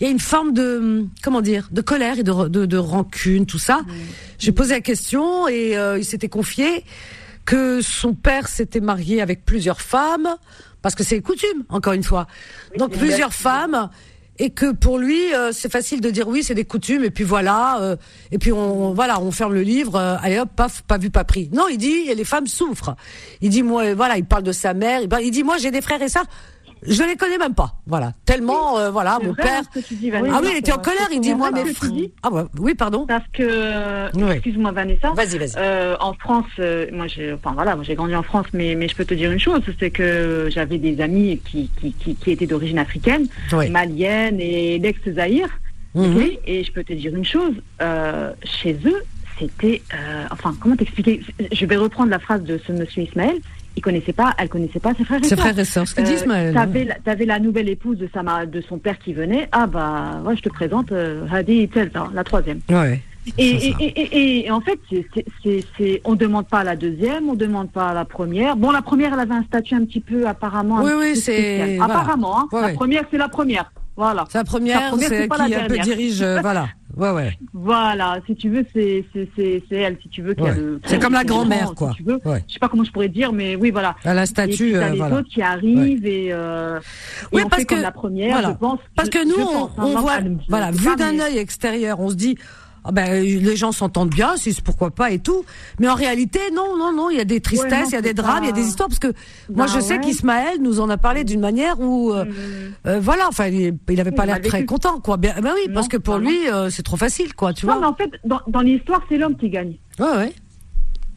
il y a une forme de comment dire, de colère et de, de, de rancune, tout ça. J'ai posé la question et euh, il s'était confié que son père s'était marié avec plusieurs femmes, parce que c'est coutume, encore une fois. Donc plusieurs femmes, et que pour lui, euh, c'est facile de dire oui, c'est des coutumes, et puis voilà, euh, et puis on, voilà, on ferme le livre, euh, allez hop, paf, pas vu, pas pris. Non, il dit, les femmes souffrent. Il dit moi, voilà, il parle de sa mère, il, il dit moi j'ai des frères et sœurs. Je les connais même pas. Voilà. Tellement, euh, voilà, mon vrai, père. ah oui, il était en colère. Il dit, moi, mes frères. Ah ouais, oui, pardon. Parce que, Oui. excuse-moi Vanessa, Vas-y, vas-y. euh, en France, euh, moi j'ai, enfin voilà, moi j'ai grandi en France, mais mais je peux te dire une chose, c'est que j'avais des amis qui qui, qui, qui étaient d'origine africaine, Oui. malienne et l'ex-Zaïre, Mhm. et je peux te dire une chose, euh, chez eux, c'était, euh, enfin comment t'expliquer? Je vais reprendre la phrase de ce monsieur Ismaël. Il connaissait pas, elle connaissait pas ses frères et Ses sœurs. frères et sœurs. Ce que dit Euh, Ismaël. T'avais la, nouvelle épouse de sa de son père qui venait. Ah bah, ouais, je te présente euh, Hadi Telta, la troisième. Ouais. Et, et, et, et- en fait, c'est, on demande pas à la deuxième, on demande pas à la première. Bon, la première, elle avait un statut un petit peu apparemment. Oui, oui, c'est- voilà. Apparemment, hein. Ouais, la ouais. première, c'est la première. Voilà. C'est la première, c'est pas la qui un peu dirige. euh, voilà. Ouais, ouais. Voilà. Si tu veux, c'est, c'est, c'est, c'est elle, si tu veux. Ouais. le- C'est comme la grand-mère, quoi. Si tu veux. Ouais. Je sais pas comment je pourrais dire, mais oui, voilà. Elle a un Et puis, euh, les voilà. autres qui arrivent et, euh, et Oui, on parce fait comme que- la première, voilà. je pense. Parce je- que nous, on, hein, on voit, voilà, vu d'un œil extérieur, on se dit, ah ben, les gens s'entendent bien, si c'est pourquoi pas et tout. Mais en réalité, non, non, non, il y a des tristesses, non, il y a des drames, il y a des histoires, parce que moi, Bah je sais qu'Ismaël nous en a parlé d'une manière où, euh, euh, voilà, enfin, il, il avait pas l'air très content, quoi. Bien, ben oui, Non, parce que pour non. lui, euh, c'est trop facile, quoi, tu Non, mais vois. en fait, dans, dans l'histoire, c'est l'homme qui gagne. Ouais, ouais.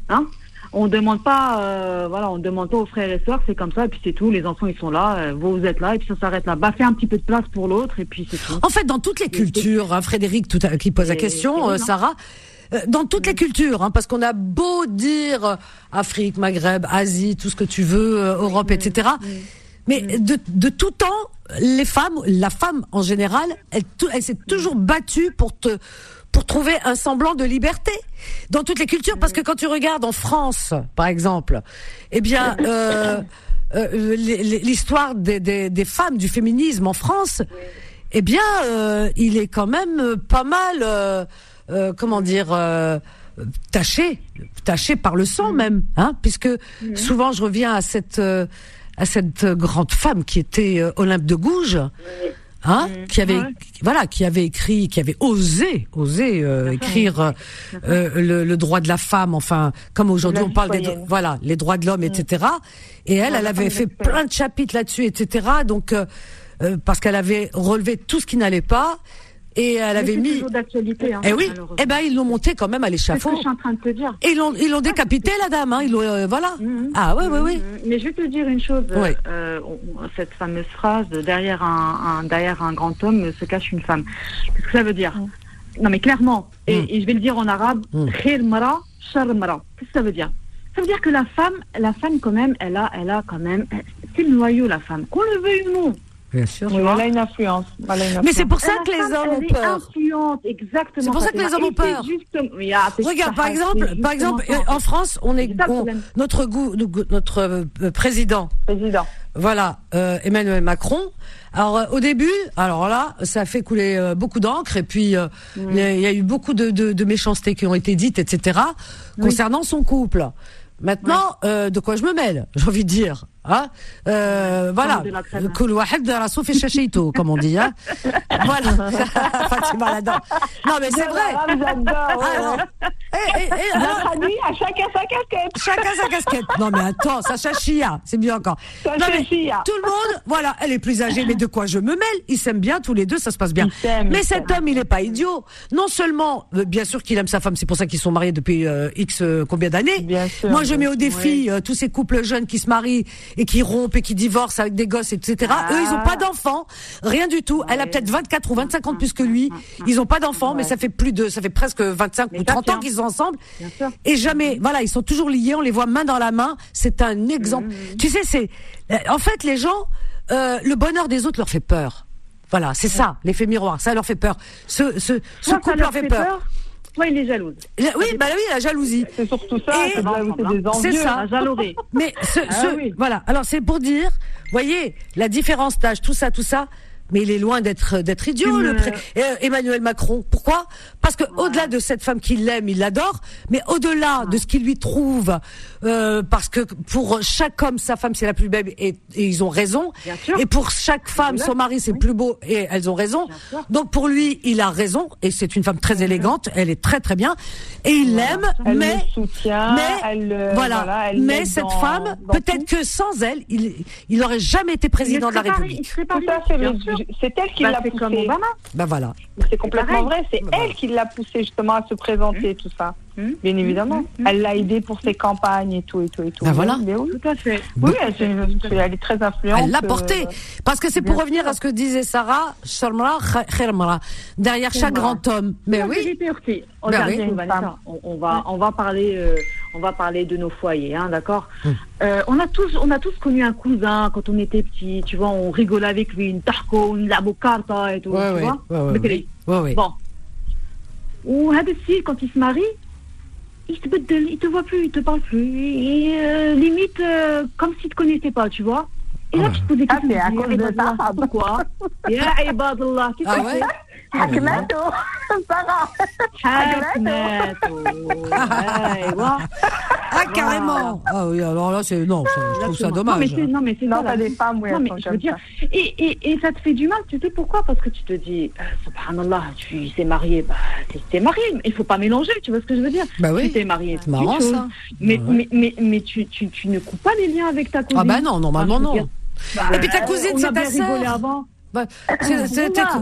Hein on demande pas, euh, voilà, on demande pas aux frères et sœurs, c'est comme ça, et puis c'est tout. Les enfants, ils sont là, euh, vous, vous êtes là, et puis ça s'arrête là. Bah, fais un petit peu de place pour l'autre, et puis c'est tout. En fait, dans toutes les cultures, hein, Frédéric tout à- qui pose la question, euh. Sarah, dans toutes les cultures, hein, parce qu'on a beau dire Afrique, Maghreb, Asie, tout ce que tu veux, Europe, etc. Mais de, de tout temps, les femmes, la femme en général, elle s'est toujours battue pour te pour trouver un semblant de liberté dans toutes les cultures, parce que quand tu regardes en France, par exemple, eh bien, euh, euh, l'histoire des, femmes, du féminisme en France, eh bien, euh, il est quand même euh, pas mal, comment dire, taché, taché par le sang même, hein, puisque souvent je reviens à cette à cette grande femme qui était Olympe de Gouges. Hein, qui avait voilà qui avait écrit qui avait osé osé euh, écrire euh, le, le droit de la femme enfin comme aujourd'hui on parle des voilà les droits de l'homme etc et elle elle avait fait plein de chapitres là-dessus etc donc euh, euh, parce qu'elle avait relevé tout ce qui n'allait pas et elle Mais avait mis toujours d'actualité, hein, eh oui eh ben ils l'ont monté quand même à C'est ce que l'échafaud je suis en train de te dire. et ils l'ont ils l'ont décapité la dame hein ils l'ont euh, voilà ah ouais ouais ouais Mhm. Mais je vais te dire une chose. Oui. euh, on- cette fameuse phrase derrière un, un- derrière un grand homme se cache une femme. Qu'est-ce que ça veut dire Non, mais clairement. Et, Mm. et je vais le dire en arabe. Mm. Khir mara, shar mara. Qu'est-ce que ça veut dire? Ça veut dire que la femme, la femme quand même, elle a, elle a quand même, c'est le noyau la femme. Qu'on le veuille ou non. Bien sûr Oui, elle a une influence. Elle a une mais c'est pour ça que les hommes ont peur. C'est pour ça que les hommes ont peur. Regarde, par exemple, par exemple, en France, on est on- notre goût, notre euh, président, Président. voilà, euh, Emmanuel Macron. Alors euh, au début, alors là, ça a fait couler euh, beaucoup d'encre et puis euh, il y a- il y a eu beaucoup de, de, de méchancetés qui ont été dites, etc. concernant son couple. Maintenant, euh, de quoi je me mêle J'ai envie de dire. Hein euh, voilà, de la crème. كل واحد راسه في شاشيته, comme on dit. Hein voilà, Fatima là-dedans. Non mais c'est vrai. Ah, J'adore. ouais, Alors, ouais. et- et- et alors, Notre ami, à chacun sa casquette. Chacun sa casquette. Non mais attends, Sacha Chia, c'est mieux encore. Sacha Non, mais Chia. Tout le monde, voilà, elle est plus âgée, mais de quoi je me mêle Ils s'aiment bien tous les deux, ça se passe bien. Ils s'aiment, Mais ils cet homme, il est pas idiot. Non seulement, euh, bien sûr qu'il aime sa femme, c'est pour ça qu'ils sont mariés depuis euh, X euh, combien d'années. Bien sûr, Moi, je bien mets au défi euh, tous ces couples jeunes qui se marient et qui rompent et qui divorcent avec des gosses, etc. Ah. Eux, ils ont pas d'enfants, rien du tout. Elle a peut-être 24 ou 25 ans de plus que lui. Ils ont pas d'enfants, mais ça fait plus de, ça fait presque 25 Mais ou ça 30 ans qu'ils sont ensemble. Et jamais, voilà, ils sont toujours liés, on les voit main dans la main. C'est un exemple. Tu sais, c'est, euh, en fait, les gens, euh, le bonheur des autres leur fait peur. Voilà, c'est ça, l'effet miroir, ça leur fait peur. Ce, ce, ce couple leur fait peur? Soit il est jalouse. La- Oui, bah oui, la jalousie. C'est surtout ça. C'est envieux. ça. La jaloerie. Mais ce, Ah ce- oui. voilà. Alors c'est pour dire, voyez, la différence d'âge, tout ça, tout ça. Mais il est loin d'être d'être idiot, le pré- euh, Emmanuel Macron. Pourquoi? Parce que au-delà de cette femme qu'il aime, il l'adore, mais au-delà de ce qu'il lui trouve, euh, parce que pour chaque homme, sa femme c'est la plus belle et, et ils ont raison. Bien sûr. Et pour chaque femme, son mari c'est le plus beau et elles ont raison. Donc pour lui, il a raison et c'est une femme très élégante, elle est très très bien et il l'aime, Elle mais le soutient, mais elle, euh, voilà, elle mais cette dans- femme, peut-être que sans elle, il il aurait jamais été président de la Il serait pas- République. C'est elle qui Bah, l'a comme poussé. Obama. Ben voilà. C'est complètement vrai, c'est elle qui l'a poussé justement à se présenter, tout ça. Hum. Bien évidemment. hum. Elle l'a aidé pour ses campagnes et tout et tout et tout. Ben voilà. Mais oui, Tout à fait. oui elle, est très influente. Elle l'a euh, porté. Parce que c'est pour bien revenir à ce que disait Sarah. Derrière chaque grand homme. Mais oui. Ben oui. On, on va, on va parler, euh, on va parler de nos foyers, hein, d'accord. Hum. Euh, on a tous, on a tous connu un cousin quand on était petit, tu vois, on rigolait avec lui, une tarco, une labocarta et tout, Ouais, tu ouais, vois. ouais, ouais, Bekri. Ouais, ouais. Bon. Ou Hadessi, quand il se marie, il beddel, il te voit plus, il te parle plus, et euh, limite euh, comme s'il te connaissait pas, tu vois. Et là, Ah tu te poses des Ah, questions. c'est à tu dis, cause de ça. Pourquoi Ya Ibadallah, qu'est-ce Ah que ouais c'est Haknato, Sarah. حاكماته ايوه Ah, carrément. Ah oui, alors là, c'est, non, ça- je trouve ça Non, mais dommage. c'est, non, mais c'est Non, ça, t'as la- des femmes, oui, Non, elles mais sont je veux comme dire, ça. et, et, et ça te fait du mal, tu sais pourquoi Parce que tu te dis, euh, subhanallah, tu t'es marié, bah, t'es, t'es marié, mais il faut pas mélanger, tu vois ce que je veux dire Bah oui. Tu t'es marié, C'est marrant, une chose, ça. Mais, Bah ouais. mais, mais, mais tu, tu, tu ne coupes pas les liens avec ta cousine. Ah bah non, normalement Enfin, je veux non. dire, bah, Et puis ta cousine, on c'est a ta bien rigolé sœur. avant. Bah,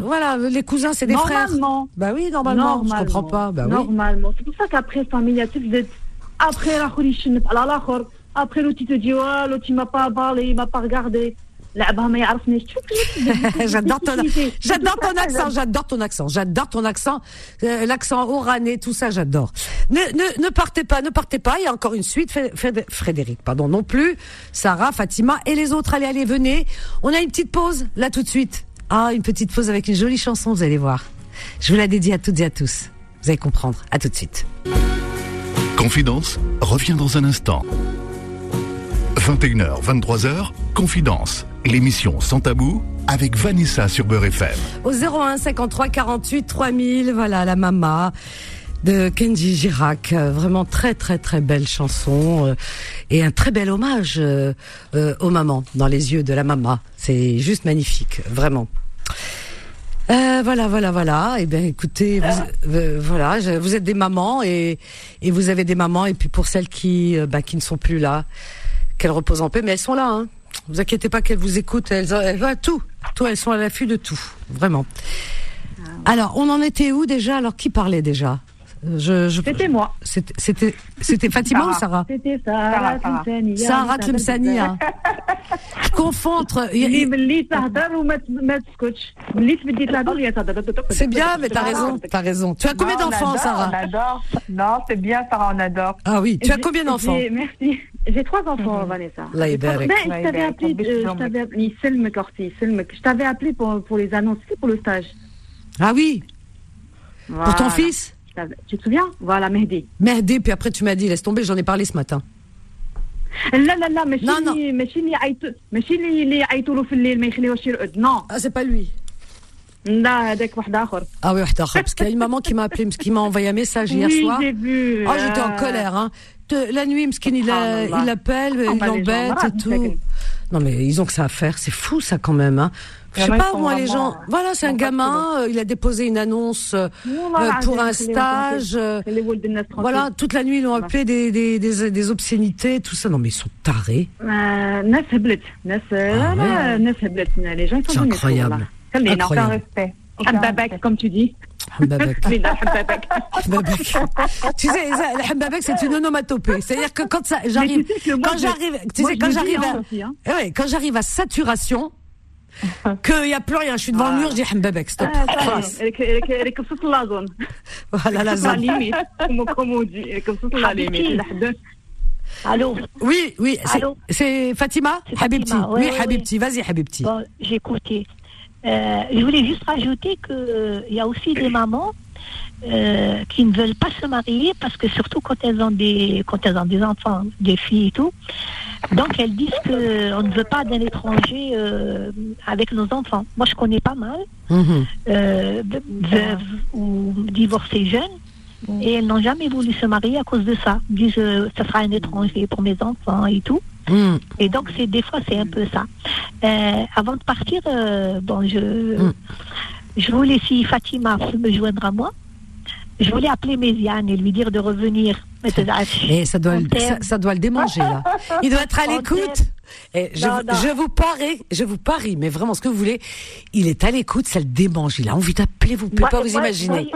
voilà, les cousins, c'est des frères. Normalement. Bah oui, normalement. normalement. Je comprends pas. Bah, normalement. Oui. C'est pour ça qu'après familiatif, après la après l'autre, il te dit, ouais, l'autre, il m'a pas parlé, il m'a pas regardé. j'adore ton, j'adore ton accent, j'adore ton accent, j'adore ton accent, euh, l'accent oranais, tout ça, j'adore. Ne, ne, partez pas, ne partez pas. Il y a encore une suite. Frédéric, pardon, non plus. Sarah, Fatima et les autres. Allez, allez, venez. On a une petite pause là tout de suite. Ah, une petite pause avec une jolie chanson. Vous allez voir. Je vous la dédie à toutes et à tous. Vous allez comprendre. À tout de suite. Confidence revient dans un instant. 21h, 23h, Confidence, l'émission sans tabou avec Vanessa sur Beurre FM. Au 01 53 48 3000, voilà la mama de Kenji Girac, Euh, vraiment très très très belle chanson euh, et un très bel hommage euh, aux mamans dans les yeux de la mama. C'est juste magnifique, vraiment. Euh, voilà, voilà, voilà. Eh bien, écoutez, vous, voilà, je- vous êtes des mamans et et vous avez des mamans et puis pour celles qui bah, qui ne sont plus là, qu'elles reposent en paix, mais elles sont là. Hein. Vous inquiétez pas qu'elles vous écoutent, elles, elles, tout, tout, elles sont à l'affût de tout, vraiment. Alors, on en était où déjà? Alors, qui parlait déjà? C'était moi. C'était, Fatima ou Sarah C'était Sarah Tlemsania. Sarah Tlemsania. je confonds entre. C'est bien, mais t'as raison, t'as raison. Tu as combien d'enfants, Sarah? on adore. Non, c'est bien, Sarah, on adore. Ah oui, tu as combien d'enfants? Merci. J'ai trois enfants, mm -hmm. Vanessa. Euh, je t'avais appelé, je t'avais appelé pour, pour les annonces, pour le stage. Ah oui. Pour ton fils Tu te souviens? Voilà, Mehdi. Mehdi, puis après tu m'as dit, laisse tomber, j'en ai parlé ce matin. Là, là, là, mais non, non. non. Ah, c'est pas lui. Ah oui, parce qu'il y a une maman qui m'a appelé, qui m'a envoyé un message hier oui, soir. Ah, j'étais en euh. colère. Hein la nuit, Mskin, il, a, il l'embête et tout. Non, mais ils ont que ça à faire. C'est fou, ça, quand même. Hein. Je sais pas, moi, les gens. Voilà, c'est un gamin, euh, il a déposé une annonce euh, pour un stage. Euh, voilà, toute la nuit, ils l'ont appelé des, obscénités, tout ça. Non, mais ils sont tarés. C'est incroyable. C'est un respect. Ah, un babac, comme tu dis. tu sais, le c'est une onomatopée. C'est-à-dire que quand ça, j'arrive, quand j'arrive, tu sais, quand j'arrive à, eh ouais, quand j'arrive à saturation, qu'il n'y a plus rien, je suis devant ah. le mur, je dis Hambabek, stop. Ah, la zone. Voilà la zone. Comme on dit, la limite. Allô Oui, oui, c'est Fatima, Habibti. Oui, Habibti, vas-y Habibti. Bon, j'écoutais. Euh, je voulais juste rajouter qu'il y a aussi des mamans euh, qui ne veulent pas se marier parce que surtout quand elles ont des quand elles ont des enfants, des filles et tout. Donc elles disent que on ne veut pas d'un étranger euh, avec nos enfants. Moi je connais pas mal Mhm. euh, veuves ou divorcées jeunes et elles n'ont jamais voulu se marier à cause de ça. Ils disent euh, ça sera un étranger pour mes enfants et tout. Mhm. Et donc, c'est des fois, c'est un peu ça. Euh, avant de partir, euh, bon, je, Mm. je voulais, si Fatima me joindre à moi, je voulais appeler Méziane et lui dire de revenir. Mais Et ça doit, ça, doit le démanger là. Il doit être à l'écoute. Et je, Non, vous- non. je vous parie, je vous parie, mais vraiment ce que vous voulez, il est à l'écoute, ça le démange. Il a envie d'appeler, vous pouvez Moi- pas vous moi- imaginer.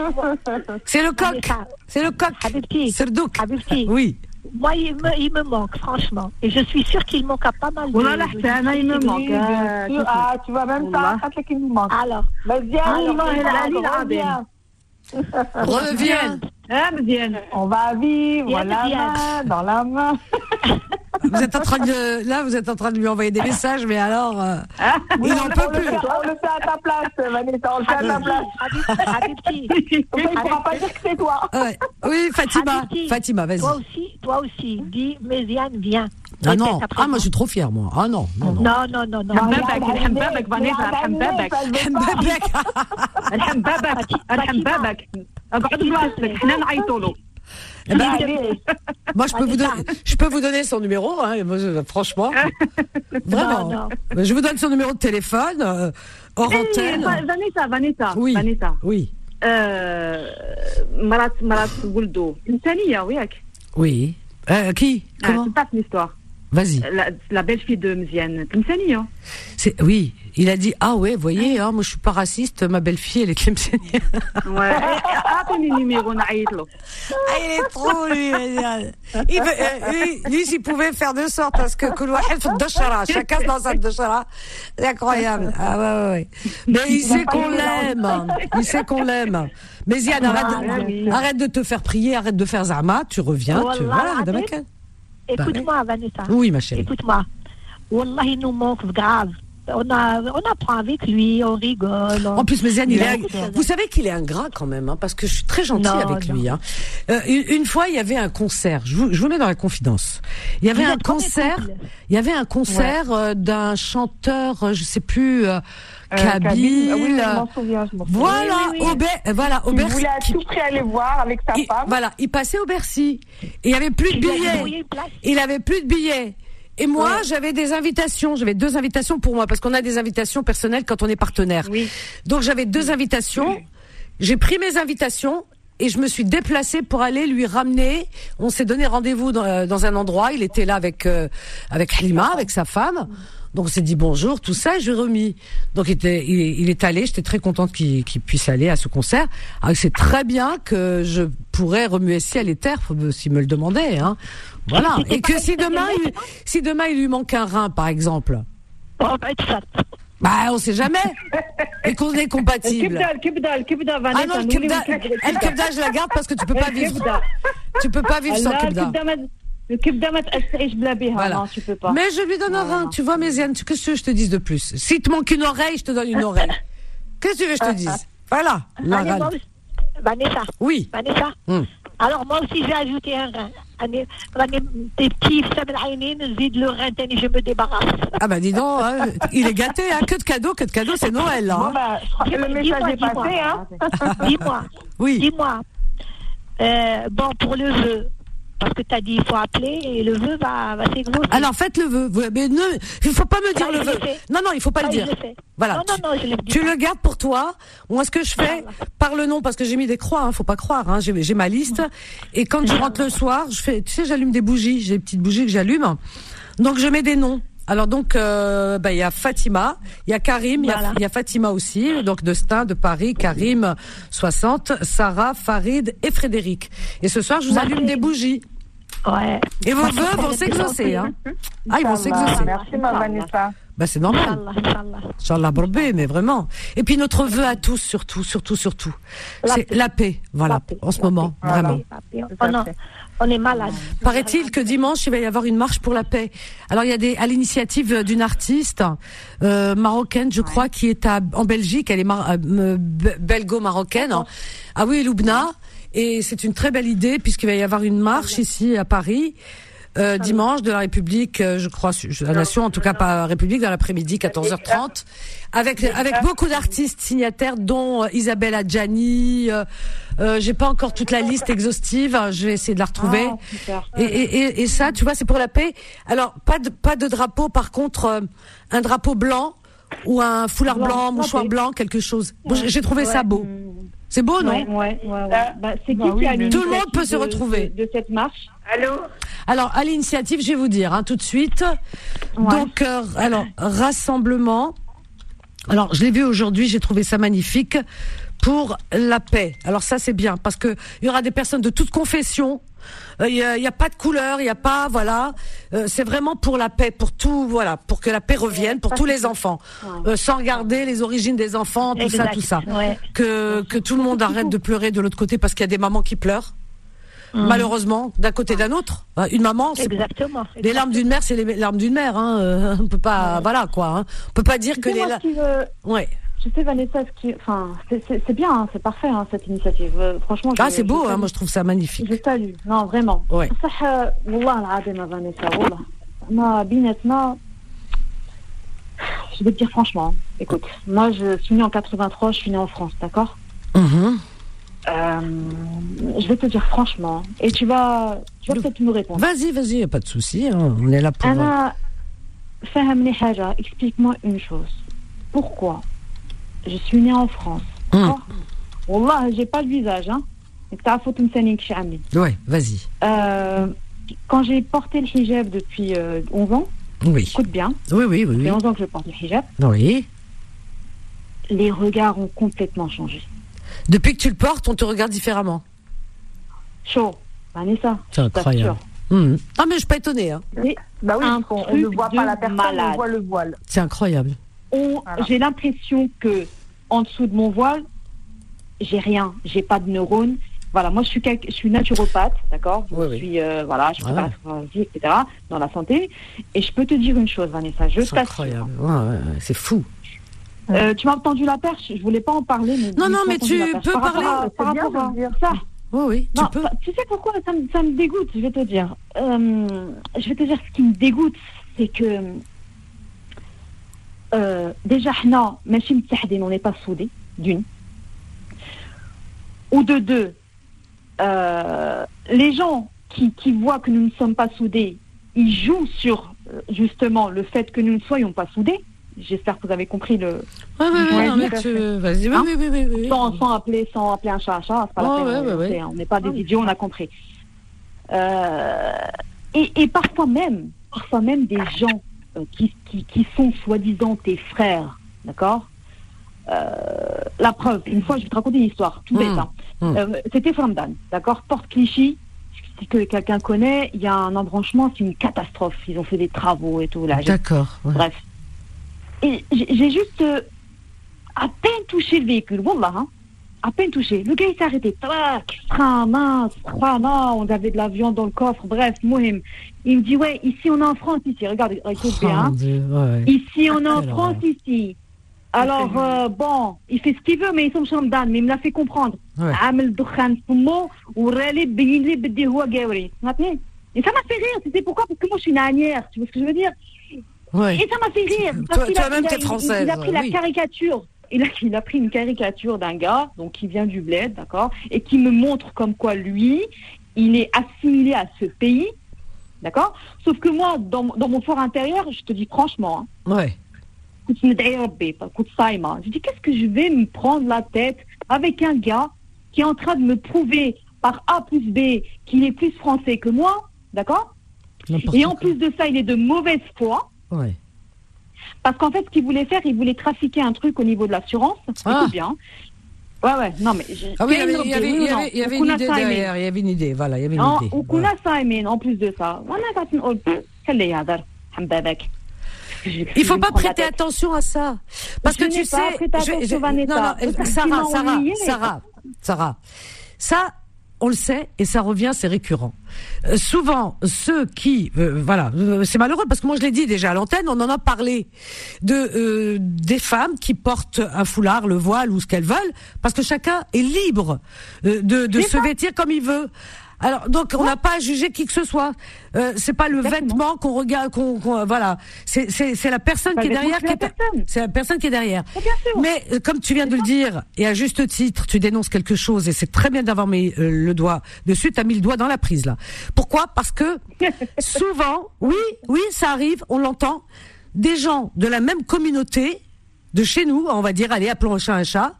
C'est le coq, c'est le coq. Habibti, Oui. Moi, il me, il me manque, franchement. Et je suis sûre qu'il manque à pas mal de gens. il me manque. Ah, tu vois, même ça, ça qu'il me manque. Alors, reviens. On va vivre, voilà, dans la main. Vous êtes en train de, là, vous êtes en train de lui envoyer des messages, mais alors, euh, il n'en on, peut le plus. fait, on le fait à ta place, Vanessa, on le fait à ta place. Habibti, Comme ça, il ne pourra pas dire que c'est toi. Ouais. Oui, Fatima, Habibti, Fatima, vas-y. toi aussi, toi aussi, dis, Méziane, viens. Ah Peut-être non, après ah moi je suis trop fière moi. Ah non, non, non. Non, non, non, non. حبابك الحبابك فانيسا الحبابك الحبابك الحبابك اقعد بلاصتك حنا نعيطوا له Eh ben, moi, je peux, vous donner, bah. je peux vous donner son numéro, hein, franchement. Ah. Vraiment. Je vous donne son numéro de téléphone, euh, hors antenne. Vanessa, Vanessa. Oui. Vanessa. Oui. Euh, Marat, Marat Gouldo. Une hein, oui, Oui. Euh, qui? Ah, Comment ah, C'est pas une histoire. Vas-y. La, la belle-fille de Mziane Tlemcenia. Hein. C'est oui, il a dit ah ouais, voyez, hein, moi je suis pas raciste, ma belle-fille elle est Tlemcenia. Ouais. Ah, le numéro Ah, il est trop lui. Il veut, euh, lui, lui s'il pouvait faire de sorte parce que chacun dans sa doshara. C'est incroyable. Ah ouais ouais. ouais. Mais il sait qu'on l'aime. Il sait qu'on l'aime. Mais Ziane, ah, arrête, arrête de te faire prier, arrête de faire zama, tu reviens, tu vas, Écoute-moi, Vanessa. Oui, ma chérie. Écoute-moi. Wallah, il nous manque grave. On, a, on apprend avec lui, on rigole. on- En plus, Méziane, il est, un- vous savez qu'il est ingrat quand même, hein, parce que je suis très gentille Non, avec non. lui. Hein. Euh, une, une fois, il y avait un concert. Je vous, je vous mets dans la confidence. Il y avait Vous un concert. Il y avait un concert euh, d'un chanteur, euh, je sais plus, Euh, Kabyle. Ah Oui, je m'en souviens, je m'en souviens. Voilà, Oui, oui, oui. au Ber- euh, voilà, Il voulait à tout prix aller voir avec sa il- femme. voilà, il passait au Bercy. Et il avait plus de billets. Il avait plus de billets. Et moi, j'avais des invitations. J'avais deux invitations pour moi parce qu'on a des invitations personnelles quand on est partenaire. Oui. Donc j'avais deux invitations. J'ai pris mes invitations et je me suis déplacée pour aller lui ramener. On s'est donné rendez-vous dans, euh, dans un endroit. Il était là avec euh, avec Halima, avec sa femme. Donc on s'est dit bonjour, tout ça, je remis. Donc il, était, il, est allé, j'étais très contente qu'il puisse aller à ce concert. C'est très bien que je pourrais remuer ciel et terre s'il me le demandait. Hein. Voilà. Et que si demain, il, si demain il lui manque un rein, par exemple. Oh, ben, ça. Bah, on sait jamais. Et qu'on est compatible. Ah non, le kibda, je la garde parce que tu peux pas vivre. Tu peux pas vivre sans kibda. Voilà. non, tu peux pas. Mais je lui donnerai un. Tu vois, Méziane, qu'est-ce que je te dise de plus? Si te manque une oreille, je te donne une oreille. Qu'est-ce que tu veux que je te dise? Voilà. Vanessa. Vanessa. Oui. Vanessa. Mmh. Alors, moi aussi, j'ai ajouté un rein. Des petits zid le rein, je me débarrasse. Ah, bah dis donc, hein, il est gâté, hein, que de cadeaux, que de cadeaux, c'est Noël. Hein. Bon bah, le message est passé. Dis-moi. Hein. Dis-moi. Oui. Dis-moi. Euh, bon, pour le jeu, parce que tu as dit il faut appeler et le vœu va, va s'exaucer. Alors faites le vœu. Mais ne, il faut pas me dire le vœu. Non, non, il faut pas le dire. Voilà. Non, non, tu- non, je l'ai dit. Tu le gardes pour toi. Moi, ce que je fais, par le nom, parce que j'ai mis des croix, hein, faut pas croire. Hein, j'ai j'ai ma liste. Et quand je rentre le soir, je fais, tu sais, j'allume des bougies. J'ai des petites bougies que j'allume. Donc je mets des noms. Alors donc, euh, bah, il y a Fatima, il y a Karim, il y a- Voilà. il y, a Fatima aussi, donc de Stein, de Paris, Karim, 60, Sarah, Farid et Frédéric. Et ce soir, je vous Moi, allume des bougies. Ouais. Et vos vœux vont s'exaucer. Hein. Ah, ils vont s'exaucer. Merci, ma Vanessa. Bah, c'est normal. Inch'Allah, Borbé, mais vraiment. Et puis notre vœu à tous, surtout, surtout, surtout, c'est la paix. Voilà, La paix, en ce moment, paix, vraiment. paix. On fait. On est malade. Paraît-il que dimanche il va y avoir une marche pour la paix. Alors il y a des à l'initiative d'une artiste euh, marocaine, je crois, qui est à, en Belgique. Elle est euh, be- belgo-marocaine. Ah oui, Loubna. Et c'est une très belle idée puisqu'il va y avoir une marche ici à Paris. euh, dimanche de la République, euh, je crois, la nation, en tout cas pas République, dans l'après-midi, 14h30, avec avec beaucoup d'artistes signataires, dont euh, Isabelle Adjani. Euh, J'ai pas encore toute la liste exhaustive, je vais essayer de la retrouver. Ah. Et, et, et, et ça, tu vois, c'est pour la paix. Alors, pas de, pas de drapeau, par contre, euh, un drapeau blanc ou un foulard blanc, Blanc, mouchoir blanc, quelque chose. Bon, j'ai- trouvé ça beau. C'est beau, non Ouais, ouais, ouais, ouais. Bah, c'est qui Bah oui, qui a mais- l'initiative Tout le monde peut se retrouver. De, de cette marche Allô Alors, à l'initiative, je vais vous dire hein, tout de suite. Ouais. Donc, euh, alors, rassemblement. Alors, je l'ai vu aujourd'hui, j'ai trouvé ça magnifique pour la paix. Alors ça, c'est bien parce que il y aura des personnes de toute confession. Euh, Il n'y a, il y a pas de couleur, il n'y a pas, voilà. Euh, c'est vraiment pour la paix, pour tout, voilà, pour que la paix revienne, pour tous les enfants, Euh, sans regarder les origines des enfants, tout ça, tout ça. Ouais. Que que tout le monde arrête de pleurer de l'autre côté parce qu'il y a des mamans qui pleurent. Malheureusement, d'un côté et d'un autre. Euh, Une maman, c'est Exactement. les larmes d'une mère, c'est les larmes d'une mère. Hein. euh, On peut pas, voilà quoi. Hein. On peut pas dire que les. la- veut- Ouais Je sais Vanessa, ce qui, enfin, c'est- c'est c'est bien, hein, c'est parfait hein, cette initiative. Euh, franchement, Ah, je- c'est beau. je Hein. salue. Moi, je trouve ça magnifique. Je salue. Non, vraiment. Ouais. صح والله العظيم يا Vanessa والله ما بيناتنا je vais te dire franchement écoute moi je suis née en 83 je suis née en France d'accord Mhm. Euh, je vais te dire franchement et tu vas tu vas Le- peut-être me répondre Vas-y, vas-y, y a pas de souci. hein. On est là pour. Anna فهمني حاجة explique-moi une chose pourquoi je suis née en France. Hum. D'accord Wallah, j'ai pas le visage, hein. Ouais, vas-y. Euh, quand j'ai porté le hijab depuis euh, 11 ans, oui. écoute bien. Oui, oui, oui. Ça fait 11 ans que je porte le hijab. Oui. Les regards ont complètement changé. Depuis que tu le portes, on te regarde différemment. Chaud. Vanessa. C'est incroyable. Mmh. Ah, mais je suis pas étonnée. Hein. Oui. Bah oui, on, on, ne voit pas la personne, on voit le voile. C'est incroyable on- Voilà. J'ai l'impression que en dessous de mon voile, j'ai rien, j'ai pas de neurones. Voilà, moi je suis, je suis naturopathe, d'accord? Je Oui, suis, euh, voilà, je Ah prépare vie, etc., dans la santé. Et je peux te dire une chose, Vanessa, je C'est incroyable. Ouais, ouais, ouais, c'est fou. Euh, tu m'as entendu la perche, je voulais pas en parler. Mais Non, non, mais tu peux Par rapport parler. à- Par bien rapport à de dire. ça, Oui, oui, tu Non, peux. ça- tu sais pourquoi? Ça me, ça me dégoûte, je vais te dire. Euh, je vais te dire ce qui me dégoûte, c'est que euh, déjà, non, ماشي متحدين, on n'est pas soudés, d'une. Ou de deux, euh, les gens qui, qui voient que nous ne sommes pas soudés, ils jouent sur euh, justement le fait que nous ne soyons pas soudés. J'espère que vous avez compris le, Ouais, ouais, ouais, Ouais, non, mais tout à tu... fait. Vas-y, oui, Hein oui, oui, oui, oui. sans, sans appeler sans appeler un chat un chat, c'est pas la Ouais, peine, ouais, on, ouais, sait, ouais. on n'est pas des idiots, on a compris. Euh, et, et parfois même, parfois même des gens euh, qui, qui, qui sont soi-disant tes frères, d'accord Euh, La preuve, une fois, je vais te raconter une histoire, tout bête. hein. Mm. Euh, C'était Framdan, d'accord Porte Clichy, si que quelqu'un connaît, il y a un embranchement, c'est une catastrophe. Ils ont fait des travaux et tout là. D'accord. ouais. Bref. Et j'ai juste euh, à peine touché le véhicule, Wallah, hein, à peine touché. Le gars, il s'est arrêté. Tac, frein, mince, frein, non, on avait de la viande dans le coffre. Bref, Mohim. Il me dit, ouais, ici, on est en France, ici. Regarde, écoute bien. Ouais. Ici, on est en Alors, France, ouais. ici. Alors, euh, bon, il fait ce qu'il veut, mais ils sont chambre d'âne, mais il me l'a fait comprendre. Ouais. Et ça m'a fait rire, c'était pourquoi? Parce que moi, je suis une tu vois ce que je veux dire? Ouais. Et ça m'a fait rire. Parce toi, toi a, t'es française. Il a, pris la caricature il a, il a pris une caricature d'un gars, donc qui vient du bled, d'accord, et qui me montre comme quoi lui, il est assimilé à ce pays, d'accord. Sauf que moi, dans, mon fort intérieur, je te dis franchement, je dis qu'est-ce que je vais me prendre la tête avec un gars qui est en train de me prouver par A plus B qu'il est plus français que moi, d'accord. Et en plus de ça, il est de mauvaise foi. Parce qu'en fait, ce qu'il voulait faire, il voulait trafiquer un truc au niveau de l'assurance. Ah. Écoute bien. Ouais, ouais, non, mais. Ah oui, il y avait, il y avait, il y avait, une idée derrière. Il y avait une idée. Voilà, il y avait une Non, idée. Simon, en plus de ça. Voilà. Il faut pas prêter attention à ça. Parce Je que tu sais. je- je- non, non, Sarah, Sarah. Sarah, Sarah. Ça, on le sait, et ça revient, c'est récurrent. Euh, souvent, ceux qui, euh, voilà, euh, c'est malheureux parce que moi je l'ai dit déjà à l'antenne, on en a parlé de euh, des femmes qui portent un foulard, le voile ou ce qu'elles veulent, parce que chacun est libre de, de se vêtir comme il veut. Alors donc on n'a pas à juger qui que ce soit. Euh, c'est pas le vêtement qu'on regarde, qu'on qu'on- voilà. C'est c'est c'est la personne qui est derrière. c'est la qui est- personne. C'est la personne qui est derrière. Mais euh, comme tu viens de le dire, et à juste titre, tu dénonces quelque chose, et c'est très bien d'avoir mis euh, le doigt dessus, tu as mis le doigt dans la prise là. Pourquoi? Parce que souvent, oui, oui, ça arrive, on l'entend, des gens de la même communauté, de chez nous, on va dire, allez, appelons un chat un chat,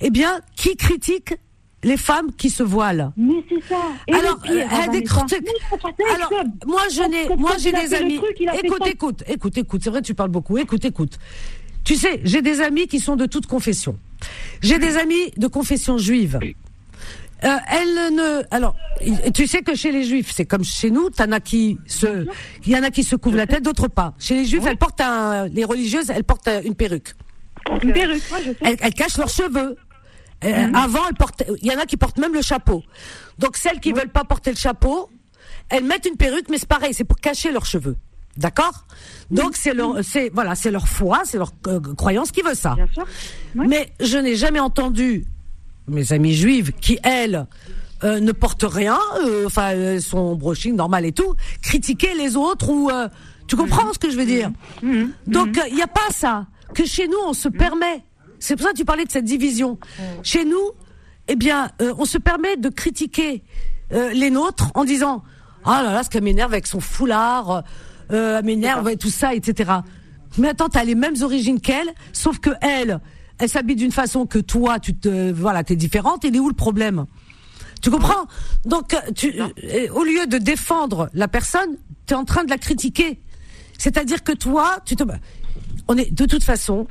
eh bien, qui critiquent les femmes qui se voilent Mais c'est ça. Et alors, le pire, euh, ça, Alors, moi, je n'ai, moi, j'ai des amis. truc, écoute, ça. écoute, écoute, écoute. C'est vrai, tu parles beaucoup. Écoute, écoute. Tu sais, j'ai des amis qui sont de toute confession. J'ai des amis de confession juive. Euh, elles ne, alors, tu sais que chez les juifs, c'est comme chez nous, t'en as qui se, il y en a qui se couvrent la tête, d'autres pas. Chez les juifs, elles portent un, les religieuses, elles portent une perruque. Une perruque, ouais, je sais. Elles, elles cachent leurs cheveux. Euh, Avant, elles portaient, il y en a qui portent même le chapeau. Donc celles qui veulent pas porter le chapeau, elles mettent une perruque, mais c'est pareil, c'est pour cacher leurs cheveux. D'accord? Donc c'est leur, c'est voilà, c'est leur foi, c'est leur euh, croyance qui veut ça. Bien sûr. Oui. Mais je n'ai jamais entendu mes amies juives qui elles euh, ne portent rien, euh, enfin sont brushing normal et tout, critiquer les autres ou euh, tu comprends ce que je veux dire? Donc il n'y a pas ça que chez nous on se permet. C'est pour ça que tu parlais de cette division. Chez nous, eh bien, euh, on se permet de critiquer euh, les nôtres en disant ah là là ce qu'elle m'énerve avec son foulard, euh, elle m'énerve et tout ça, etc. Mais attends, t'as les mêmes origines qu'elle, sauf que elle, elle s'habille d'une façon que toi, tu te, voilà, t'es différente. Il est où le problème? Tu comprends? Donc, tu, euh, au lieu de défendre la personne, t'es en train de la critiquer. C'est-à-dire que toi, tu te, on est de toute façon,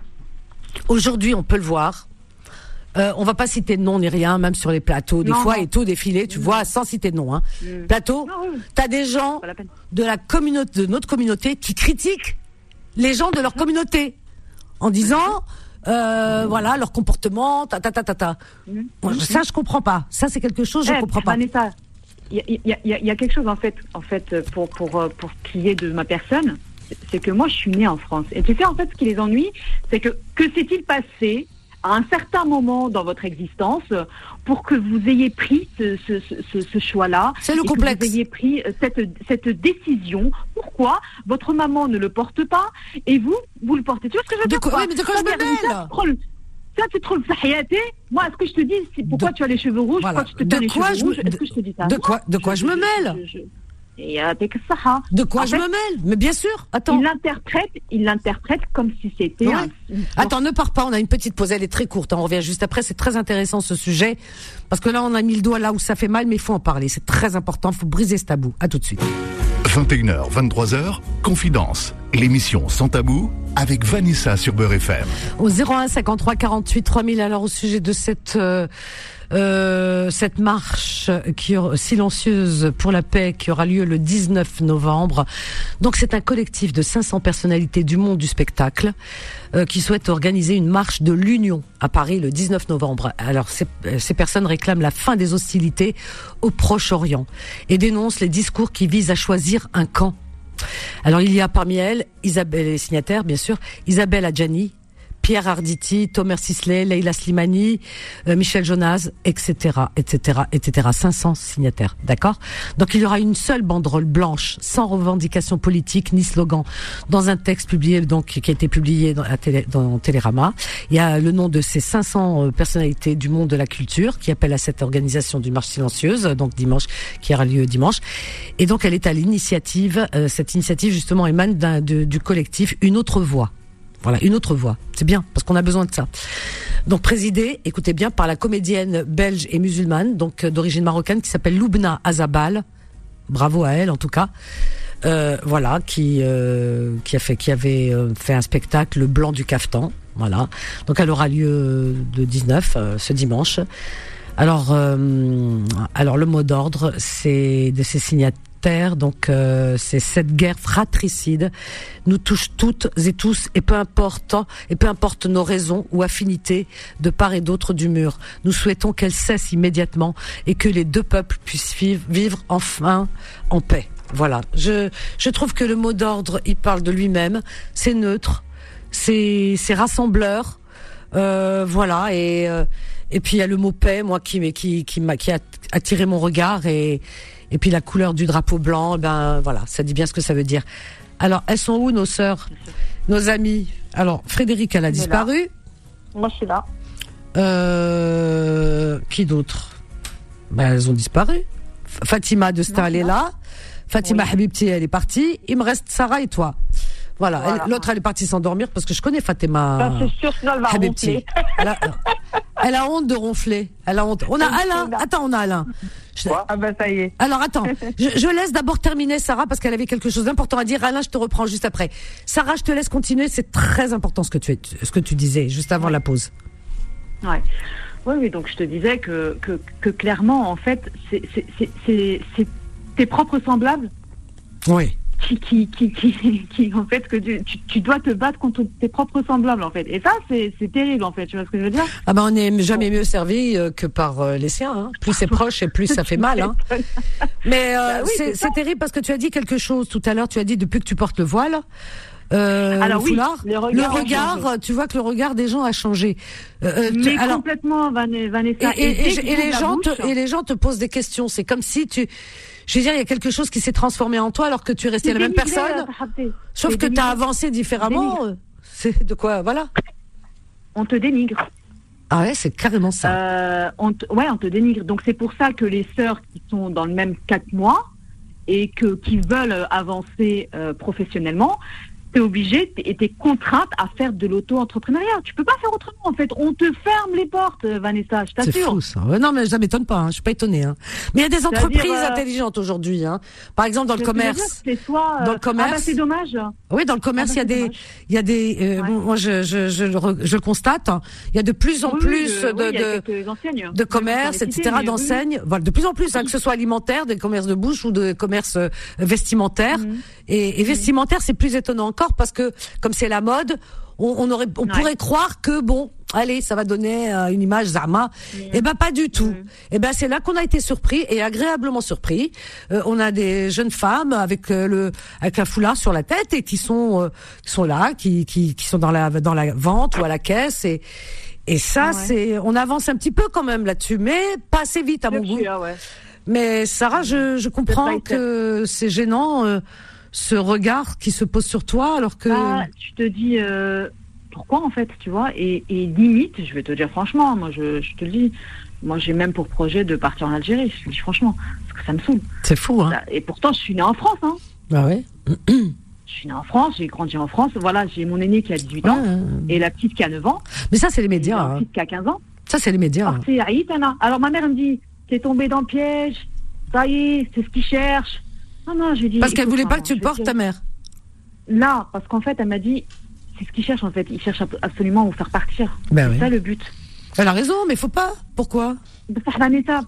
aujourd'hui, on peut le voir. Euh, on va pas citer de nom ni rien, même sur les plateaux, des Non, fois non. et tout défilé, tu vois, sans citer de nom. Hein. Plateau, Ah oui. t'as des gens la de la communauté, de notre communauté, qui critiquent les gens de leur communauté en disant, euh, voilà, leur comportement, ta ta ta ta Ça, je comprends pas. Ça, c'est quelque chose, je Eh, comprends pas. Il y a, y y quelque chose en fait, en fait pour, pour, pour ce qui est de ma personne, c'est- que moi je suis née en France. Et tu sais, en fait, ce qui les ennuie, c'est que que s'est-il passé à un certain moment dans votre existence pour que vous ayez pris ce, ce, ce- ce, ce choix-là C'est le et complexe. Que vous ayez pris cette, cette décision? Pourquoi votre maman ne le porte pas et vous, vous le portez? Tu vois ce que je veux dire quoi- quoi mais de quoi je me mêle? ça, tu trouves- Ça, hayaté Moi, est-ce que je te dis, pourquoi De- tu as les cheveux rouges, Voilà. pourquoi tu te De teins les quoi cheveux je rouges? Est-ce de- que je te dis ça? de Non. quoi- de quoi je me mêle? je- Et avec ça, De quoi En je fait, me mêle Mais bien sûr. Attends. il l'interprète, il l'interprète comme si c'était Ouais. un- Attends, ne pars pas, on a une petite pause, elle est très courte, hein, on revient juste après, c'est très intéressant ce sujet, parce que là on a mis le doigt là où ça fait mal, mais il faut en parler, c'est très important, il faut briser ce tabou. À tout de suite. 21h, 23h, Confidence. L'émission Sans Tabou avec Vanessa sur Beurre FM. Au 01 53 48 3000, alors au sujet de cette euh, euh, cette marche qui silencieuse pour la paix qui aura lieu le 19 novembre. Donc c'est un collectif de 500 personnalités du monde du spectacle euh, qui souhaite organiser une marche de l'union à Paris le 19 novembre. Alors ces, ces personnes réclament la fin des hostilités au Proche-Orient et dénoncent les discours qui visent à choisir un camp. Alors il y a parmi elles Isabelle les signataires bien sûr, Isabelle Adjani, Pierre Arditi, Thomas Sisley, Leila Slimani, euh, Michel Jonas, etc., etc., etc. 500 signataires, d'accord? Donc il y aura une seule banderole blanche, sans revendication politique ni slogan, dans un texte publié donc qui a été publié dans, la télé, dans Télérama. Il y a le nom de ces 500 euh, personnalités du monde de la culture qui appellent à cette organisation du marche silencieuse, donc dimanche, qui aura lieu dimanche. Et donc elle est à l'initiative. euh, cette initiative justement émane du collectif Une autre voix. Voilà, une autre voix. C'est bien, parce qu'on a besoin de ça. Donc présidée, écoutez bien, par la comédienne belge et musulmane, donc euh, d'origine marocaine, qui s'appelle Loubna Azabal. Bravo à elle, en tout cas. Euh, voilà, qui euh, qui avait fait un spectacle, Le Blanc du Caftan. Voilà. Donc elle aura lieu le 19, euh, ce dimanche. Alors, alors le mot d'ordre, c'est de ces signataires Donc euh, c'est cette guerre fratricide nous touche toutes et tous et peu importe et peu importe nos raisons ou affinités de part et d'autre du mur. Nous souhaitons qu'elle cesse immédiatement et que les deux peuples puissent vivre, vivre enfin en paix. Voilà. Je je trouve que le mot d'ordre, il parle de lui-même. C'est neutre, c'est c'est rassembleur. Euh, voilà et euh, et puis il y a le mot paix, moi qui qui qui m'a qui a attiré mon regard et et puis la couleur du drapeau blanc, ben voilà, ça dit bien ce que ça veut dire. Alors elles sont où nos sœurs, nos amies? Alors Frédéric, elle a disparu. Moi, je suis là. Euh, qui d'autre? Ben elles ont disparu. Fatima de Star, elle est là. Fatima Habibti, elle est partie. Il me reste Sarah et toi. Voilà. Voilà. Elle- L'autre, elle est partie s'endormir parce que je connais Fatima. Ben, c'est sûr, sinon elle va ronfler. Elle a, elle a honte de ronfler. Elle a honte. On a Alain. Attends, on a Alain. Je- Ah ben ça y est. alors attends, je, je laisse d'abord terminer Sarah parce qu'elle avait quelque chose d'important à dire. Alain, je te reprends juste après. Sarah, je te laisse continuer. C'est très important ce que tu ce que tu disais juste avant la pause. Ouais. Oui, oui, donc je te disais que, que, que clairement, en fait, c'est tes propres semblables Oui. Qui, qui, qui, qui, qui, en fait, que tu, tu, dois te battre contre tes propres semblables, en fait. Et ça, c'est terrible, en fait, tu vois ce que je veux dire? Ah ben on n'est jamais mieux servi euh, que par euh, les siens. hein. Plus c'est proche et plus ça fait mal. Hein. Mais euh, Bah oui, c'est terrible parce que tu as dit quelque chose tout à l'heure. Tu as dit depuis que tu portes le voile. Euh, Alors le oui, foulard, le regard tu vois que le regard des gens a changé. Euh, Mais alors, complètement, et, Vanessa. et- les gens te, et les gens te posent des questions. C'est comme si tu, je veux dire, il y a quelque chose qui s'est transformé en toi alors que tu es resté la même personne, sauf que tu as avancé différemment. C'est de quoi, voilà. On te dénigre. Ah ouais, c'est carrément ça. Euh, on te, ouais, on te dénigre. Donc c'est pour ça que les sœurs qui sont dans le même cas que moi et que qui veulent avancer euh, professionnellement, t'es obligé t'es- et t'es contrainte à faire de l'auto-entrepreneuriat. Tu peux pas faire autrement. En fait, on te ferme les portes, euh, Vanessa. Je C'est t'assure. fou ça. Non mais ça m'étonne pas. Hein. Je suis pas étonnée. Hein. Mais il y a des entreprises euh, intelligentes aujourd'hui. Hein. Par exemple dans le dire, commerce. c'est soit euh, Dans le commerce. Ah bah c'est dommage. Oui, dans le commerce, il y a Ah bah, c'est des, il y a des. euh, Ouais. moi, je, je, je, le re- je le constate. hein. Il y a de plus en Oui, plus oui, de, oui, de, de commerce, Je vais pas les etc., d'enseignes, voilà, de plus en plus, que ce soit alimentaire, des commerces de bouche ou de commerces vestimentaires. Mhm. Et, et vestimentaire, c'est plus étonnant parce que comme c'est la mode, on, on aurait, on Ouais. pourrait croire que bon, allez, ça va donner euh, une image Zama. Eh ben pas du tout. Mhm. Eh ben c'est là qu'on a été surpris et agréablement surpris. Euh, on a des jeunes femmes avec euh, le avec un foulard sur la tête et qui sont qui sont là, qui, qui qui sont dans la dans la vente ou à la caisse et et ça Ouais. c'est on avance un petit peu quand même là-dessus, mais pas assez vite à mon goût. ouais. Mais Sarah, je, je comprends que c'est gênant ce regard qui se pose sur toi alors que Bah, tu te dis euh, pourquoi en fait, tu vois, et, et limite, je vais te dire franchement, moi je, je te le dis, moi j'ai même pour projet de partir en Algérie, je te le dis franchement, parce que ça me saoule. c'est fou hein. Et pourtant je suis née en France, hein. Bah ouais. Je suis née en France, j'ai grandi en France, voilà, j'ai mon aîné qui a 18 ans Ouais. et la petite qui a 9 ans, Mais ça c'est les et médias. la hein. petite qui a 15 ans. Ça c'est les médias. Alors, ma mère elle me dit, t'es tombée dans le piège, ça y est, c'est ce qu'ils cherchent. Non, non, je lui dis. Parce qu'elle voulait pas que tu portes te- ta mère. Là, parce qu'en fait, elle m'a dit, c'est ce qu'ils cherchent en fait. Ils cherchent ab- absolument à vous faire partir. Ben C'est oui. ça le but. Elle a raison, mais faut pas. Pourquoi? De faire Vanessa,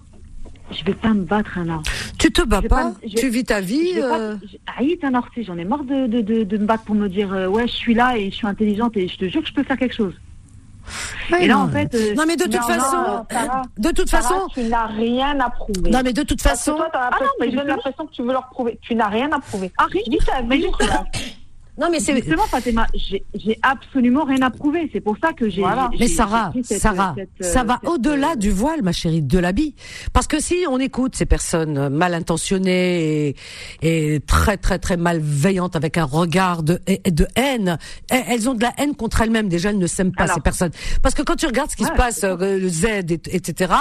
je vais pas me battre, Anna. Tu te bats pas, pas- je- tu vis ta vie. Euh, sais, j'en ai marre de, de, de, de me battre pour me dire, euh, ouais, je suis là et je suis intelligente et je te jure que je peux faire quelque chose. Et là, non. en fait. euh, Non mais de toute façon, Sarah, de toute Sarah, façon, tu n'as rien à prouver. non mais de toute Parce que façon, toi, Ah non, mais je donne justement- l'impression que tu veux leur prouver. Tu n'as rien à prouver. Ah, rien. Dis ta Mais non mais c'est Justement, Fatima, j'ai absolument rien à prouver. C'est pour ça que j'ai. Voilà. Mais Sarah, cette- Sarah, cette, ça euh, va cette, au-delà euh, du voile, ma chérie, de l'habit. Parce que si on écoute ces personnes euh, mal intentionnées et, et très très très malveillantes avec un regard de, de haine, elles ont de la haine contre elles-mêmes. Déjà, elles ne s'aiment pas Alors. ces personnes. Parce que quand tu regardes ce qui Ouais, se passe, euh, le Z, et- etc.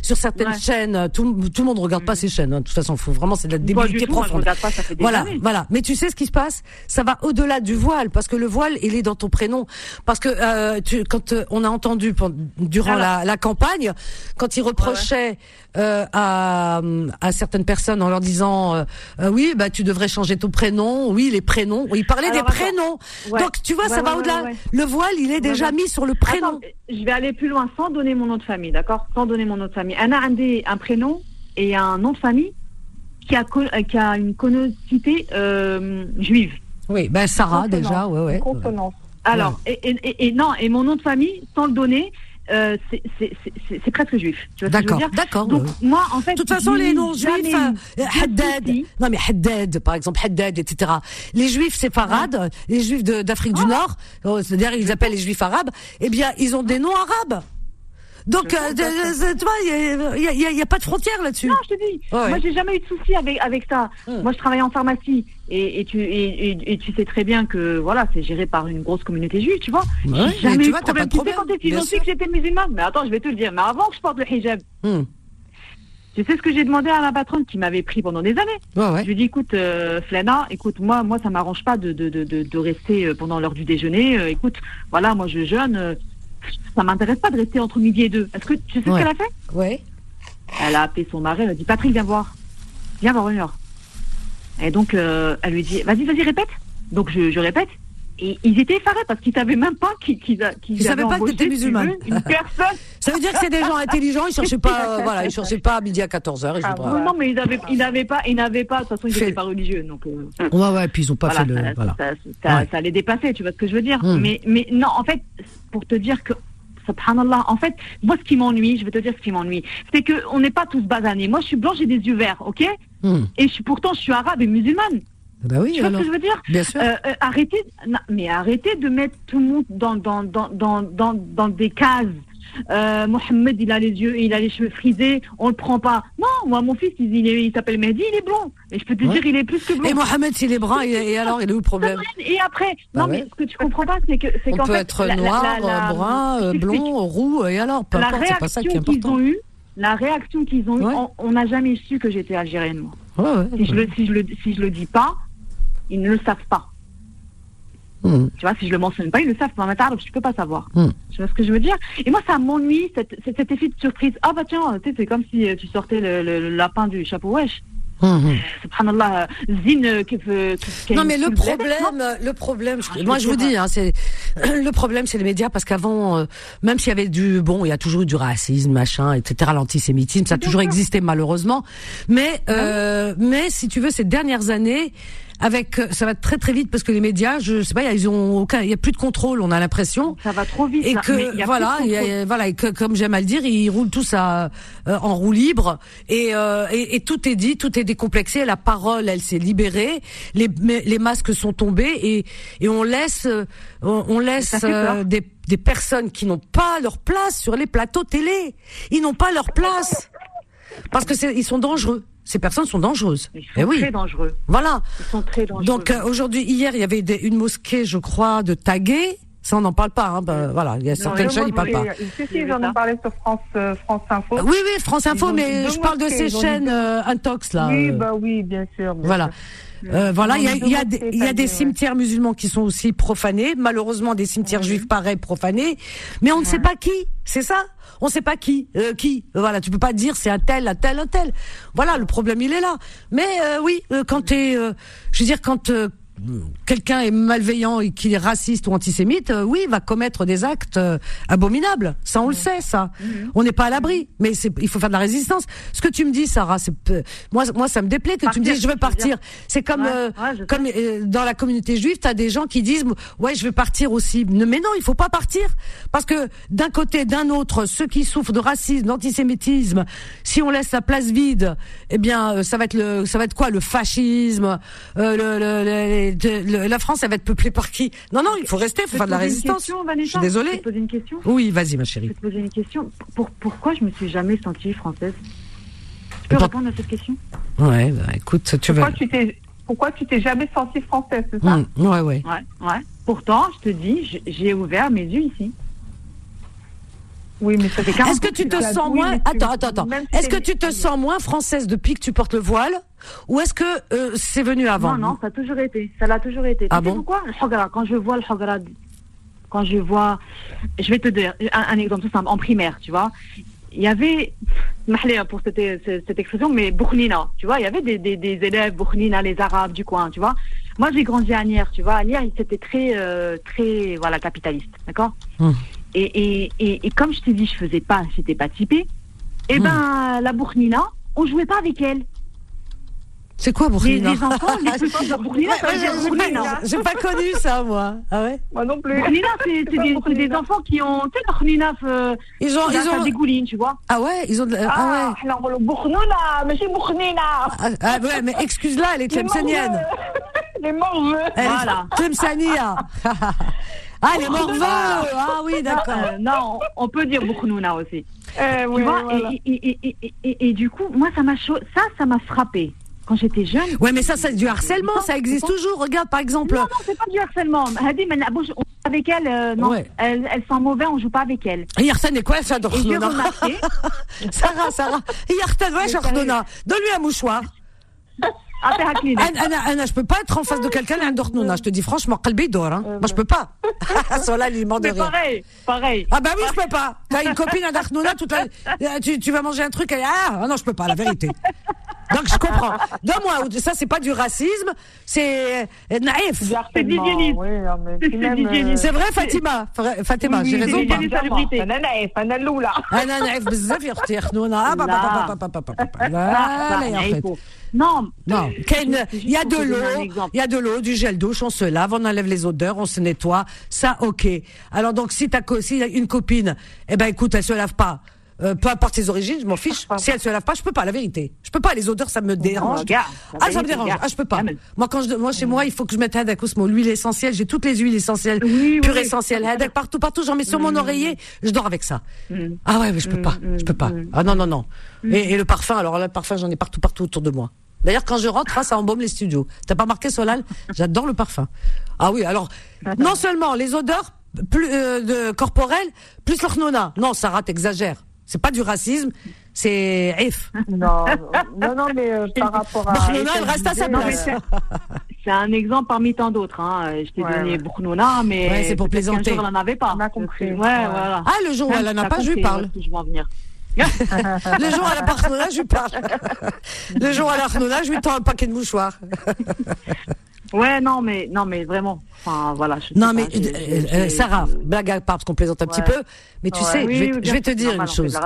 Sur certaines Ouais. chaînes, euh, tout, tout le monde ne regarde pas ces chaînes. hein. De toute façon, faut vraiment c'est de la débilité moi, je profonde. regarde pas, ça fait des Voilà, années. voilà. Mais tu sais ce qui se passe? Ça va au-delà du voile, parce que le voile, il est dans ton prénom. Parce que euh, tu, quand euh, on a entendu durant la, la campagne, quand il reprochait euh, à, à certaines personnes en leur disant oui, bah tu devrais changer ton prénom, oui les prénoms, il parlait Alors, des attends. prénoms. Ouais. Donc tu vois, Ouais, ça va au-delà. Le voile, il est déjà mis sur le prénom. Attends, je vais aller plus loin sans donner mon nom de famille, d'accord? Sans donner mon nom de famille. Anna a un, un prénom et un nom de famille qui a, qui a une connotité euh, juive. Oui, ben Sarah déjà, ouais, ouais. Consonance. Alors, et, et, et- et non, et mon nom de famille, sans le donner, euh, c'est- presque juif. D'accord, d'accord. Donc, ouais. moi, en fait. De toute façon, les noms juifs, eu euh, Haddad, non mais Haddad, par exemple, Haddad, etc. Les juifs séfarades, les juifs d'Afrique Ah. du Nord, euh, c'est-à-dire ils appellent les juifs arabes, eh bien, ils ont des noms arabes. Donc, euh, de- tu vois, il y a, pas de frontière là-dessus. Non, je te dis. Ouais, Moi, j'ai jamais eu de soucis avec, avec ça. Hmm. Moi, je travaille en pharmacie. Et, et, tu, et, et, et tu sais très bien que voilà, c'est géré par une grosse communauté juive, tu vois. Ouais, J'ai mais jamais eu vois, de problème. Tu sais quand sûr. que j'étais musulmane Mais attends, je vais te le dire. Mais avant que je porte le hijab, Hmm. tu sais ce que j'ai demandé à la patronne qui m'avait pris pendant des années? Ouais, ouais. Je lui ai dit, écoute, euh, Flana, écoute, moi, moi, ça m'arrange pas de, de, de, de, rester euh, pendant l'heure du déjeuner. Euh, écoute, voilà, moi, je jeûne. Ça m'intéresse pas de rester entre midi et deux. Est-ce que tu sais Ouais. ce qu'elle a fait? Ouais. Elle a appelé son mari, elle a dit, Patrick, viens voir. Viens voir une heure. Et donc, euh, elle lui dit, vas-y, vas-y, répète. Donc, je, je répète. Et ils étaient effarés parce qu'ils savaient même pas qu'ils qu'ils qu'ils Ils savaient avaient pas que si tu musulmane. veux, Une personne. Ça veut dire que c'est des gens intelligents, ils cherchaient pas, euh, voilà, ils cherchaient pas à midi à 14h. Ils Ah, Non, mais ils n'avaient ils pas, ils n'avaient pas, de toute façon, ils Fait- n'étaient pas religieux. Donc, euh, Ouais, ouais, puis ils ont pas voilà, fait le, ça, voilà. ça, ça, Ouais. ça les dépassait, tu vois ce que je veux dire. Hmm. Mais, mais non, en fait, pour te dire que, subhanallah, en fait, moi, ce qui m'ennuie, je vais te dire ce qui m'ennuie, c'est que on n'est pas tous basanés. Moi, je suis blanche, j'ai des yeux verts, ok? Hmm. Et je suis, pourtant, je suis arabe et musulmane. Bah oui, Tu vois ce que je veux dire? Bien sûr. Euh, euh, arrêtez, non, mais arrêtez de mettre tout le monde dans, dans, dans, dans, dans, dans des cases. Euh, Mohamed, il a les yeux, il a les cheveux frisés, on le prend pas. Non, moi, mon fils, il, il, s'appelle Mehdi, il est blond. Et je peux te Ouais. dire, il est plus que blond. Et Mohamed, s'il est brun, et, et alors, il est où le problème Et après, Bah non, ouais. mais ce que tu comprends pas, c'est que c'est On qu'en peut fait, être la- noir, la- la- brun, euh, blond, roux, et alors, peu importe, c'est pas ça qui est important. ont eue, la réaction qu'ils ont eue, Ouais. on- n'a jamais su que j'étais algérienne. moi. Si je le, si je le, si je le dis pas, ils ne le savent pas. Hmm. Tu vois, si je le mentionne pas, ils le savent pas. Mais t'as- je peux pas savoir. Hmm. Tu vois ce que je veux dire? Et moi, ça m'ennuie, cette, cet cet effet de surprise. Ah bah tiens, c'est comme si euh, tu sortais le, le- le lapin du chapeau wesh. Hmm, hmm. Subhanallah, Zine, euh, qui veut- Non mais le problème, le problème, je- Ah, moi je vous dis, hein, c'est le problème, c'est les médias parce qu'avant, euh, même s'il y avait du bon, il y a toujours eu du racisme, machin, etc. L'antisémitisme, ça a toujours existé malheureusement. Mais euh, mais si tu veux, ces dernières années, avec euh, ça va très très vite parce que les médias, je sais pas, ils ont aucun, il y a plus de contrôle, on a l'impression. Ça va trop vite. Et là. Mais il que voilà, y a- voilà, et que comme j'aime à le dire, ils roulent tous à, euh, en roue libre et, euh, et, et tout est dit, tout est décomplexé. La parole, elle s'est libérée, les, les masques sont tombés et, et on laisse, euh, on, on laisse euh, des, des personnes qui n'ont pas leur place sur les plateaux télé. Ils n'ont pas leur place parce que c'est, ils sont dangereux. Ces personnes sont dangereuses. Ils sont Eh oui, très dangereux. voilà. Ils sont très dangereux. Donc euh, aujourd'hui, hier, il y avait des- une mosquée, je crois, de Tagué. Ça, on n'en parle pas. Hein. Ben, voilà, il y a certaines chaînes, ils parlent pas. Si, si, j'en ai parlé sur France, euh, France Info. Oui, oui, France Info, mais je parle de ces chaînes euh, intox là. Oui, bah oui, bien sûr. bien voilà. sûr. Euh, voilà, il y a, y a des, y a des cimetières musulmans qui sont aussi profanés, malheureusement des cimetières juifs pareils profanés, mais on ne sait pas qui, c'est ça? On ne sait pas qui, euh, qui. Voilà, tu peux pas dire c'est un tel, un tel, un tel. Voilà, le problème il est là. Mais euh, oui, euh, quand t'es, euh, je veux dire quand euh, quelqu'un est malveillant et qu'il est raciste ou antisémite, euh, oui, il va commettre des actes euh, abominables. Ça, on le sait, ça. On n'est pas à l'abri, mais il faut faire de la résistance. Ce que tu me dis, Sarah, c'est moi, moi, ça me déplaît que tu me dises je veux veux partir. C'est comme, Ouais, euh, ouais, comme dans la communauté juive, tu as des gens qui disent ouais, je vais partir aussi. Mais non, il faut pas partir parce que d'un côté, d'un autre, ceux qui souffrent de racisme, d'antisémitisme, si on laisse la place vide, eh bien, ça va être le, ça va être quoi, le fascisme, le, le- de- le- la France, elle va être peuplée par qui? Non, non, il faut rester, il faut Je faire peux de la résistance. question, Je suis désolée. Je peux te poser une question Oui, vas-y, ma Je chérie. vais te poser une question. Pour, pourquoi je me suis jamais sentie française? Tu peux Pour- répondre à cette question? Ouais, bah, écoute, tu veux. Pourquoi tu t'es, pourquoi tu t'es jamais sentie française, c'est ça? Hum, ouais, ouais. Ouais, ouais. Pourtant, je te dis, j'ai ouvert mes yeux ici. Oui, mais ça fait 40 Est-ce que tu te sens moins Attends, attends, attends. Est-ce que tu te sens moins française depuis que tu portes le voile ou est-ce que euh, c'est venu avant Non, non, ça a toujours été. Ça l'a toujours été. Ah tu sais bon pourquoi Le quand je vois le hogara, quand je vois, je vais te dire un, un exemple tout simple, en primaire, tu vois, il y avait, mahlia pour cette, cette, expression, mais boukhnina, tu vois, il y avait des, des, des élèves boukhnina, les arabes du coin, tu vois. Moi, j'ai grandi à Nières, tu vois. À Nières, c'était très, euh, très, voilà, capitaliste, d'accord Hum. Et, et, et, comme je t'ai dit, je faisais pas, j'étais pas typée. Et hmm. ben, la Bournina, on jouait pas avec elle. C'est quoi Bournina Les, les enfants, les petits de Bournina, ça veut J'ai pas connu ça, moi. Ah ouais Moi non plus. Bournina, c'est des, enfants qui ont. Tu sais, Bournina, euh, ils ont, ils ont... des goulines, tu vois. Ah ouais Ils ont. De... Ah, ah ouais Bournina, mais c'est Bournina ah, ah ouais, mais excuse-la, elle est tlemsenienne. Les morveux. Voilà. Tlemsania ah, les morveux. Ah oui, d'accord. Euh, non, on peut dire Bournouna aussi. Eh Tu oui, vois, voilà. et, et, et, et, et, et- et du coup, moi, ça m'a ça, ça m'a frappé. Quand j'étais jeune. Ouais, mais ça, c'est du harcèlement, ça existe toujours. Regarde, par exemple. Non, non, c'est pas du harcèlement. Hadi, mais la bouche, on joue avec elle, euh, non. Ouais. Elle, elle sent mauvais, on joue pas avec elle. Yartan est quoi, ça, remarqué, Sarah, Sarah. Yartan, ouais, Dornona. Donne-lui un mouchoir. انا انا جو بو با اتر ان فاس دو كالكان اللي عنده جو دي فرانشمون قلبي يدور ما جو لي t'as une copine tu, vas manger un truc et ah non je peux pas la vérité donc je comprends donc moi ça c'est pas du racisme c'est naïf c'est c'est vrai Fatima Fatima j'ai raison non. Non. Il y a de l'eau, il y a de l'eau, du gel douche, on se lave, on enlève les odeurs, on se nettoie. Ça, ok. Alors donc, si t'as une copine, eh ben écoute, elle se lave pas. Euh, peu importe ses origines, je m'en fiche. Si elle se lave pas, je peux pas, la vérité. Je peux pas, les odeurs, ça me dérange. Ah, ça me dérange. Ah, je peux pas. Moi, quand je, moi, chez moi, il faut que je mette Hadak Osmo, l'huile essentielle. J'ai toutes les huiles essentielles, oui, pure essentielle, Hadak partout, partout. J'en mets sur mon oreiller. Je dors avec ça. Ah ouais, mais je peux pas. Je peux pas. Ah non, non, non. Et, le parfum, alors là, le parfum, j'en ai partout, partout autour de moi. D'ailleurs, quand je rentre, ah, ça embaume les studios. T'as pas marqué Solal? J'adore le parfum. Ah oui, alors, non seulement les odeurs plus euh, de corporelles, plus l'ornona. Non, Sarah, t'exagères. C'est pas du racisme, c'est if. Non, non, non, mais euh, par rapport à. Barcelona, elle reste à sa place. c'est- un exemple parmi tant d'autres. Hein. Je t'ai Ouais, donné ouais. Bournouna, mais Ouais, c'est pour plaisanter. jour, elle n'en avait pas. On a compris. Ouais, Ouais. voilà. Ah, le jour où elle en a T'as pas, je lui compris parle. je veux en venir. Le jour à la Barcelona, je parle. Le jour à la Barcelona, je lui tends un paquet de mouchoirs. Ouais, non, mais non, mais vraiment. Enfin, voilà. je Non, pas, mais euh, euh, Sarah, blague à part, parce qu'on plaisante un petit peu, mais tu Ouais. sais, Oui, je vais, oui, te- bien je vais te sûr, dire normal, une chose.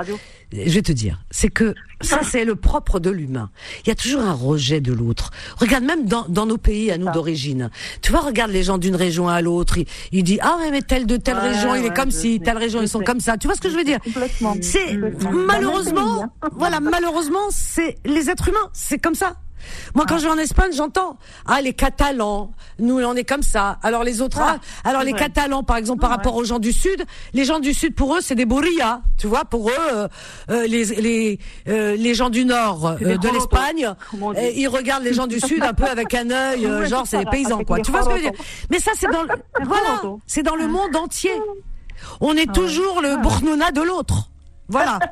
Je vais te dire, c'est que ça, c'est le propre de l'humain. Il y a toujours un rejet de l'autre. Regarde, même dans, dans nos pays, à nous d'origine. Tu vois, regarde les gens d'une région à l'autre. Il, il dit, ah mais tel de telle Ouais, région, il est comme si, telle région, ils sont comme ça. Tu vois ce que je veux dire? Complètement. C'est malheureusement, Dans voilà, malheureusement, c'est les êtres humains, c'est comme ça. Moi, quand je vais en Espagne, j'entends ah les Catalans, nous on est comme ça. Alors les autres, ah, alors les vrai. Catalans, par exemple, par rapport aux gens du Sud, les gens du Sud pour eux c'est des bourrillas, tu vois. Pour eux, euh, euh, les les euh, les gens du Nord de l'Espagne, ils regardent les gens du Sud un peu avec un œil, genre c'est des paysans quoi. Tu vois ce que je veux dire? Mais ça c'est dans le, voilà, c'est dans le monde entier. On est toujours le bournouna de l'autre. Voilà.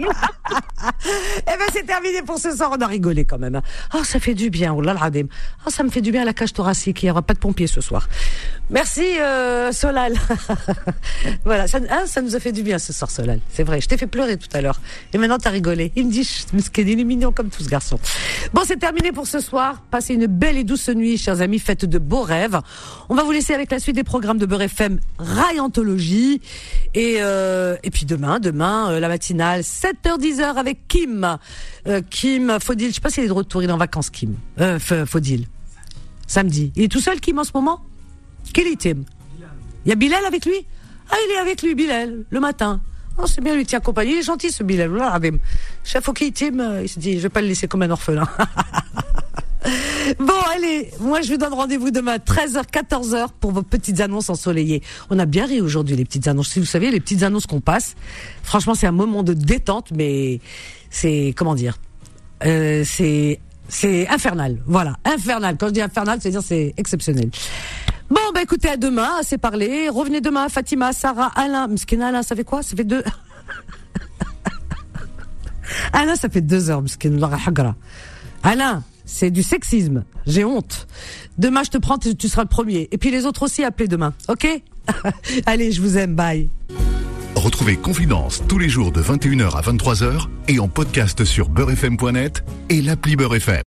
eh ben c'est terminé pour ce soir. On a rigolé quand même. Ah ça fait du bien. Oh là Ah ça me fait du bien la cage thoracique. Il n'y aura pas de pompiers ce soir. Merci euh, Solal. voilà, ça, hein, ça nous a fait du bien ce soir Solal. C'est vrai. Je t'ai fait pleurer tout à l'heure. Et maintenant t'as rigolé. Il me dit, il est mignon comme tout ce garçon. Bon c'est terminé pour ce soir. Passez une belle et douce nuit, chers amis. Faites de beaux rêves. On va vous laisser avec la suite des programmes de Beurre FM, Rayanthologie. Et, euh, et puis demain, demain, euh, la matinale, 7h-10h avec Kim. Euh, Kim Faudil, je sais pas s'il est de retour, il est en vacances, Kim. Euh, Faudil. Samedi. Il est tout seul, Kim, en ce moment? Quel est Tim? Il y a Bilal avec lui? Ah, il est avec lui, Bilal, le matin. Oh, c'est bien, lui tient compagnie. Il est gentil, ce Bilal. Chef, ok, Tim, euh, il se dit, je vais pas le laisser comme un orphelin. Bon, allez, moi je vous donne rendez-vous demain 13h, 14h pour vos petites annonces ensoleillées. On a bien ri aujourd'hui les petites annonces. Si vous savez, les petites annonces qu'on passe, franchement c'est un moment de détente, mais c'est, comment dire, euh, c'est, c'est infernal. Voilà, infernal. Quand je dis infernal, c'est dire c'est exceptionnel. Bon, bah écoutez, à demain, c'est parlé. Revenez demain, Fatima, Sarah, Alain. Mskina, Alain, ça fait quoi? Ça fait deux... Alain, ça fait deux heures, Mskina. Alain, c'est du sexisme. J'ai honte. Demain, je te prends, tu tu seras le premier. Et puis les autres aussi, appelez demain. OK? Allez, je vous aime. Bye. Retrouvez Confidence tous les jours de 21h à 23h et en podcast sur beurrefm.net et l'appli Beurre FM.